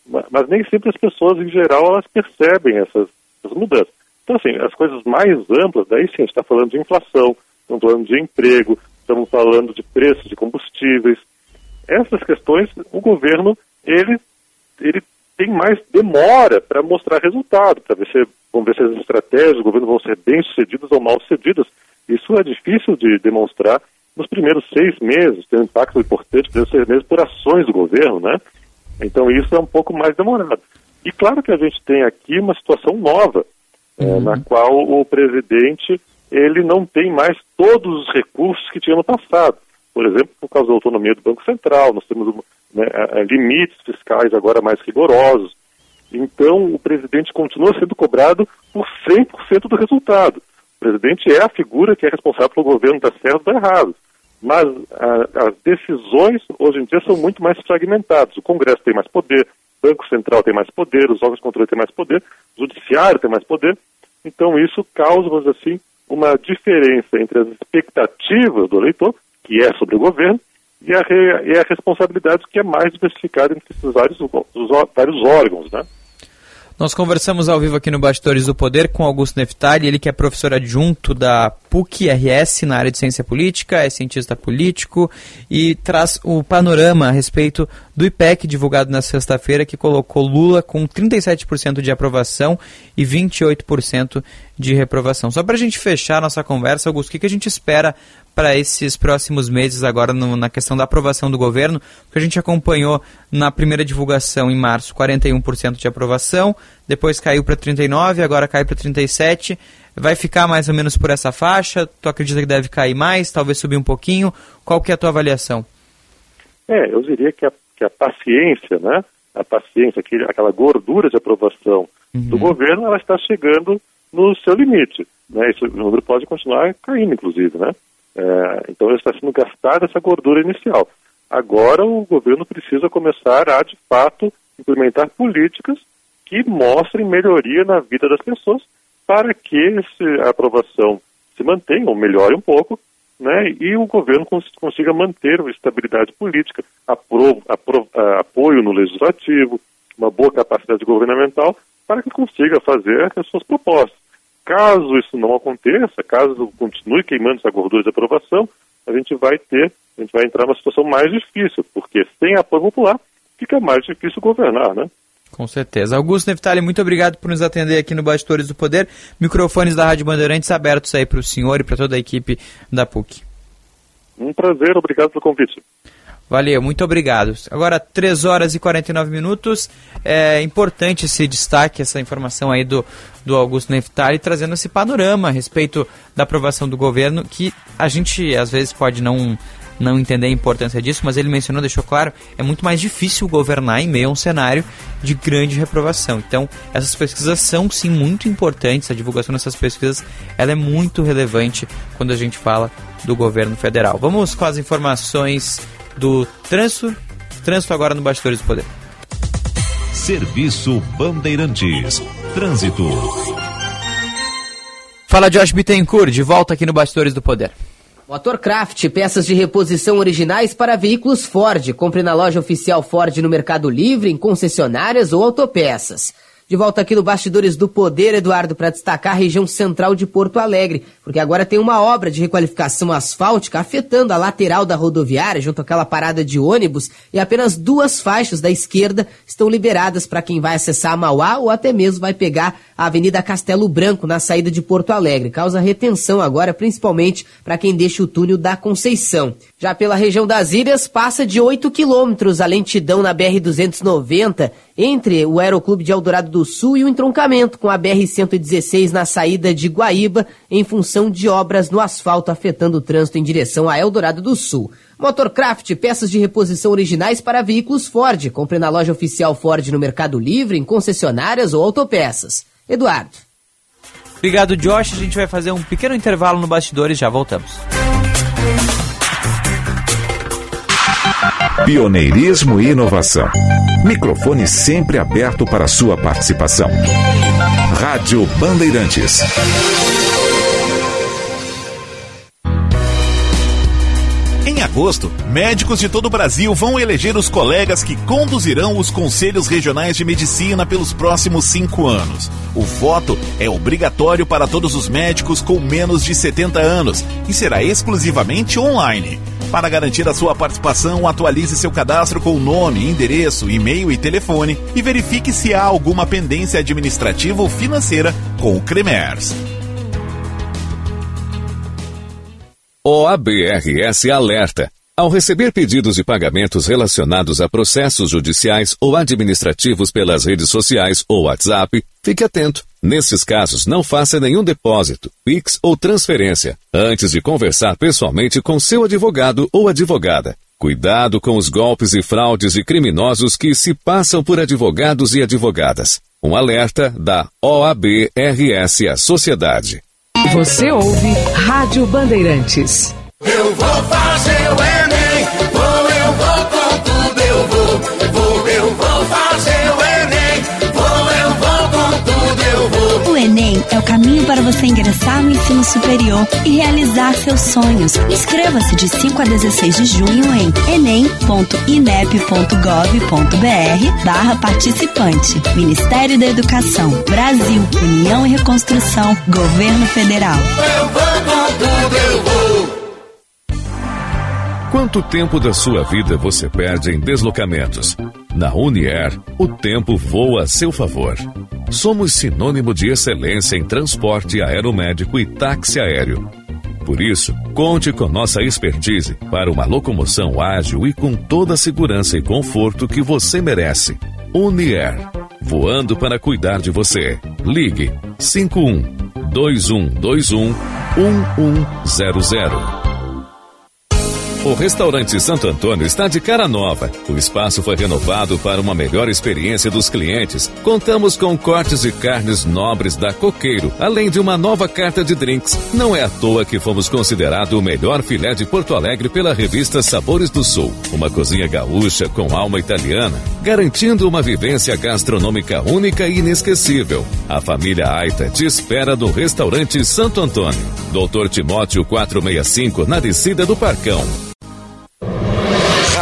ma- mas nem sempre as pessoas, em geral, elas percebem essas, essas mudanças. Então, assim, as coisas mais amplas, daí sim, a gente está falando de inflação, estamos falando de emprego, estamos falando de preços de combustíveis. Essas questões, o governo, ele, ele tem mais demora para mostrar resultado, para ver se, vamos ver se as estratégias do governo vão ser bem sucedidas ou mal sucedidas. Isso é difícil de demonstrar nos primeiros seis meses, tem um impacto importante nos primeiros seis meses por ações do governo, né? Então isso é um pouco mais demorado. E claro que a gente tem aqui uma situação nova, eh, na qual o presidente ele não tem mais todos os recursos que tinha no passado. Por exemplo, por causa da autonomia do Banco Central, nós temos né, a- a limites fiscais agora mais rigorosos. Então, o presidente continua sendo cobrado por 100% do resultado. O presidente é a figura que é responsável pelo governo estar certo ou errado. Mas a- as decisões, hoje em dia, são muito mais fragmentadas. O Congresso tem mais poder, o Banco Central tem mais poder, os órgãos de controle têm mais poder, o Judiciário tem mais poder. Então, isso causa, vamos dizer assim, uma diferença entre as expectativas do eleitor, que é sobre o governo, e a, e a responsabilidade que é mais diversificada entre esses vários, vários órgãos, né? Nós conversamos ao vivo aqui no Bastidores do Poder com Augusto Neftali, ele que é professor adjunto da PUC-RS na área de ciência política, é cientista político e traz o panorama a respeito do IPEC divulgado na sexta-feira que colocou Lula com 37% de aprovação e 28% de reprovação. Só para a gente fechar nossa conversa, Augusto, o que, que a gente espera para esses próximos meses agora no- na questão da aprovação do governo? Porque a gente acompanhou na primeira divulgação em março 41% de aprovação, depois caiu para 39, agora cai para 37. Vai ficar mais ou menos por essa faixa? Tu acredita que deve cair mais, talvez subir um pouquinho? Qual que é a tua avaliação? É, eu diria que a, que a paciência, né? A paciência, aquele, aquela gordura de aprovação do governo, ela está chegando no seu limite. Né? O número pode continuar caindo, inclusive, né? É, então está sendo gastada essa gordura inicial. Agora o governo precisa começar a, de fato, implementar políticas que mostrem melhoria na vida das pessoas para que esse, a aprovação se mantenha ou melhore um pouco, né, e o governo cons- consiga manter a estabilidade política, apro- apro- apoio no legislativo, uma boa capacidade governamental, para que consiga fazer as suas propostas. Caso isso não aconteça, caso continue queimando essa gordura de aprovação, a gente vai ter, a gente vai entrar numa situação mais difícil, porque sem apoio popular fica mais difícil governar, né? Com certeza. Augusto Neftali, muito obrigado por nos atender aqui no Bastidores do Poder. Microfones da Rádio Bandeirantes abertos aí para o senhor e para toda a equipe da PUC. Um prazer, obrigado pelo convite. Valeu, muito obrigado. Agora, 3 horas e 49 minutos. É importante esse destaque, essa informação aí do, do Augusto Neftali, trazendo esse panorama a respeito da aprovação do governo, que a gente às vezes pode não não entender a importância disso, mas ele mencionou, deixou claro, é muito mais difícil governar em meio a um cenário de grande reprovação. Então, essas pesquisas são sim muito importantes, a divulgação dessas pesquisas ela é muito relevante quando a gente fala do governo federal. Vamos com as informações do trânsito, trânsito agora no Bastidores do Poder. Serviço Bandeirantes. Trânsito. Fala Josh Bittencourt, de volta aqui no Bastidores do Poder. Motorcraft, peças de reposição originais para veículos Ford. Compre na loja oficial Ford no Mercado Livre, em concessionárias ou autopeças. De volta aqui no Bastidores do Poder, Eduardo, para destacar a região central de Porto Alegre, porque agora tem uma obra de requalificação asfáltica afetando a lateral da rodoviária, junto àquela parada de ônibus, e apenas duas faixas da esquerda estão liberadas para quem vai acessar a Mauá ou até mesmo vai pegar a Avenida Castelo Branco na saída de Porto Alegre. Causa retenção agora, principalmente para quem deixa o túnel da Conceição. Já pela região das ilhas, passa de 8 quilômetros a lentidão na BR-290 entre o Aeroclube de Eldorado do Sul e o entroncamento com a BR-116 na saída de Guaíba, em função de obras no asfalto afetando o trânsito em direção a Eldorado do Sul. Motorcraft, peças de reposição originais para veículos Ford. Compre na loja oficial Ford no Mercado Livre, em concessionárias ou autopeças. Eduardo. Obrigado, Josh. A gente vai fazer um pequeno intervalo no bastidores e já voltamos. Pioneirismo e inovação. Microfone sempre aberto para sua participação. Rádio Bandeirantes. Em agosto, médicos de todo o Brasil vão eleger os colegas que conduzirão os conselhos regionais de medicina pelos próximos cinco anos. O voto é obrigatório para todos os médicos com menos de 70 anos e será exclusivamente online. Para garantir a sua participação, atualize seu cadastro com nome, endereço, e-mail e telefone e verifique se há alguma pendência administrativa ou financeira com o CREMERS. OABRS alerta. Ao receber pedidos de pagamentos relacionados a processos judiciais ou administrativos pelas redes sociais ou WhatsApp, fique atento. Nesses casos, não faça nenhum depósito, Pix ou transferência antes de conversar pessoalmente com seu advogado ou advogada. Cuidado com os golpes e fraudes de criminosos que se passam por advogados e advogadas. Um alerta da OABRS à sociedade. Você ouve Rádio Bandeirantes. Eu vou fazer o é o caminho para você ingressar no ensino superior e realizar seus sonhos. Inscreva-se de 5 a 16 de junho em enem.inep.gov.br barra participante. Ministério da Educação, Brasil, União e Reconstrução, Governo Federal. Quanto tempo da sua vida você perde em deslocamentos? Na Unier, o tempo voa a seu favor. Somos sinônimo de excelência em transporte aeromédico e táxi aéreo. Por isso, conte com nossa expertise para uma locomoção ágil e com toda a segurança e conforto que você merece. Unier, voando para cuidar de você. Ligue 51 2121 1100. O restaurante Santo Antônio está de cara nova. O espaço foi renovado para uma melhor experiência dos clientes. Contamos com cortes de carnes nobres da Coqueiro, além de uma nova carta de drinks. Não é à toa que fomos considerado o melhor filé de Porto Alegre pela revista Sabores do Sul. Uma cozinha gaúcha com alma italiana, garantindo uma vivência gastronômica única e inesquecível. A família Aita te espera no restaurante Santo Antônio. Doutor Timóteo 465, na descida do Parcão.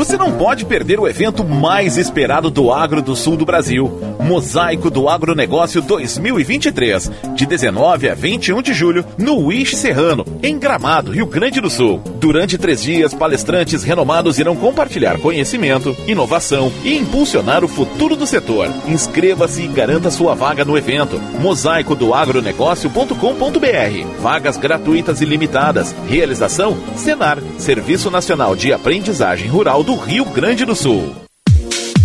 Você não pode perder o evento mais esperado do agro do sul do Brasil, Mosaico do Agronegócio 2023, de 19 a 21 de julho, no Wish Serrano, em Gramado, Rio Grande do Sul. Durante três dias, palestrantes renomados irão compartilhar conhecimento, inovação e impulsionar o futuro do setor. Inscreva-se e garanta sua vaga no evento. Mosaico do agronegócio.com.br. Vagas gratuitas e limitadas. Realização: Senar, Serviço Nacional de Aprendizagem Rural do Rio Grande do Sul.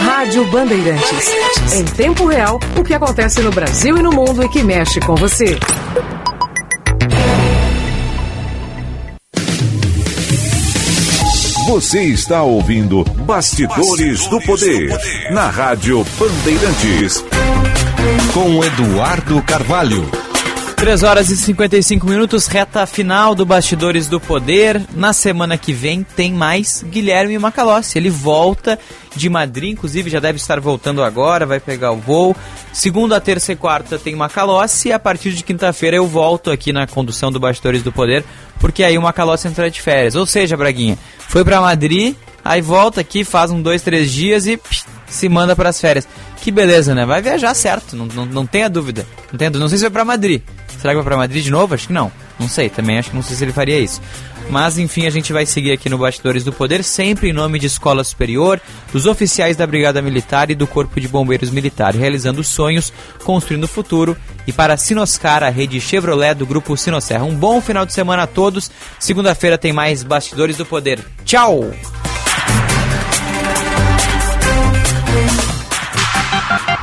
Rádio Bandeirantes. Em tempo real, o que acontece no Brasil e no mundo e que mexe com você. Você está ouvindo Bastidores, do, Poder, na Rádio Bandeirantes. Com Eduardo Carvalho. 3 horas e 55 minutos, reta final do Bastidores do Poder. Na semana que vem tem mais Guilherme Macalossi. Ele volta de Madrid, inclusive já deve estar voltando agora, vai pegar o voo. Segunda, terça e quarta tem Macalossi e a partir de quinta-feira eu volto aqui na condução do Bastidores do Poder, porque aí o Macalossi entra de férias. Ou seja, Braguinha, foi para Madrid, aí volta aqui, faz um, dois, três dias e psh, se manda para as férias. Que beleza, né? Vai viajar certo, não, não, não tenha dúvida. Dúvida. não sei se vai para Madrid. Será que vai para Madrid de novo? Acho que não. Não sei, também acho que não sei se ele faria isso. Mas enfim, a gente vai seguir aqui no Bastidores do Poder, sempre em nome de Escola Superior, dos oficiais da Brigada Militar e do Corpo de Bombeiros Militar, realizando sonhos, construindo o futuro. E para Sinoscar, a rede Chevrolet do Grupo Sinosserra. Um bom final de semana a todos. Segunda-feira tem mais Bastidores do Poder. Tchau!